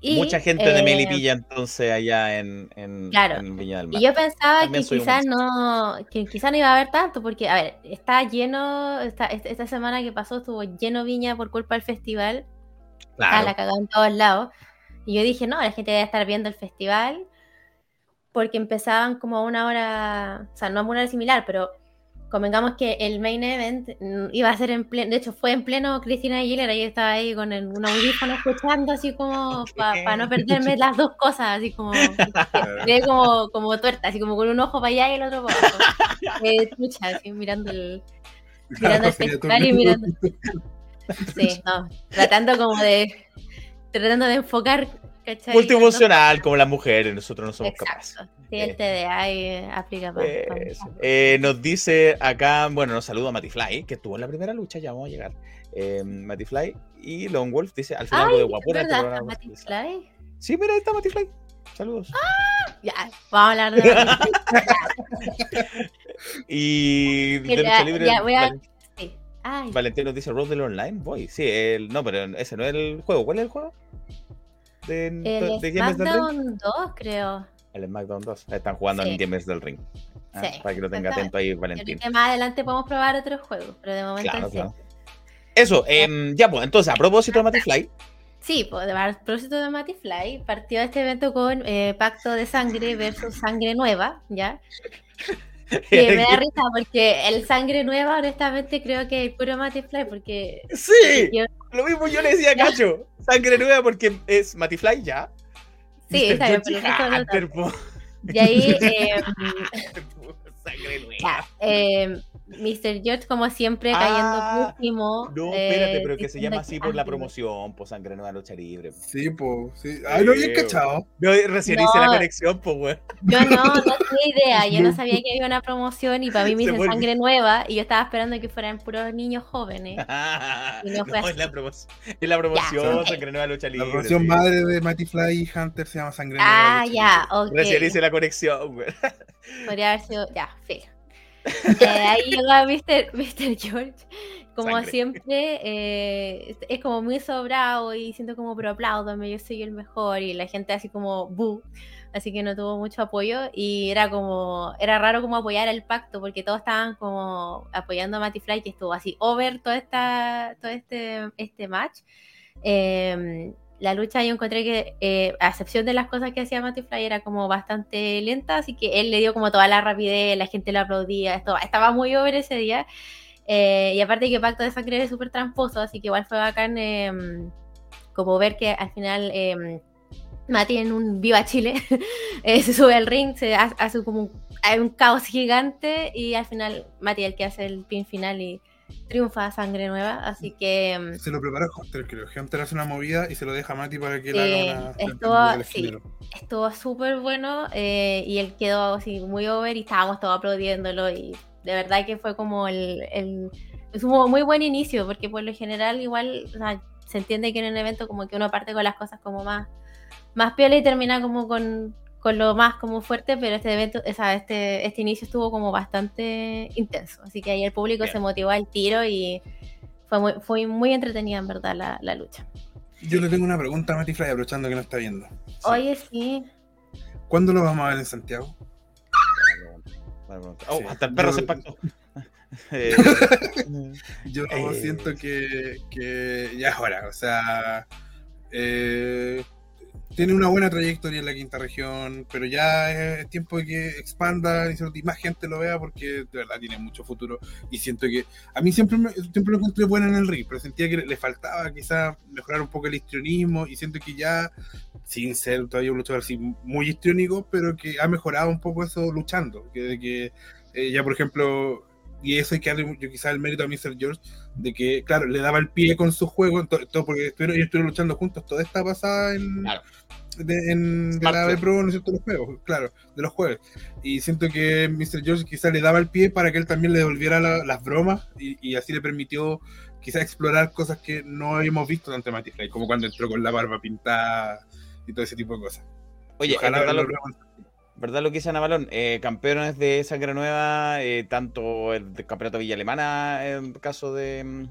Y, Mucha gente de eh, Melipilla entonces allá en, en, Claro. en Viña del Mar. Y yo pensaba También que quizás no, que quizás no iba a haber tanto, porque, a ver, está lleno, esta, esta semana que pasó estuvo lleno Viña por culpa del festival. Claro. la cagada en todos lados. Y yo dije, no, la gente debe estar viendo el festival porque empezaban como a una hora, o sea, no a una hora similar, pero convengamos que el main event mm, iba a ser en pleno, de hecho fue en pleno Cristina Aguilera, yo estaba ahí con el, un audífono escuchando así como (laughs) para no perderme las dos cosas, así como, (laughs) como, como tuerta, así como con un ojo para allá y el otro para abajo. Eh, así mirando el, (laughs) mirando el festival y mirando. Sí, no, tratando como de. Tratando de enfocar, ¿cachai? Multiemocional, como las mujeres, nosotros no somos capaces. Exacto. Sí, el TDA eh, aplica para. Eh, nos dice acá, bueno, nos saluda Matifly, que estuvo en la primera lucha, ya vamos a llegar. Eh, Matifly y Lone Wolf dice, al final algo de guapura. ¿verdad? programa Mati más Fly? Sí, mira, ahí está Matifly. Saludos. Ya, vamos a hablar de. (laughs) Y de lucha libre, ya, voy a- Sí. Valentín nos dice Road del Online. Voy, sí, el, no, pero ese no es el juego. ¿Cuál es el juego? De, el de Gamers del Ring. SmackDown 2, creo. El SmackDown 2. Están jugando Sí. en Gamers del Ring. Ah, Sí, para que lo tenga atento ahí, Valentín. que más adelante podemos probar otros juegos, pero de momento Claro, claro. Eso, em, ya pues, entonces, a propósito de Matifly, Sí, pues, a propósito de Mati Fly, partió este evento con eh, Pacto de Sangre versus Sangre Nueva, ¿ya? Que me da (laughs) risa porque el Sangre Nueva, honestamente, creo que es puro Mati Fly, porque Sí, yo- lo mismo yo le decía a (laughs) Cacho. Sangre nueva porque es Matifly ya. Sí, George pero de ahí, (laughs) eh, Sangre nueva. ya, eh, Mr. George, como siempre, Ah, cayendo último. No, eh, espérate, pero que se llama así por la ah, promoción, pues Sangre Nueva Lucha Libre. Sí, pues. Sí. Ay, no había Sí, cachado. Yo recién hice la conexión, pues, weón. Yo no, no tenía idea, yo no sabía que había una promoción y para mí (laughs) me hice Sangre Nueva y yo estaba esperando que fueran puros niños jóvenes. (laughs) Y no no, fue es así. la promoción. Es la promoción. Sangre Nueva Lucha Libre. La sí. madre de Matty Fly y Hunter se llama Sangre Ah, Nueva. ya, ok. Recién hice la conexión, weón. Podría haber sido, ya, filo. (laughs) Eh, ahí llega Mr. Mr. George, como Sangre. siempre, eh, es- como muy sobrado y siento como, pero apláudame, yo soy el mejor, y la gente así como, bu, así que no tuvo mucho apoyo, y era como, era raro como apoyar el pacto, porque todos estaban como apoyando a Matty Fly, que estuvo así over toda esta, todo este, este match. Eh, la lucha yo encontré que, eh, a excepción de las cosas que hacía Matty Fly, era como bastante lenta, así que él le dio como toda la rapidez, la gente lo aplaudía, esto, estaba muy over ese día. Eh, y aparte que Pacto de Sangre es súper tramposo, así que igual fue bacán eh, como ver que al final eh, Mati en un Viva Chile (laughs) eh, se sube al ring, se ha- hace como un, hay un caos gigante y al final Mati el que hace el pin final triunfa Sangre Nueva, así que mm, Se lo preparó Hunter, creo. Hunter hace una movida y se lo deja a Mati para que él Sí, haga una. estuvo- sí. estuvo súper bueno eh, y él quedó así muy over y estábamos todos aplaudiéndolo y de verdad que fue como el, el es un muy buen inicio porque por lo general igual o sea, se entiende que en un evento como que uno parte con las cosas como más más piola y termina como con, con lo más como fuerte pero este evento o sea, este este inicio estuvo como bastante intenso así que ahí el público Bien. se motivó al tiro y fue muy, fue muy entretenida en verdad la, la lucha Yo le tengo una pregunta a Mati Fly, aprovechando que no está viendo. oye sí ¿Cuándo lo vamos a ver en Santiago? Pregunta. Oh, Sí. hasta el perro Yo- se impactó. (laughs) Eh, (laughs) Yo Eh. siento que, que ya es hora, o sea, eh, tiene una buena trayectoria en la quinta región, pero ya es, tiempo de que expanda y más gente lo vea porque de verdad tiene mucho futuro. Y siento que a mí siempre, me- siempre lo encontré bueno en el ring, pero sentía que le faltaba quizás mejorar un poco el histrionismo y siento que ya, sin ser todavía un luchador así muy histriónico, pero que ha mejorado un poco eso luchando, que, que eh, ya por ejemplo y eso hay que darle yo quizás el mérito a Mr. George de que, claro, le daba el pie con su juego, to- todo, porque estuvieron, ellos estuvieron luchando juntos toda esta pasada en, Claro. de, en- de la. B Pro, ¿no es cierto? Los juegos, claro, de los jueves. Y siento que Mr. George quizás le daba el pie para que él también le devolviera la- las bromas y, y así le permitió quizás explorar cosas que no habíamos visto ante Fly, como cuando entró con la barba pintada y todo ese tipo de cosas. Oye, es Ojalá verdad lo lo. ¿Verdad lo que dice Ana Balón? Eh, campeones de Sangre Nueva, eh, tanto el del campeonato Villa Alemana, en el caso de, mm,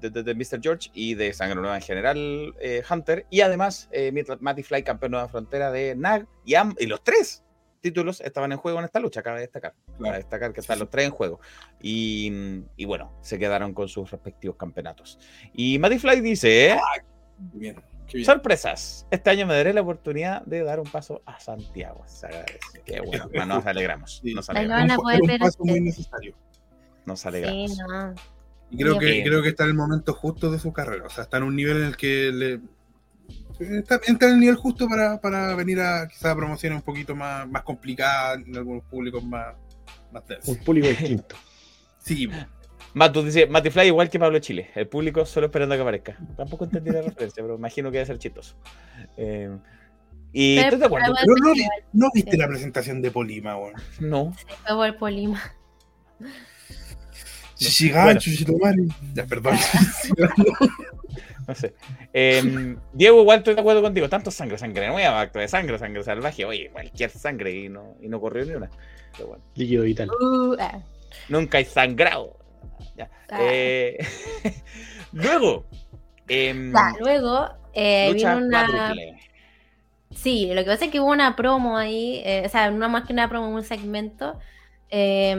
de, de- de Mr. George, y de Sangre Nueva en general, eh, Hunter, y además Matty Fly, campeón Nueva Frontera de NAG, y, y los tres títulos estaban en juego en esta lucha, cabe destacar. Cabe destacar que están los tres en juego. Y, mm, y bueno, se quedaron con sus respectivos campeonatos. Y Matty Fly dice, bien. Sorpresas. Este año me daré la oportunidad de dar un paso a Santiago. Se agradece. Qué (laughs) bueno. No, nos alegramos. Nos alegramos. a Un- un ver paso muy ustedes. necesario. Nos Sí, alegramos. no. Y creo que, Bien. creo que está en el momento justo de su carrera. O sea, está en un nivel en el que le. Está, está en el nivel justo para, para venir a quizás a promociones un poquito más, más complicadas en algunos públicos más, más densos. Un público distinto. Sí, Matu dice, Mati Fly igual que Pablo Chile. El público solo esperando a que aparezca. Tampoco entendí la (laughs) referencia, pero imagino que debe ser chistoso. Eh, y Pero- estoy de acuerdo. pero- no, no viste la presentación de Polima, weón. No. Se fue por Polima. Shishigan, Bueno. Ya, perdón. (laughs) (laughs) No sé. Eh, Diego, igual estoy de acuerdo contigo. Tanto sangre, sangre nueva, acto de sangre, sangre salvaje. Oye, cualquier sangre y no, y no corrió ni una. Pero bueno. Líquido vital. Uh, ah, Nunca hay sangrado. Ya. Ah. Eh, (laughs) luego. em, ya, luego eh, vino una. cuádruple. Sí, lo que pasa es que hubo una promo ahí, eh, o sea, no más que una promo, un segmento, eh,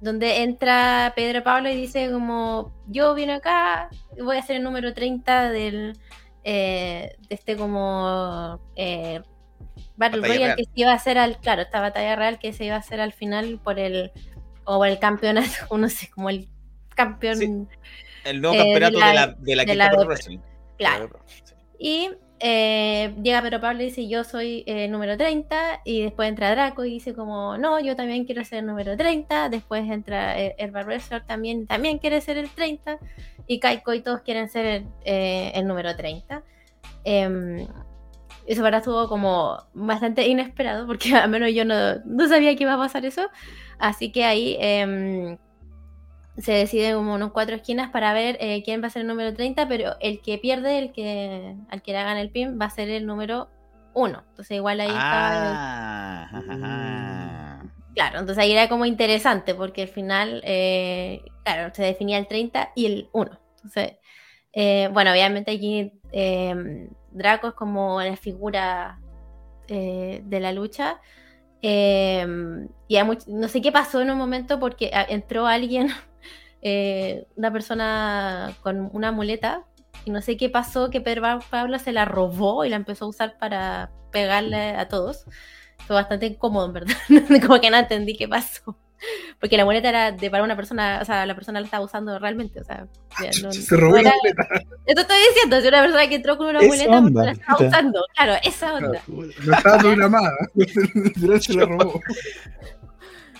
donde entra Pedro Pablo y dice como, yo vine acá, y voy a ser el número 30 del, eh, de este como Battle Batalla Royale real. que se iba a hacer al, claro, esta batalla real que se iba a hacer al final por el, o el campeonato, (laughs) no sé, como el campeón, Sí. El nuevo Eh, de campeonato la- de la, de la de la. Wrestling. claro. De la BP, sí. Y eh, llega Pedro Pablo y dice, yo soy el número 30, y después entra Draco y dice como, no, yo también quiero ser el número 30, después entra eh, Herba Wrestler también, también quiere ser el 30, y Kaiko y todos quieren ser el, eh, el número 30. Em, eso para estuvo como bastante inesperado, porque (laughs) al menos yo no, no sabía que iba a pasar eso, así que ahí... em, se deciden como unos cuatro esquinas para ver eh, quién va a ser el número 30, pero el que pierde, el que al que le hagan el pin, va a ser el número 1. Entonces igual ahí estaba... Ah, ja, ja, ja. Claro, entonces ahí era como interesante, porque al final, eh, claro, se definía el 30 y el 1. Entonces, eh, bueno, obviamente aquí eh, Draco es como la figura eh, de la lucha. eh, y no sé qué pasó en un momento porque entró alguien, (laughs) eh, una persona con una muleta, y no sé qué pasó, que Pedro Pablo se la robó y la empezó a usar para pegarle a todos. Fue bastante incómodo, en verdad. (laughs) como que no entendí qué pasó. Porque la muleta era de para una persona, o sea, la persona la estaba usando realmente, o sea, ya no- Se robó no la era- muleta. Esto estoy diciendo, si una persona que entró con una muleta onda, la estaba puta. usando, claro, esa onda. No estaba programada. Pero (laughs) se la robó.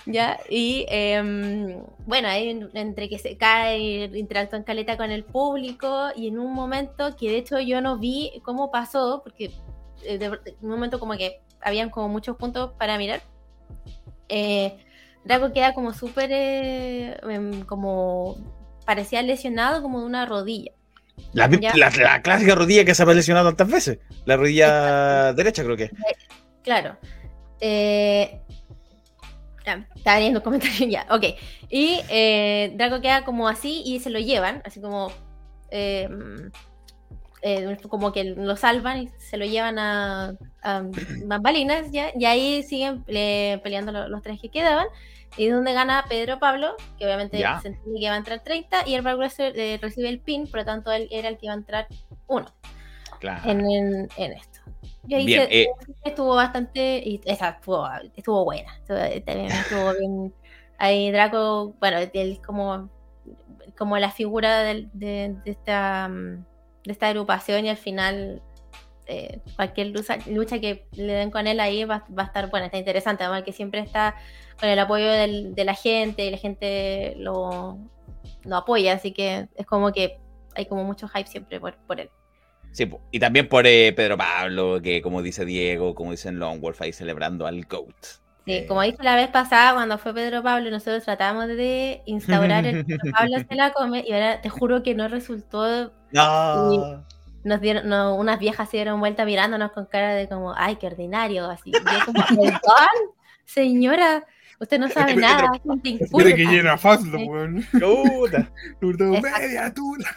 ya, y em, bueno, ahí en- entre que se cae, interactúa en caleta con el público, y en un momento que de hecho yo no vi cómo pasó, porque eh, de un momento como que habían como muchos puntos para mirar. Eh, Draco queda como súper, eh, em, como parecía lesionado como de una rodilla. La, la- la clásica rodilla que se ha lesionado tantas veces. La rodilla derecha, creo que. Claro. Eh, estaba leyendo comentarios (laughs) ya, ok. Y eh, Draco queda como así y se lo llevan, así como. eh, eh, como que lo salvan y se lo llevan a, a bambalinas, ¿ya? y ahí siguen eh, peleando lo- los tres que quedaban. Y es donde gana Pedro Pablo, que obviamente Ya. se entiende que va a entrar 30, y el Progressor eh, recibe el pin, por lo tanto él era el que iba a entrar uno Claro. en, en, en esto. Y ahí Bien, se- eh. estuvo bastante, y esa estuvo, estuvo buena, estuvo, también estuvo bien. Ahí Draco, bueno, él como, como la figura del- de, de esta, mm, de esta agrupación y al final eh, cualquier lucha, lucha que le den con él ahí va, va a estar buena, está interesante, además que siempre está con el apoyo del- de la gente y la gente lo, lo apoya, así que es como que hay como mucho hype siempre por, por él. Sí, y también por eh, Pedro Pablo, que como dice Diego, como dicen Long Wolf, ahí celebrando al GOAT. Sí, Eh, como dije la vez pasada, cuando fue Pedro Pablo, nosotros tratamos de instaurar el (laughs) Pedro Pablo se la come, y ahora te juro que no resultó. No. Nos dieron, no, unas viejas se dieron vuelta mirándonos con cara de como, ay, qué ordinario, así. Yo como, (laughs) señora, usted no sabe nada, impura. Espera que llena Sí. weón. Media tula.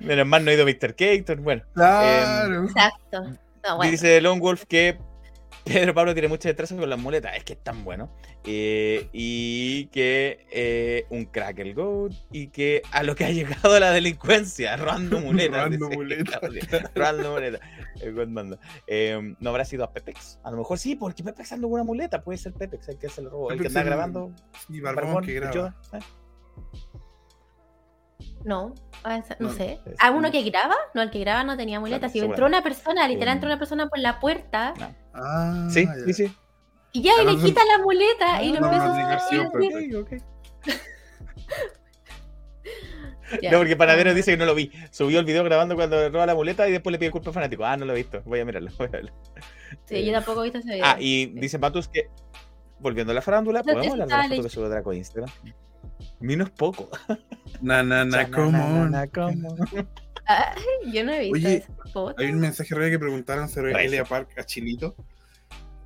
Menos mal no ha ido Mr. Keaton. Bueno, Claro. Exacto. No, bueno. dice Long Wolf que (laughs) Pedro Pablo tiene mucha destreza con las muletas. Es que es tan bueno. Eh, y que eh, un crack el GOAT. Y que a lo que ha llegado la delincuencia, robando muletas. Robando muletas, claro. robando muletas. Eh, no habrá sido a Pepex. A lo mejor sí, porque Pepex anda con una muleta. Puede ser Pepex el que se lo robó. El que Pepex anda el- grabando. Y Barbón Barbón, que graba. Yoda, ¿eh? No, no, sé. ¿A uno que graba? No, el que graba no tenía muletas. Si entró una persona, literal entró una persona por la puerta Ah, Sí, ya. sí, sí. y ya y no, le no. quita la muleta y lo Ah, empieza no, a. (laughs) Ya. No, porque Panadero dice que no lo vi. Subió el video grabando cuando roba la muleta y después le pide culpa al fanático. Ah, no lo he visto. Voy a mirarlo. (laughs) voy a verlo. Sí, yo tampoco he visto ese video. Ah, y dice Matus que, volviendo a la farándula, No, ¿podemos hablar de la foto que sube Draco a Instagram? Menos poco. Na, na, na, come on. Yo no he visto Oye, esa foto. Hay un mensaje real que preguntaron sobre Recio. Elia Park a Chilito.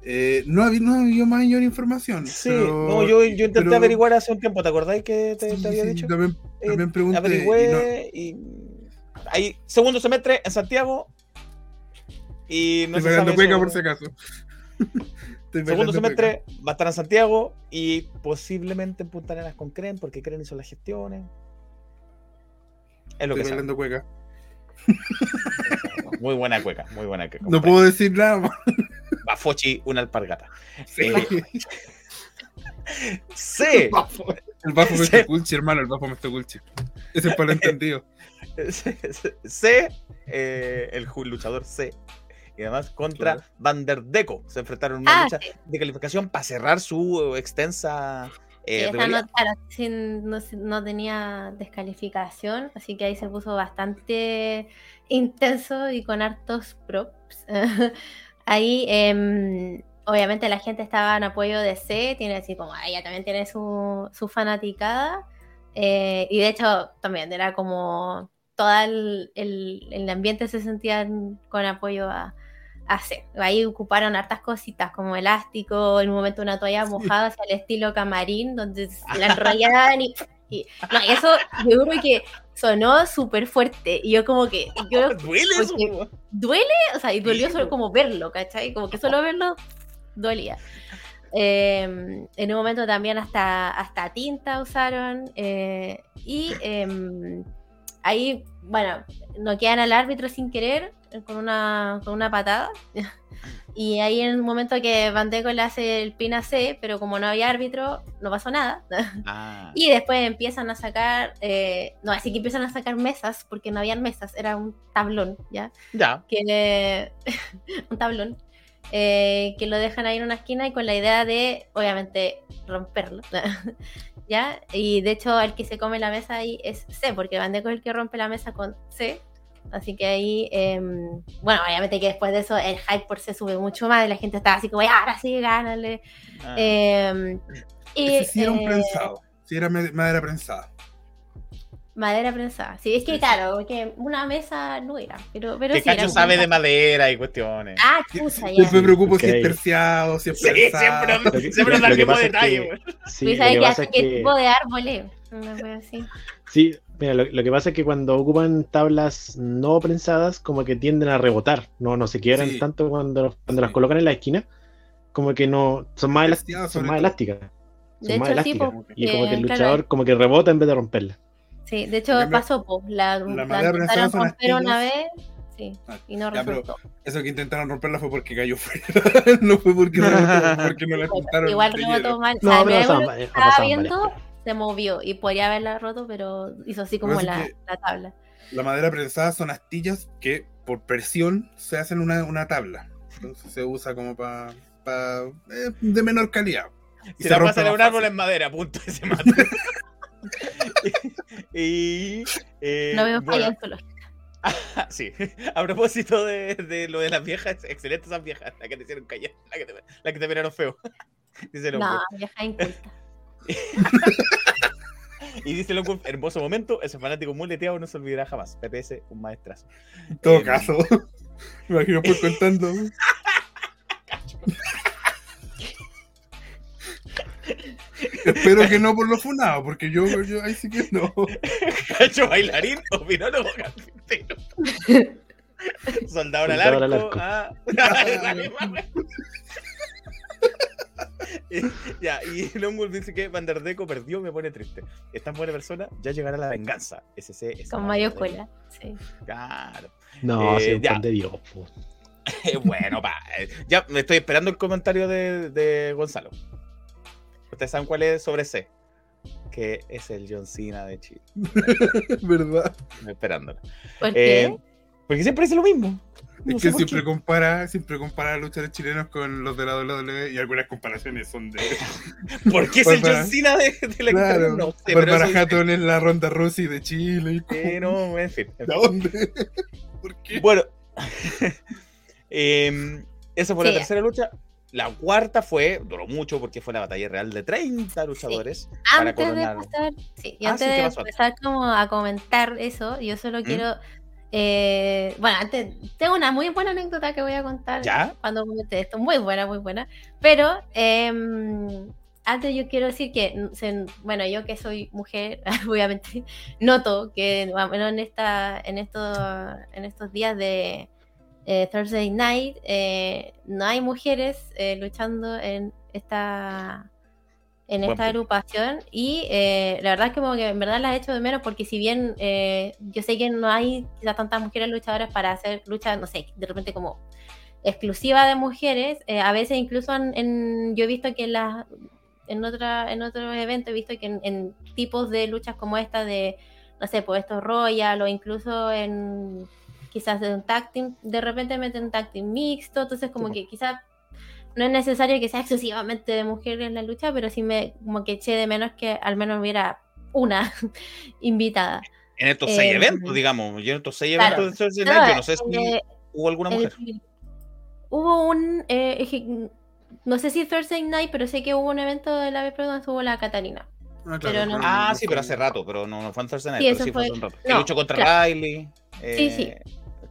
Eh, no había no había mayor información. Sí, pero- no, yo, yo intenté pero- averiguar hace un tiempo. ¿Te acordáis que te, Sí, te había sí, dicho? También, Eh, también pregunté. y no- Averigüé y. Ahí, segundo semestre en Santiago. Y no estoy se pagando sabe cueca por si acaso. (laughs) Estoy Segundo semestre va a estar en Santiago y posiblemente en Punta Arenas con Cren, porque Cren hizo las gestiones. Es lo Estoy que bailando cueca. (laughs) Muy buena cueca, muy buena cueca. No puedo decir nada más. Va Fochi, una alpargata. Sí. Eh, (laughs) Sí. El bajo me Sí. está culchi, hermano. El bajo me está culchi. Ese es para el entendido. (laughs) C, eh, el luchador C. Y además contra Claro. Van der Deco. Se enfrentaron en una Ah, lucha de calificación para cerrar su extensa eh, esa no, no, no tenía descalificación, así que ahí se puso bastante intenso y con hartos props. (laughs) ahí, em, obviamente, la gente estaba en apoyo de C, tiene así como, ella también tiene su, su fanaticada, eh, y de hecho, también era como todo el, el- el ambiente se sentía en- con apoyo a, C. Ahí ocuparon hartas cositas como elástico, en un momento una toalla mojada hacia el estilo camarín, donde (laughs) la enrollaban y, y- no, eso yo creo que sonó súper fuerte. Y yo como que yo (laughs) Duele eso. duele, o sea, y dolió solo como verlo, ¿cachai? Como que solo verlo dolía. Eh, en un momento también hasta, hasta tinta usaron. eh, y eh, ahí, bueno, noquean al árbitro sin querer con una, con una patada. (laughs) Y ahí en un momento que Van Deco le hace el pin a C, pero como no había árbitro, no pasó nada. (laughs) Ah, Y después empiezan a sacar, eh, no, así que empiezan a sacar mesas, porque no habían mesas, era un tablón, ¿ya? ya. Que, (laughs) un tablón. Eh, que lo dejan ahí en una esquina y con la idea de, obviamente, romperlo. (laughs) ¿Ya? Y de hecho, el que se come la mesa ahí es C, porque Van Deco es el que rompe la mesa con C. Así que ahí, em, bueno, obviamente que después de eso el hype por C sube mucho más y la gente está así como, "Ya, ahora sí, gánale. Ah. Em, y, Ese sí era un eh, prensado. Sí era ma- madera prensada. Madera prensada. Sí, es que Sí, sí. claro, porque una mesa no era, pero, pero que sí. Cacho sabe de madera y cuestiones. Ah, chucha, ya. Yo me preocupo si es terciado, si es sí, prensado. siempre, Lo que- siempre lo da el que mismo pasa es detalle, que-. Sí, lo sabes que pasa es qué que- tipo de árbol es. Una wea así. Sí, mira, lo, lo que pasa es que cuando ocupan tablas no prensadas, como que tienden a rebotar, no, no se quiebran Sí. tanto cuando, cuando las Sí. colocan en la esquina, como que no, son más, elás- Preciadas, son más elásticas. Son De más hecho, sí, elásticas. y como que el eh, claro, luchador como que rebota en vez de romperla. Sí, de hecho pasó, po, la, la, madera prensada intentaron romper una vez, sí, Ah, y no ya, resultó. Eso que intentaron romperla fue porque cayó fuera. (laughs) no fue porque, (laughs) rebotó, porque no la intentaron. Igual rebotó mal. No, o sea, varias- estaba pasaban viendo, varias se movió y podría haberla roto, pero hizo así como la, la tabla. La madera prensada son astillas que por presión se hacen una, una tabla. Entonces se usa como para de menor calidad. Si se la rompe pasa en más un árbol en madera, punto, y se mata. (laughs) (laughs) y. eh, No veo falla bueno, en su lógica. ah, (laughs) sí, a propósito de, de lo de las viejas, excelentes esas viejas, la que te hicieron callar, la que te, la que te miraron feo. (laughs) Dice el No, vieja inculta. Y dice hombre, hermoso momento, ese fanático muleteado no se olvidará jamás. PPS, un maestrazo. En todo Eh, caso, me imagino por contando. Espero que no por lo funado, porque yo, yo ahí sí que no. Cacho bailarín, opinólogo carpintero. Soldador al Soldador al arco. arco. ah. (laughs) Ya, y Longwood dice que Van der Deco perdió, me pone triste. Es tan buena persona, ya llegará la venganza. SC es Con mayúscula. Sí. Claro. No, Eh, sí, un de Dios. (laughs) bueno, pa. Ya me estoy esperando el comentario de, de Gonzalo. Ustedes saben cuál es sobre C. Que es el John Cena de Chile. (laughs) ¿Verdad? Estoy esperándolo. ¿Por qué? Eh, porque siempre dice lo mismo. No Es que siempre qué. compara, siempre compara a luchadores chilenos con los de la WWE y algunas comparaciones son de. (laughs) ¿Por qué es el Bárbara. John Cena de, de la Claro? No sé, pero Bárbara eso- Hatton en la ronda Rossi de Chile. eh, no, en fin. en ¿De fin. dónde? (laughs) ¿Por qué? Bueno, em, esa fue Sí. la tercera lucha. La cuarta fue, duró mucho porque fue la batalla real de 30 luchadores. para Antes de pasar, sí, y Ah, antes sí, ¿qué de empezar como a comentar eso, yo solo ¿Mm? quiero, eh, bueno, antes tengo una muy buena anécdota que voy a contar ¿Ya? cuando comenté esto, muy buena, muy buena, pero em, antes yo quiero decir que, mm, se- bueno, yo que soy mujer, (laughs) obviamente, noto que, bueno, en esta, en estos, en estos días de eh, Thursday Night, eh, no hay mujeres eh, luchando en esta en Buen esta punto. agrupación y eh, la verdad es que como que en verdad las echo de menos porque si bien eh, yo sé que no hay quizás tantas mujeres luchadoras para hacer lucha, no sé, de repente como exclusiva de mujeres, a veces incluso en, en- yo he visto que en las en otra en otros eventos he visto que en, en tipos de luchas como esta de no sé, pues estos Royal o incluso en quizás de un tag team, de repente meten un tag team mixto, entonces como que quizás no es necesario que sea (laughs) exclusivamente de mujeres la lucha, pero sí me como que eché de menos que al menos hubiera una (laughs) invitada. En estos seis Em, eventos, digamos. Yo en estos seis claro. eventos de Thursday No, Night, yo no sé si eh, hubo alguna el- mujer. hubo un eh, no sé si Thursday Night, pero sé que hubo un evento de la vez donde estuvo la Catalina. Ah, pero no- Ah, sí, pero hace rato, pero no, no fue en Thursday Night, Sí, pero eso sí fue fue- hace un rato. no, que luchó contra claro. Riley. Sí, sí.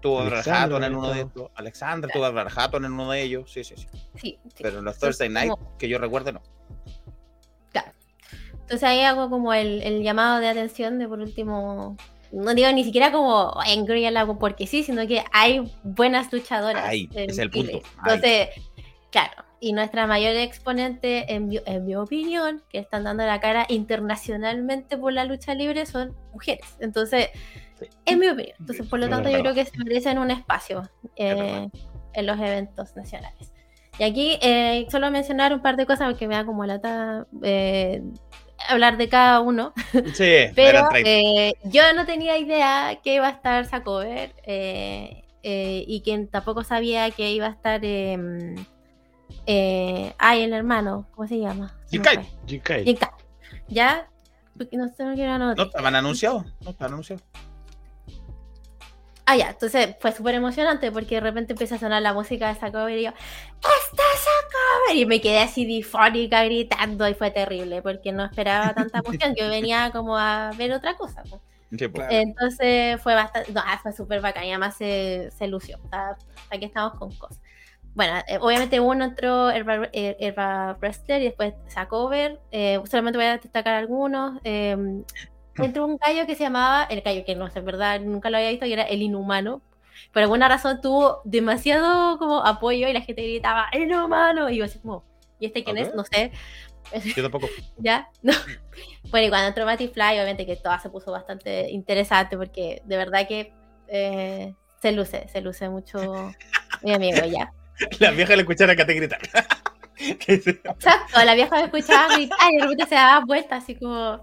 Alexander, Hatton en uno de estos. Alexander, tuvo a Hatton en uno de ellos. Sí, sí, sí. Sí, sí. Pero en los Entonces, Thursday Night, como- que yo recuerde, no. Entonces ahí hago como el, el llamado de atención de por último, no digo ni siquiera como angry al agua porque sí, sino que hay buenas luchadoras. Ahí, en es el punto. Entonces, claro, y nuestra mayor exponente, en mi, en mi opinión, que están dando la cara internacionalmente por la lucha libre son mujeres. Entonces, Sí. en mi opinión. Entonces, por lo Es tanto, yo creo que se merecen un espacio Es eh, en los eventos nacionales. Y aquí eh, solo mencionar un par de cosas porque me da como lata eh, hablar de cada uno. Sí, (laughs) Pero eran 30. eh, yo no tenía idea que iba a estar Sacover. Y que tampoco sabía que iba a estar. Eh, ay, el hermano, ¿cómo se llama? Jinkai. Jinkai. Jinkai. ¿Ya? Porque no sé, no quiero anotar. No estaban anunciados. No estaban anunciados. Ah, ya, entonces fue súper emocionante porque de repente empieza a sonar la música de esa cover y yo, ¡Esta es cover! Y me quedé así difónica gritando y fue terrible porque no esperaba tanta (laughs) emoción. Yo venía como a ver otra cosa. pues. Sí, pues. Entonces fue bastante, no, ah, fue súper bacán y además se, se lució. Aquí estamos con cosas. Bueno, eh, obviamente uno entró Herba, eh, Herba Wrestler y después Sacover. Eh, solamente voy a destacar algunos. Eh, entró un gallo que se llamaba, el gallo que no sé, verdad, nunca lo había visto, y era el inhumano. Por alguna razón tuvo demasiado como apoyo y la gente gritaba, el inhumano. Y yo así como, ¿y este quién Ok. es? No sé. Yo tampoco. (laughs) ¿Ya? (laughs) No. Bueno, y cuando entró Matty Fly, obviamente que todo se puso bastante interesante porque de verdad que eh, se luce, se luce mucho mi amigo ya. (laughs) La vieja le escucharon a Kate gritar. Que Exacto, la vieja me escuchaba gritar y de repente se daba vuelta así como,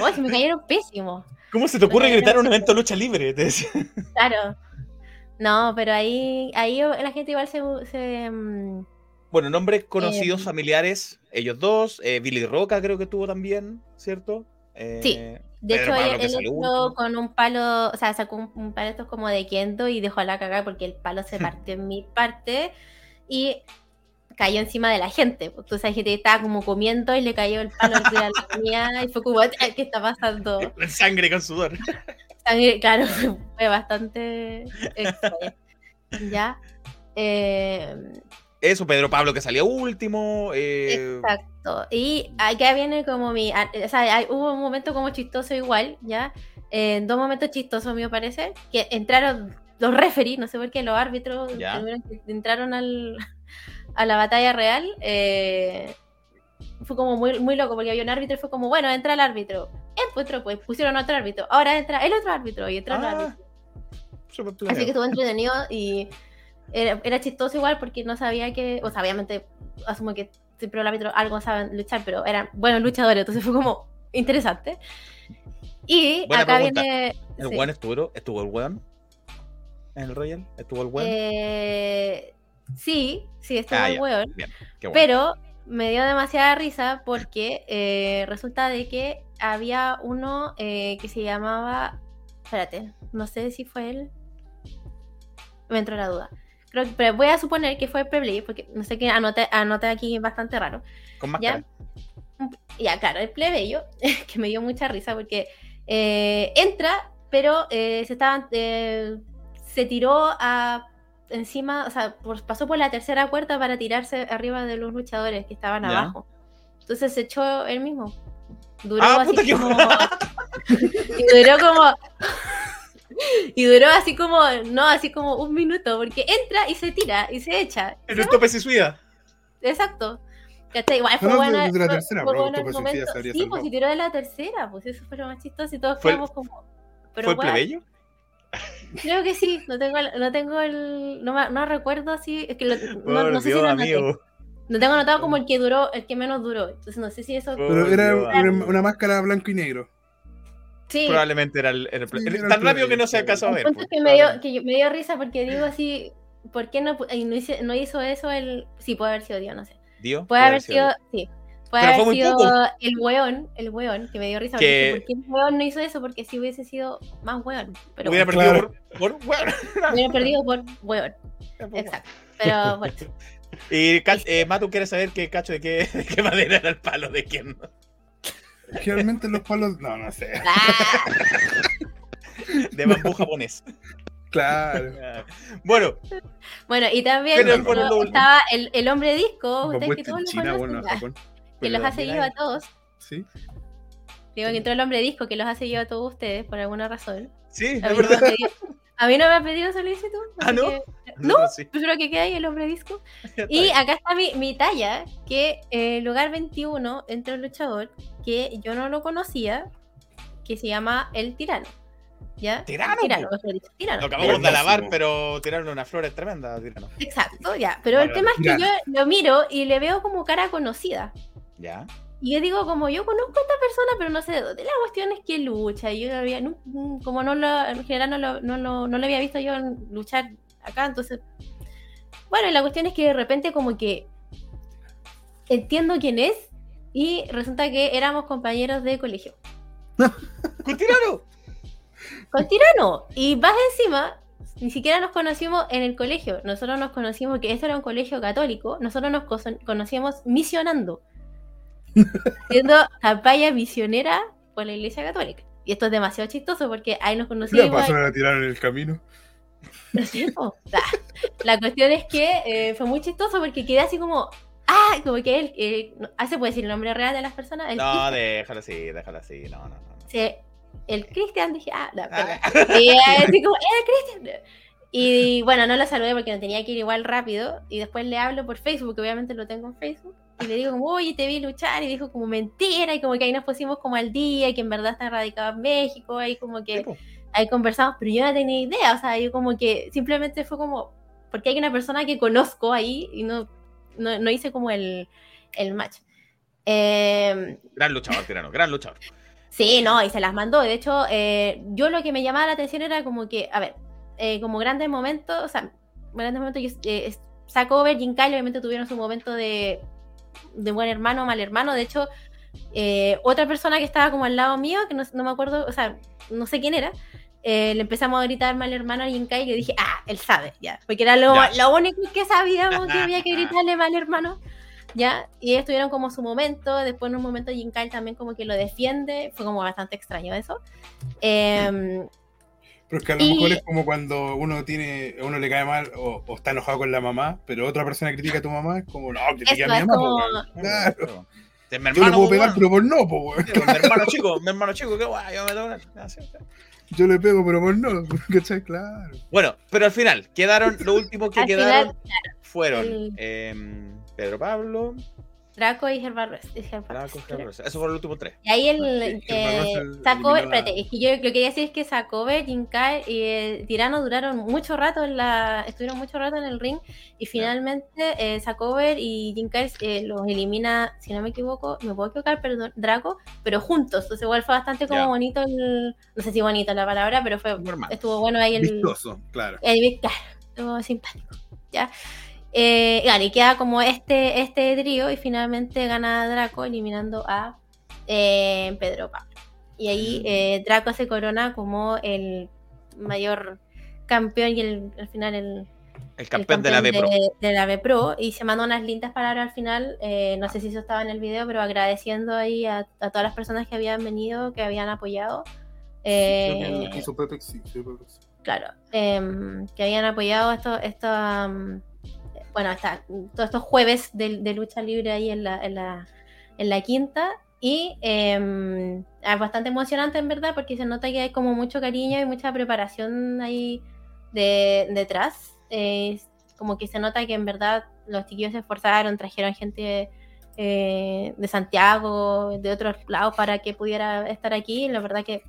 ¡oh, se me cayeron pésimos! ¿Cómo se te ocurre gritar en un evento de lucha libre? Te decía. Claro. No, pero ahí, ahí la gente igual se... se, mm, Bueno, nombres conocidos, Eh, familiares, ellos dos. eh, Billy Roca creo que tuvo también, ¿cierto? Eh, Sí. de Pedro hecho, Pablo, él, él entró con un palo, o sea, sacó un, un palo estos como de Kendo y dejó la cagada porque el palo se (laughs) partió en mi parte y cayó encima de la gente. pues, Entonces hay gente que estaba como comiendo y le cayó el palo de la (laughs) comida y fue como, ¿qué está pasando? (laughs) Con sangre, con sudor. Sangre, claro, (laughs) fue bastante extraño. Ya. Eh, Eso, Pedro Pablo que salía último. eh, exacto. Y acá viene como mi. O sea, hay- hubo un momento como chistoso igual, ¿ya? Eh, dos momentos chistosos, a mi parecer. Que entraron los referees, no sé por qué, los árbitros entraron al, a la batalla real. eh, fue como muy, muy loco porque había un árbitro y fue como, bueno, entra el árbitro. Eh, pues, entró, pues pusieron otro árbitro. Ahora entra el otro árbitro y entró el Ah, árbitro. Así que estuvo entretenido y era, era chistoso igual porque no sabía que, o sea, obviamente asumo que siempre los árbitros algo saben luchar, pero eran buenos luchadores, entonces fue como interesante. Y Buena acá pregunta. viene... ¿El sí, weón estuvo, estuvo el weón? ¿En el Royal? ¿Estuvo el weón? eh, sí, sí, estuvo Ah, Bien, qué bueno. pero me dio demasiada risa porque eh, resulta de que había uno eh, que se llamaba... Espérate, no sé si fue él. Me entró la duda. Creo que, pero voy a suponer que fue Preblade, porque no sé qué anoté, anoté aquí bastante raro. Con más ¿Ya? Ya, claro, el plebeyo, (laughs) que me dio mucha risa porque eh, entra, pero se estaban. se tiró a encima, o sea, por- pasó por la tercera puerta para tirarse arriba de los luchadores que estaban Ya. abajo. Entonces se echó él mismo. Duró Ah, así puta que- como. (laughs) y duró como. (laughs) y duró así como. No, así como un minuto, porque entra y se tira y se echa. En un tope suicida. Exacto. ¿Cachai? Igual fue No, buena. desde la fue- tercera, fue bro, bueno el Tope Suicida momento. se Sí, pues si tiró de la tercera, pues eso fue lo más chistoso y todos ¿Fue quedamos como. Pero ¿Fue el weón, plebeyo? Creo que sí, no tengo el, no tengo el, no, me- no recuerdo si, es que lo- no, no sé si Dios, lo anoté. amigo. No tengo anotado como el que duró, el que menos duró. Entonces no sé si eso. Pero era una, una máscara blanco y negro. Sí, Probablemente era el, el Sí, el Tan rápido que no se alcanzó a ver. pues, es que me dio, que me dio risa porque digo así, ¿por qué no, no, hice- no hizo eso el. Sí, puede haber sido Dios, no sé. Dio, Puede haber sido, sí. Puede haber muy sido el weón, el weón, que me dio risa. Que- porque ¿Por qué el weón no hizo eso? Porque si hubiese sido más weón. Pero Hubiera bueno, perdido Claro. por, por weón. (laughs) hubiera perdido por weón. Exacto. Pero bueno. (laughs) Y Ca- eh, Matu quiere saber qué cacho de qué, (laughs) de qué madera era el palo de quién. Generalmente los palos. No, no sé. Ah, De bambú japonés. Claro. Bueno, bueno, y también estaba el, el hombre disco, ustedes que todos lo China, conocen, bueno, ah. Que los ha seguido a todos. Sí. Digo que entró el hombre disco, que los ha seguido a todos ustedes por alguna razón. sí, A es mí no me ha verdad. pedido, a mí no me ha pedido solicitud. (laughs) Ah, ¿no? que No, Nosotros sí. prefiero que quede ahí el hombre disco. (laughs) Y acá está mi, mi talla, que eh, lugar 21 entra un luchador que yo no lo conocía, que se llama El Tirano. ¿Ya? Tirano, Tirano. Lo acabamos de alabar, pero tiraron una flor tremenda. Tirano. Exacto, ya. Pero el Vale, tema es que Tirano. yo lo miro y le veo como cara conocida. Ya. Y yo digo, como yo conozco a esta persona, pero no sé de dónde. La cuestión es que lucha. Yo había, no- como no lo, en general no lo, no, lo- no lo había visto yo luchar acá, entonces. Bueno, y la cuestión es que de repente, como que entiendo quién es, y resulta que éramos compañeros de colegio. (laughs) ¡Con tirano! Con Tirano. Y más encima, ni siquiera nos conocimos en el colegio. Nosotros nos conocimos, que esto era un colegio católico, nosotros nos conocíamos misionando. Haciendo campaña misionera por la iglesia católica. Y esto es demasiado chistoso porque ahí nos ¿Qué le conocimos. pasó a tirar en el camino? ¿No es cierto? La, la cuestión es que eh, fue muy chistoso porque quedé así como. Ah, como que él. Eh, ah, ¿se puede decir el nombre real de las personas? El No, Cristian. déjalo así, déjalo así. No, no, no. no. Sí, el Cristian, dije, ah, no, Ah. Y así como, ¡eh, Cristian! Y bueno, no lo saludé porque no tenía que ir igual rápido. Y después le hablo por Facebook, que obviamente lo tengo en Facebook. Y le digo, como, oye, te vi luchar. Y dijo, como, mentira. Y como que ahí nos pusimos como al día, y que en verdad está radicado en México. Ahí como que, ahí conversamos, pero yo no tenía idea. O sea, yo como que simplemente fue como, porque hay una persona que conozco ahí y no, no, no hice como el, el match. Eh, Gran luchador, tirano, gran luchador. Sí, no, y se las mandó. De hecho, eh, yo lo que me llamaba la atención era como que, a ver, eh, como grandes momentos, o sea, grandes momentos, yo, eh, Sacover, Jin Kyle, obviamente tuvieron su momento de, de buen hermano, mal hermano. De hecho, eh, otra persona que estaba como al lado mío, que no, no me acuerdo, o sea, no sé quién era, eh, le empezamos a gritar mal hermano a Kyle y yo dije, ah, él sabe, ya, porque era lo, Ya. lo único que sabíamos que había que (laughs) gritarle mal hermano. ¿ya? Y ellos tuvieron como su momento, después en un momento Kyle también como que lo defiende, fue como bastante extraño eso. Em, Pero es que a lo Y- mejor es como cuando uno tiene, uno le cae mal o, o está enojado con la mamá, pero otra persona critica a tu mamá, es como, no, critica Eso a mi mamá, como-. Claro. Yo le hermano, puedo po, pegar, pero por no, po, weón. Sí, po, Mi hermano chico, mi hermano chico, qué guay, yo me una- así. Yo le pego, pero por no. (laughs) ¿Cachai? Claro. Bueno, pero al final, quedaron, lo último que (laughs) Al quedaron final, fueron el- em, Pedro Pablo, Draco y y Gerard Draco, Rosa. Esos fueron los últimos tres. Y ahí el eh, el- la- espérate, es que yo lo que quería decir es que Sacover, Jinkai y eh, Tirano duraron mucho rato en la, estuvieron mucho rato en el ring y finalmente eh, Sacover y Jinkai eh, los elimina, si no me equivoco, me puedo equivocar, perdón, Draco, pero juntos, entonces igual fue bastante como Ya. bonito el, no sé si bonito la palabra, pero fue, Normal. estuvo bueno ahí el, Vistoso, claro. el claro, estuvo simpático, ¿ya? Eh, claro, y queda como este, este trío y finalmente gana Draco eliminando a eh, Pedro Pablo. Y ahí eh, Draco se corona como el mayor campeón y el, al final el, El el campeón de la B Pro. de, de la B Pro, y se mandó unas lindas palabras al final, eh, no sé si eso estaba en el video, pero agradeciendo ahí a, a todas las personas que habían venido, que habían apoyado. Que claro, em, que habían apoyado esto, am, bueno, esta- todos estos jueves de, de lucha libre ahí en la, en la, en la quinta. Y em, es bastante emocionante en verdad porque se nota que hay como mucho cariño y mucha preparación ahí de, detrás. Eh, como que se nota que en verdad los chiquillos se esforzaron, trajeron gente eh, de Santiago, de otros lados para que pudiera estar aquí. La verdad que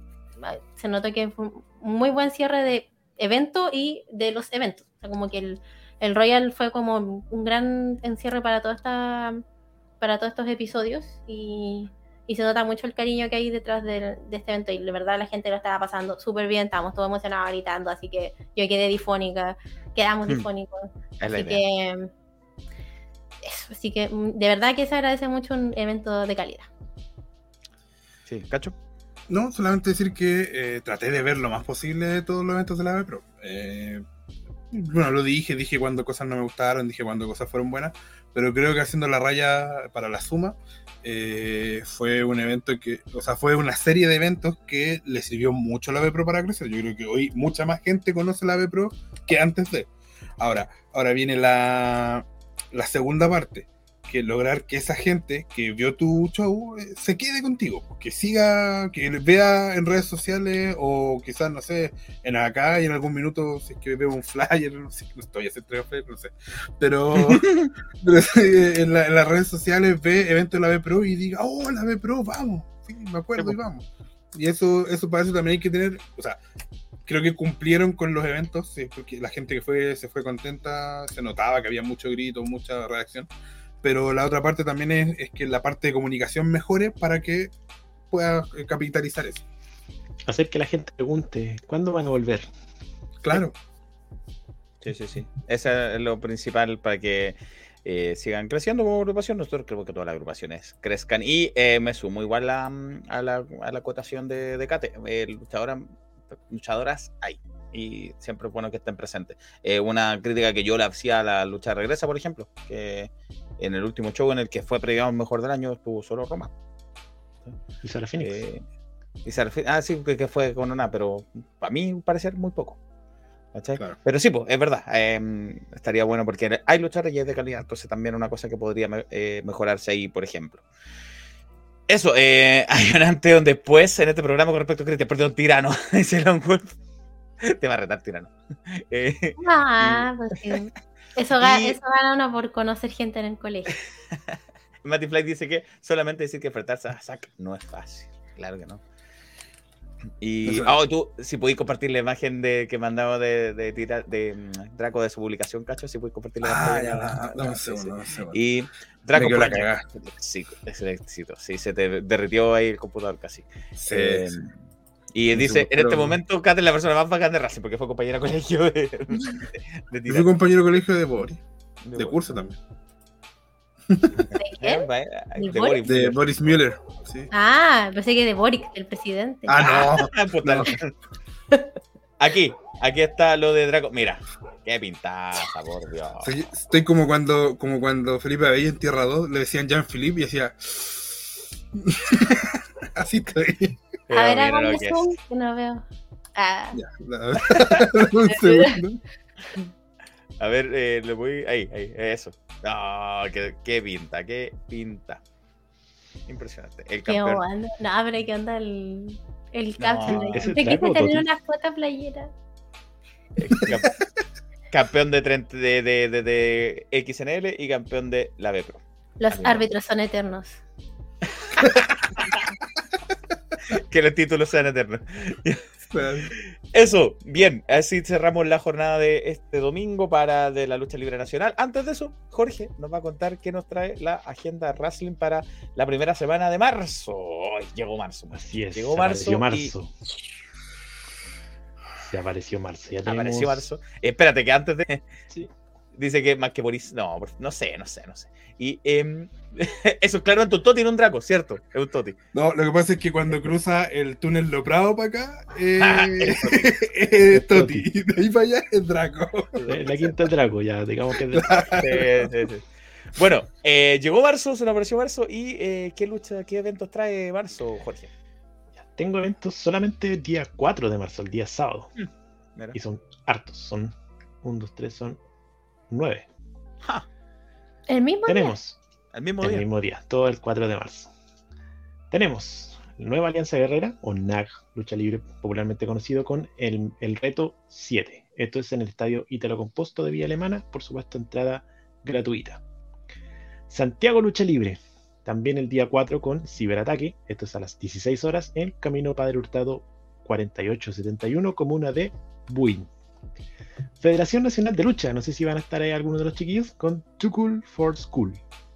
ah, se notó que fue un muy buen cierre de evento y de los eventos. O sea, como que el, el Royal fue como un gran encierre para toda esta para todos estos episodios y, y se nota mucho el cariño que hay detrás del- de, este evento y la verdad la gente lo estaba pasando súper bien, estábamos todos emocionados gritando, así que yo quedé difónica, quedamos Hmm. difónicos, así que eso, así que mm, de verdad que se agradece mucho un evento de calidad. Sí, cacho. No, solamente decir que eh, traté de ver lo más posible de todos los eventos de la B Pro. Eh, bueno, lo dije, dije cuando cosas no me gustaron, dije cuando cosas fueron buenas, pero creo que haciendo la raya para la suma eh, fue un evento que, o sea, fue una serie de eventos que le sirvió mucho a la B Pro para crecer. Yo creo que hoy mucha más gente conoce la B Pro que antes de. Ahora, ahora viene la, la segunda parte, que lograr que esa gente que vio tu show eh, se quede contigo, que siga, que vea en redes sociales o quizás, no sé, en acá y en algún minuto, si es que veo un flyer, (laughs) no sé, no estoy haciendo flyer, no sé, pero, (laughs) pero en, la- en las redes sociales ve eventos de la B Pro y diga, oh, la B Pro, vamos, sí, me acuerdo y vamos. Y eso, eso para eso también hay que tener, o sea, creo que cumplieron con los eventos, porque la gente que fue se fue contenta, se notaba que había mucho grito, mucha reacción, pero la otra parte también es, es que la parte de comunicación mejore para que pueda eh, capitalizar eso. Hacer que la gente pregunte, ¿cuándo van a volver? Claro, Sí, sí, sí. Ese es lo principal para que eh, sigan creciendo como agrupación. Nosotros creo que todas las agrupaciones crezcan. Y eh, me sumo igual a, a la, a la cotación de, de Kate. Eh, luchadora- luchadoras hay. Y siempre es bueno que estén presentes. Eh, una crítica que yo le hacía a la lucha regresa, por ejemplo, que en el último show en el que fue premiado mejor del año estuvo solo Roma. Y Sara Phoenix. Eh, y refiere- ah, sí, que, que fue con una, pero para mí parecer muy poco. Claro. Pero sí, pues, es verdad. eh, estaría bueno porque hay luchadores y es de calidad. Entonces también una cosa que podría me- eh, mejorarse ahí, por ejemplo. Eso, eh, (laughs) hay un antes y un después en este programa con respecto a Cristian. Perdón, tirano. (laughs) Dice. (laughs) Te va a retar, tirano. Eh, Ah, pues sí. Eso, ga- Y- eso gana uno por conocer gente en el colegio. (laughs) Matty Fly dice que solamente decir que enfrentarse a Zack no es fácil. Claro que no. Y oh, tú, si podéis compartir la imagen de que mandaba de, de, de mm, Draco de su publicación, cacho, si podéis compartir la Ah, imagen. ya, da- dame un segundo, dame un segundo. Y Draco Project. cagada. Sí, es el éxito. Sí, se te derritió ahí el computador casi. Sí, Eh, sí. Y Sí, dice, sí, en este momento, Kate es la persona más bacán de Racing, porque fue compañera de colegio de, de, (laughs) tirar- compañero de colegio de Boris, de- de curso también. ¿De (laughs) Eh, ¿De Boris? De Boris Müller. Sí. Ah, pensé que de Boric, el presidente. Ah, no. (laughs) Ah, puta. No. Aquí, aquí está lo de Draco. Mira, qué pintaza, por Dios. Estoy, estoy como cuando como cuando Felipe Abello en Tierra 2 le decían Jean-Philippe y hacía. Así estoy. Pero a ver, hágame zoom, que no veo. Ah, Ya, (laughs) un (laughs) segundo. A ver, eh, le voy. Ahí, ahí, eso. No, qué, qué pinta, qué pinta. Impresionante. El qué campeón. onda. No, pero qué onda el, el No, caption. de- ¿ese ¿De qué Draco o tener una foto playera? eh, campeón de, 30 de, de, de, de XNL y campeón de la B Pro. Los árbitros son eternos. (laughs) (laughs) Que los títulos sean eternos. Eso, bien, así cerramos la jornada de este domingo para de la lucha libre nacional. Antes de eso, Jorge nos va a contar qué nos trae la agenda wrestling para la primera semana de marzo. Ay, llegó marzo. Así es. Llegó apareció marzo. marzo. Se apareció marzo. Ya Apareció marzo. Espérate, que antes de. Sí. Dice que más que Boris. No, por- no sé, no sé, no sé. Y em, (laughs) eso es un Toti no un Draco, ¿cierto? Es un Toti. No, lo que pasa es que cuando cruza el túnel Loprado para acá, eh, Ah, (laughs) es Toti. De ahí para allá es Draco. Eh, La quinta del Draco, ya, digamos que es (laughs) Sí, sí, sí. Bueno, eh, llegó marzo, se nos apareció marzo. ¿Y eh, qué lucha, qué eventos trae marzo, Jorge? Tengo eventos solamente el día 4 de marzo, el día sábado. Mira. Y son hartos. Son 1, 2, 3, son 9. Ja, El mismo día? Tenemos al mismo el día. mismo día, todo el 4 de marzo. Tenemos Nueva Alianza Guerrera, o NAG, lucha libre popularmente conocido, con el, el reto 7. Esto es en el estadio Ítalo Composto de Villa Alemana, por supuesto, entrada gratuita. Santiago Lucha Libre, también el día 4 con Ciberataque, esto es a las 16 horas, en Camino Padre Hurtado 4871, comuna de Buin. Federación Nacional de Lucha, no sé si van a estar ahí algunos de los chiquillos, con Too Cool for School.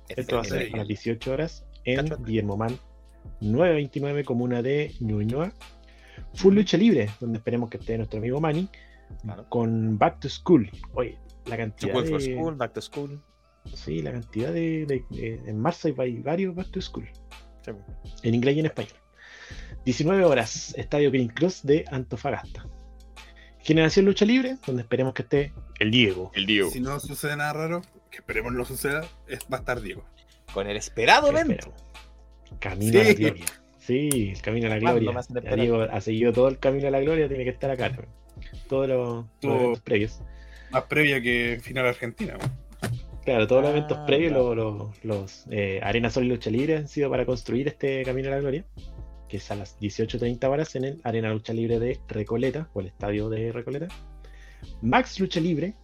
Esto va a ser a las 18 horas en. Guillermo Man 929, comuna de Ñuñoa. Full Lucha Libre, donde esperemos que esté nuestro amigo Manny, Claro. con Back to School. Oye, la cantidad School for de... School, Back to School. Sí, la cantidad de... de- de- en marzo hay varios Back to School, Sí. en inglés y en español. 19 horas, Estadio Green Cross de Antofagasta. Generación Lucha Libre, donde esperemos que esté el Diego. El Diego. Si no sucede nada raro, que esperemos no suceda, es, va a estar Diego. Con el esperado evento. Camino a la gloria. Sí, el camino a la ¿Cuándo gloria. Ya? Diego ha seguido todo el camino a la gloria, tiene que estar acá. ¿no? Todos los, los Todo- eventos previos. Más previa que final Argentina. ¿no? Claro, todos los eventos Ah, previos, claro. los, los, los, eh, Arena Sol y Lucha Libre han sido para construir este Camino a la Gloria, que es a las 18.30 horas en el Arena Lucha Libre de Recoleta, o el estadio de Recoleta. Max Lucha Libre,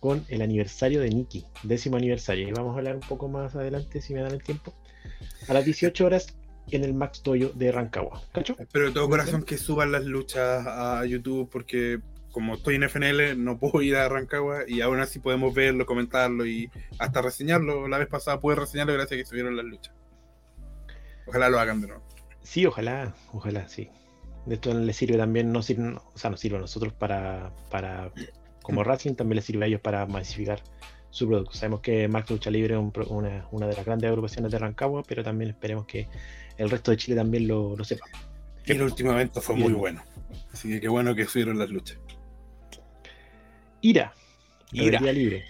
con el aniversario de Nikki, décimo aniversario. Y vamos a hablar un poco más adelante, si me dan el tiempo. A las 18 horas en el Max Toyo de Rancagua. ¿Cacho? Espero de todo corazón que suban las luchas a YouTube porque como estoy en FNL no puedo ir a Rancagua y aún así podemos verlo, comentarlo y hasta reseñarlo. La vez pasada pude reseñarlo gracias a que subieron las luchas. Ojalá lo hagan de nuevo. Sí, ojalá, ojalá, sí. De esto le sirve también, no sirve, o sea, nos sirve a nosotros para, para como Mm. Wrestling también les sirve a ellos para masificar su producto. Sabemos que Max Lucha Libre es un una, una de las grandes agrupaciones de Rancagua, pero también esperemos que el resto de Chile también lo, lo sepa. Y el último evento fue Bien. muy bueno. Así que qué bueno que subieron las luchas. Ira, Ira. Libre,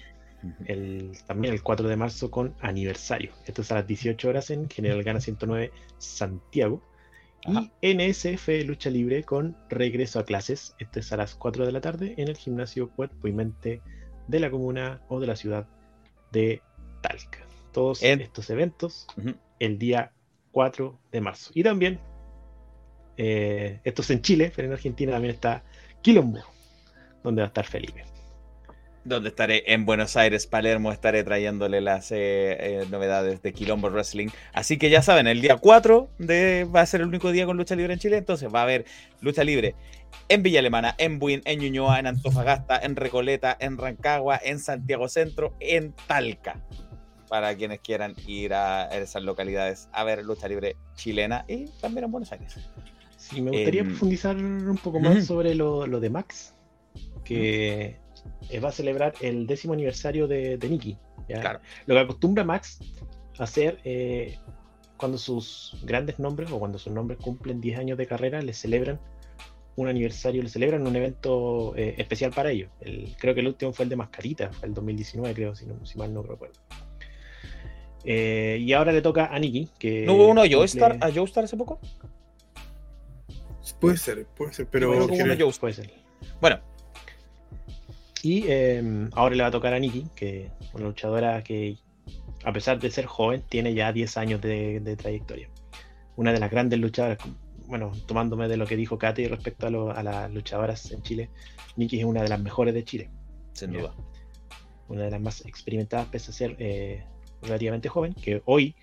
el, también el 4 de marzo con aniversario. Esto es a las 18 horas en General Gana 109 Santiago. Ajá. Y NSF Lucha Libre con regreso a clases. Esto es a las 4 de la tarde en el gimnasio Cuerpo y Mente de la comuna o de la ciudad de Talca. Todos En- estos eventos Ujú. el día 4 de marzo. Y también, eh, esto es en Chile, pero en Argentina también está Quilombo, donde va a estar Felipe. Donde estaré en Buenos Aires, Palermo, estaré trayéndole las eh, eh, novedades de Quilombo Wrestling. Así que ya saben, el día 4 de, va a ser el único día con lucha libre en Chile. Entonces va a haber lucha libre en Villa Alemana, en Buin, en Ñuñoa, en Antofagasta, en Recoleta, en Rancagua, en Santiago Centro, en Talca. Para quienes quieran ir a esas localidades a ver lucha libre chilena y también en Buenos Aires. Sí, me gustaría Em, profundizar un poco más sobre lo, lo de Max, que eh, va a celebrar el décimo aniversario de, de Nikki. ¿ya? Claro. Lo que acostumbra Max a hacer eh, cuando sus grandes nombres o cuando sus nombres cumplen 10 años de carrera, le celebran un aniversario, le celebran un evento eh, especial para ellos. El- creo que el último fue el de Mascarita, fue el 2019, creo, si, no, si mal no recuerdo. Eh, y ahora le toca a que... ¿No hubo uno a cumple- Joestar, a Joestar hace poco? Puede ser, puede ser, pero uno Joestar. Puede ser. Bueno, Y eh, ahora le va a tocar a Nikki, que una luchadora que, a pesar de ser joven, tiene ya 10 años de, de trayectoria. Una de las grandes luchadoras, bueno, tomándome de lo que dijo Katy respecto a, lo- a las luchadoras en Chile, Nikki es una de las mejores de Chile, sin duda. una de las más experimentadas, pese a ser eh, relativamente joven, que hoy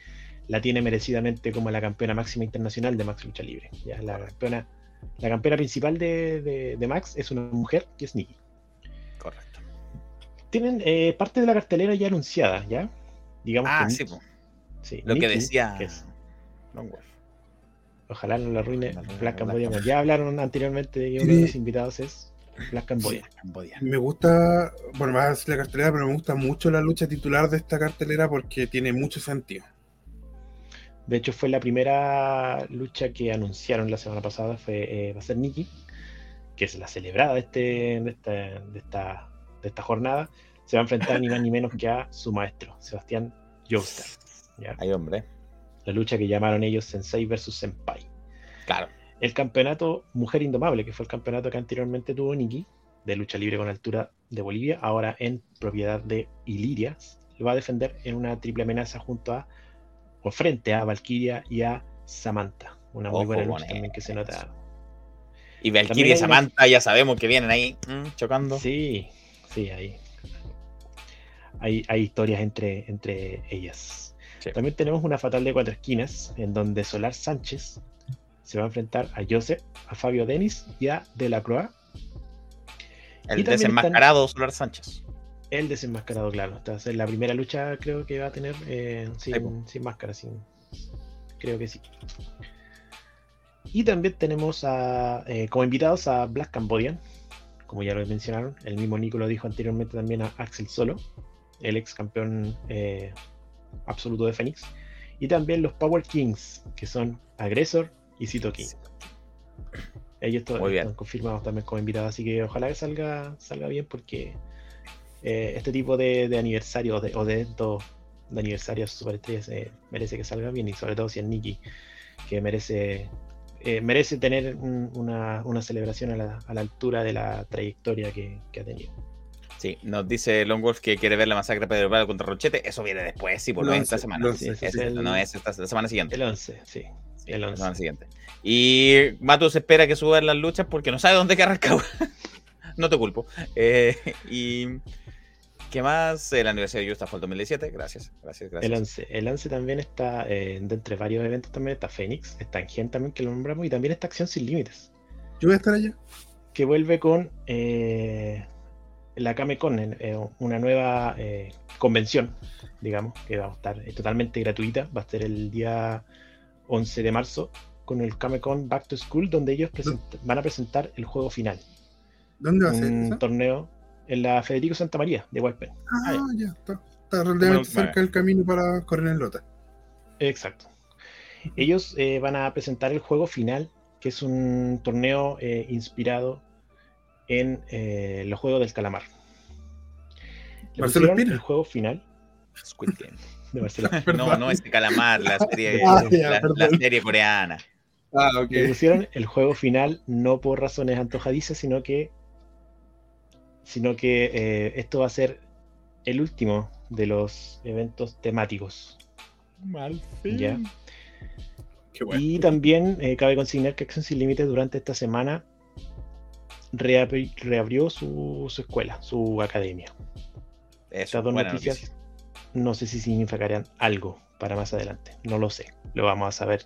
la tiene merecidamente como la campeona máxima internacional de Max Lucha Libre. Ya, la, campeona, la campeona principal de, de- de Max es una mujer, que es Nikki. Tienen eh, parte de la cartelera ya anunciada, ¿ya? Digamos Ah, que sí, sí, lo que decía que es- Longwolf. ojalá no la arruine No, Black Cambodia. Black Ya hablaron anteriormente de que uno de Sí. los invitados es Black Cambodia. Me gusta, bueno, más decir la cartelera, pero me gusta mucho la lucha titular de esta cartelera porque tiene mucho sentido. De hecho, fue la primera lucha que anunciaron la semana pasada, fue eh, va a ser Nikki, que es la celebrada de, este, de, esta, de, esta, de esta jornada. Se va a enfrentar ni más ni menos que a su maestro, Sebastián Joestar. ¿ya? Ay, hombre. La lucha que llamaron ellos Sensei versus Senpai. Claro. el campeonato Mujer Indomable, que fue el campeonato que anteriormente tuvo Nikki, de lucha libre con altura de Bolivia, ahora en propiedad de Iliria, lo va a defender en una triple amenaza junto a, o frente a Valkyria y a Samantha. Una muy Ojo buena lucha también que se nota. Y Valkyrie y hay una- Samantha ya sabemos que vienen ahí mm, chocando. Sí, sí, ahí. Hay, hay historias entre, entre ellas. Sí. También tenemos una fatal de cuatro esquinas, en donde Solar Sánchez se va a enfrentar a Joseph, a Fabio Denis y a De la Croix, El Y desenmascarado Solar Sánchez. el desenmascarado, claro. A ser la primera lucha, creo que va a tener eh, sin, sin máscara, sin, creo que sí. Y también tenemos a, eh, como invitados a Black Cambodian, como ya lo mencionaron. El mismo Nico lo dijo anteriormente también a Axel Solo, el ex campeón eh, absoluto de Phoenix. Y también los Power Kings, que son Agresor y Cito King. Ellos todos están confirmados también como invitados, así que ojalá que salga, salga bien porque eh, este tipo de, de aniversario o de, o de eventos de aniversarios superestrellas eh, merece que salga bien y sobre todo si es Nikki, que merece eh, merece tener un- una, una celebración a la, a la altura de la trayectoria que, que ha tenido. Sí, nos dice Longwolf que quiere ver la masacre de Pedro Prado contra Rochete. Eso viene después, sí, por lo esta semana. lo Sí, once, es- sí. No es esta la semana siguiente. El 11, sí. Sí, el la 11. semana siguiente. Y Matos espera que suban las luchas porque no sabe dónde queda Rancagua. (laughs) no te culpo. Eh, y ¿qué más? El aniversario de Justa fue el 2017. Gracias, gracias, gracias. El 11. El 11 también está, eh, de entre varios eventos también está Phoenix, está Engen también que lo nombramos y también está Acción Sin Límites. Yo voy a estar allá. que vuelve con eh, la CameCon, eh, una nueva eh, convención, digamos, que va a estar eh, totalmente gratuita. Va a ser el día 11 de marzo con el CameCon Back to School, donde ellos van a presentar el juego final. ¿Dónde va a ser Un eso? torneo en la Federico Santa María de Walpen. Ah, ya, está. Está relativamente cerca del camino para correr en Lota. Exacto. Ellos eh, van a presentar el juego final, que es un torneo eh, inspirado en eh, los juegos del calamar. Le Marcelo el juego final Squid Game. de (laughs) Marcelo. No, no, es Calamar, la (laughs) serie, Ah, la, serie coreana. Ah, ok. Le pusieron el juego final no por razones antojadizas, sino que sino que eh, esto va a ser el último de los eventos temáticos. Mal Ya. Qué bueno. Y también eh, cabe consignar que Acción Sin Límites durante esta semana reabri- reabrió su, su escuela, su academia. Eso, Estas dos noticias noticia. no sé si significarían algo para más adelante. No lo sé. Lo vamos a saber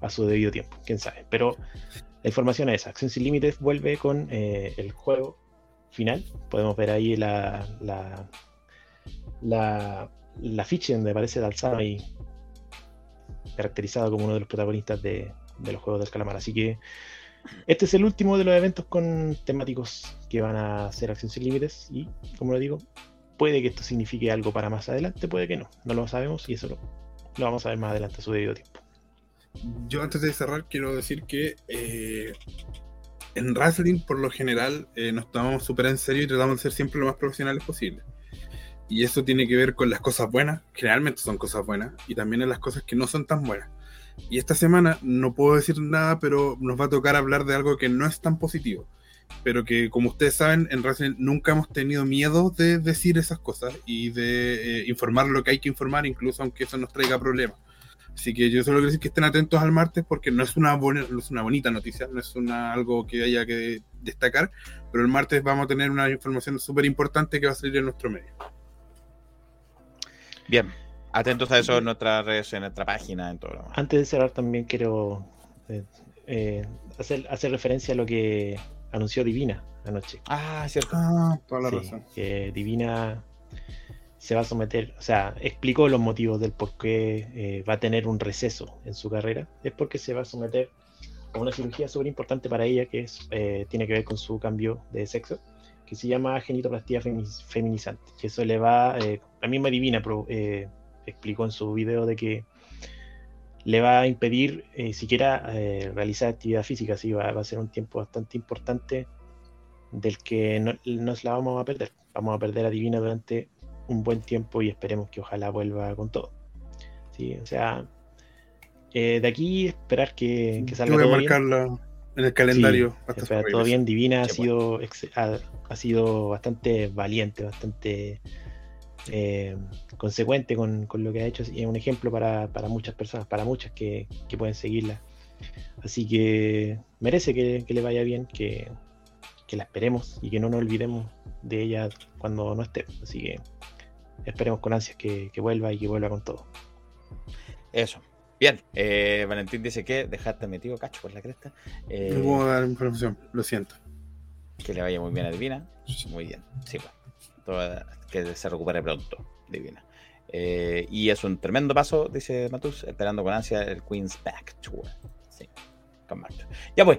a su debido tiempo. Quién sabe. Pero la información es esa. Acción Sin Límites vuelve con eh, el juego final. Podemos ver ahí la, la, la, la ficha donde aparece Dalsano ahí caracterizado como uno de los protagonistas de, de los juegos del calamar. Así que este es el último de los eventos con temáticos que van a hacer Acción Sin Límites. Y como lo digo, puede que esto signifique algo para más adelante, puede que no. No lo sabemos y eso lo, lo vamos a ver más adelante a su debido tiempo. Yo antes de cerrar quiero decir que eh, en wrestling por lo general eh, nos tomamos súper en serio y tratamos de ser siempre lo más profesionales posible. Y eso tiene que ver con las cosas buenas, generalmente son cosas buenas, y también en las cosas que no son tan buenas. Y esta semana no puedo decir nada, pero nos va a tocar hablar de algo que no es tan positivo. Pero que, como ustedes saben, en wrestling nunca hemos tenido miedo de decir esas cosas y de eh, informar lo que hay que informar, incluso aunque eso nos traiga problemas. Así que yo solo quiero decir que estén atentos al martes porque no es una, buena, no es una bonita noticia, no es una, algo que haya que destacar, pero el martes vamos a tener una información súper importante que va a salir en nuestro medio. Bien, atentos a eso en nuestras redes, en nuestra página, en todo lo demás. Antes de cerrar también quiero eh, eh, hacer, hacer referencia a lo que anunció Divina anoche. Ah, cierto. Ah, toda la Sí, razón. que Divina se va a someter, o sea, explicó los motivos del por qué eh, va a tener un receso en su carrera. Es porque se va a someter a una cirugía súper importante para ella que es, eh, tiene que ver con su cambio de sexo, que se llama genitoplastía femi- feminizante. Que eso le va, eh, la misma Divina eh, explicó en su video de que le va a impedir siquiera realizar actividad física, así va, va a ser un tiempo bastante importante del que no, nos la vamos a perder. Vamos a perder a Divina durante un buen tiempo y esperemos que ojalá vuelva con todo. Sí, o sea, eh, de aquí esperar que, que Yo salga voy a todo bien. marcarla en el calendario. Sí, hasta espera, su todo bien. Divina ha sido, ex- ha, ha sido bastante valiente, bastante eh, consecuente con, con lo que ha hecho y es un ejemplo para, para muchas personas, para muchas que, que pueden seguirla. Así que merece que, que le vaya bien, que, que la esperemos y que no nos olvidemos de ella cuando no esté. Así que esperemos con ansias que, que vuelva y que vuelva con todo. Eso. Bien, eh, Valentín dice que dejaste metido cacho por la cresta. Eh, No puedo dar información, lo siento. que le vaya muy bien a Divina. Muy bien, sí, pues. Todo- que se recupere pronto, Divina. Eh, y es un tremendo paso, dice Matus, esperando con ansia el Queen's Back Tour. Sí, con Marta. Ya pues.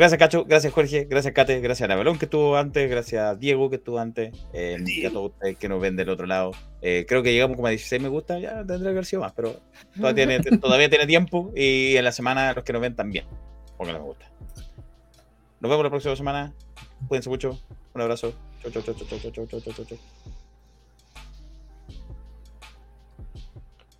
Gracias, Cacho. Gracias, Jorge. Gracias, Kate. Gracias a Navalón que estuvo antes. Gracias a Diego que estuvo antes. eh, y a todos ustedes que nos ven del otro lado. Eh, creo que llegamos como a 16 me gusta. Ya tendría que haber sido más, pero todavía tiene, (laughs) todavía tiene tiempo. Y en la semana los que nos ven también. Pónganle me gusta. Nos vemos la próxima semana. Cuídense mucho. Un abrazo. Chau, chau, chau, chau, chau, chau, chau, chau, chau.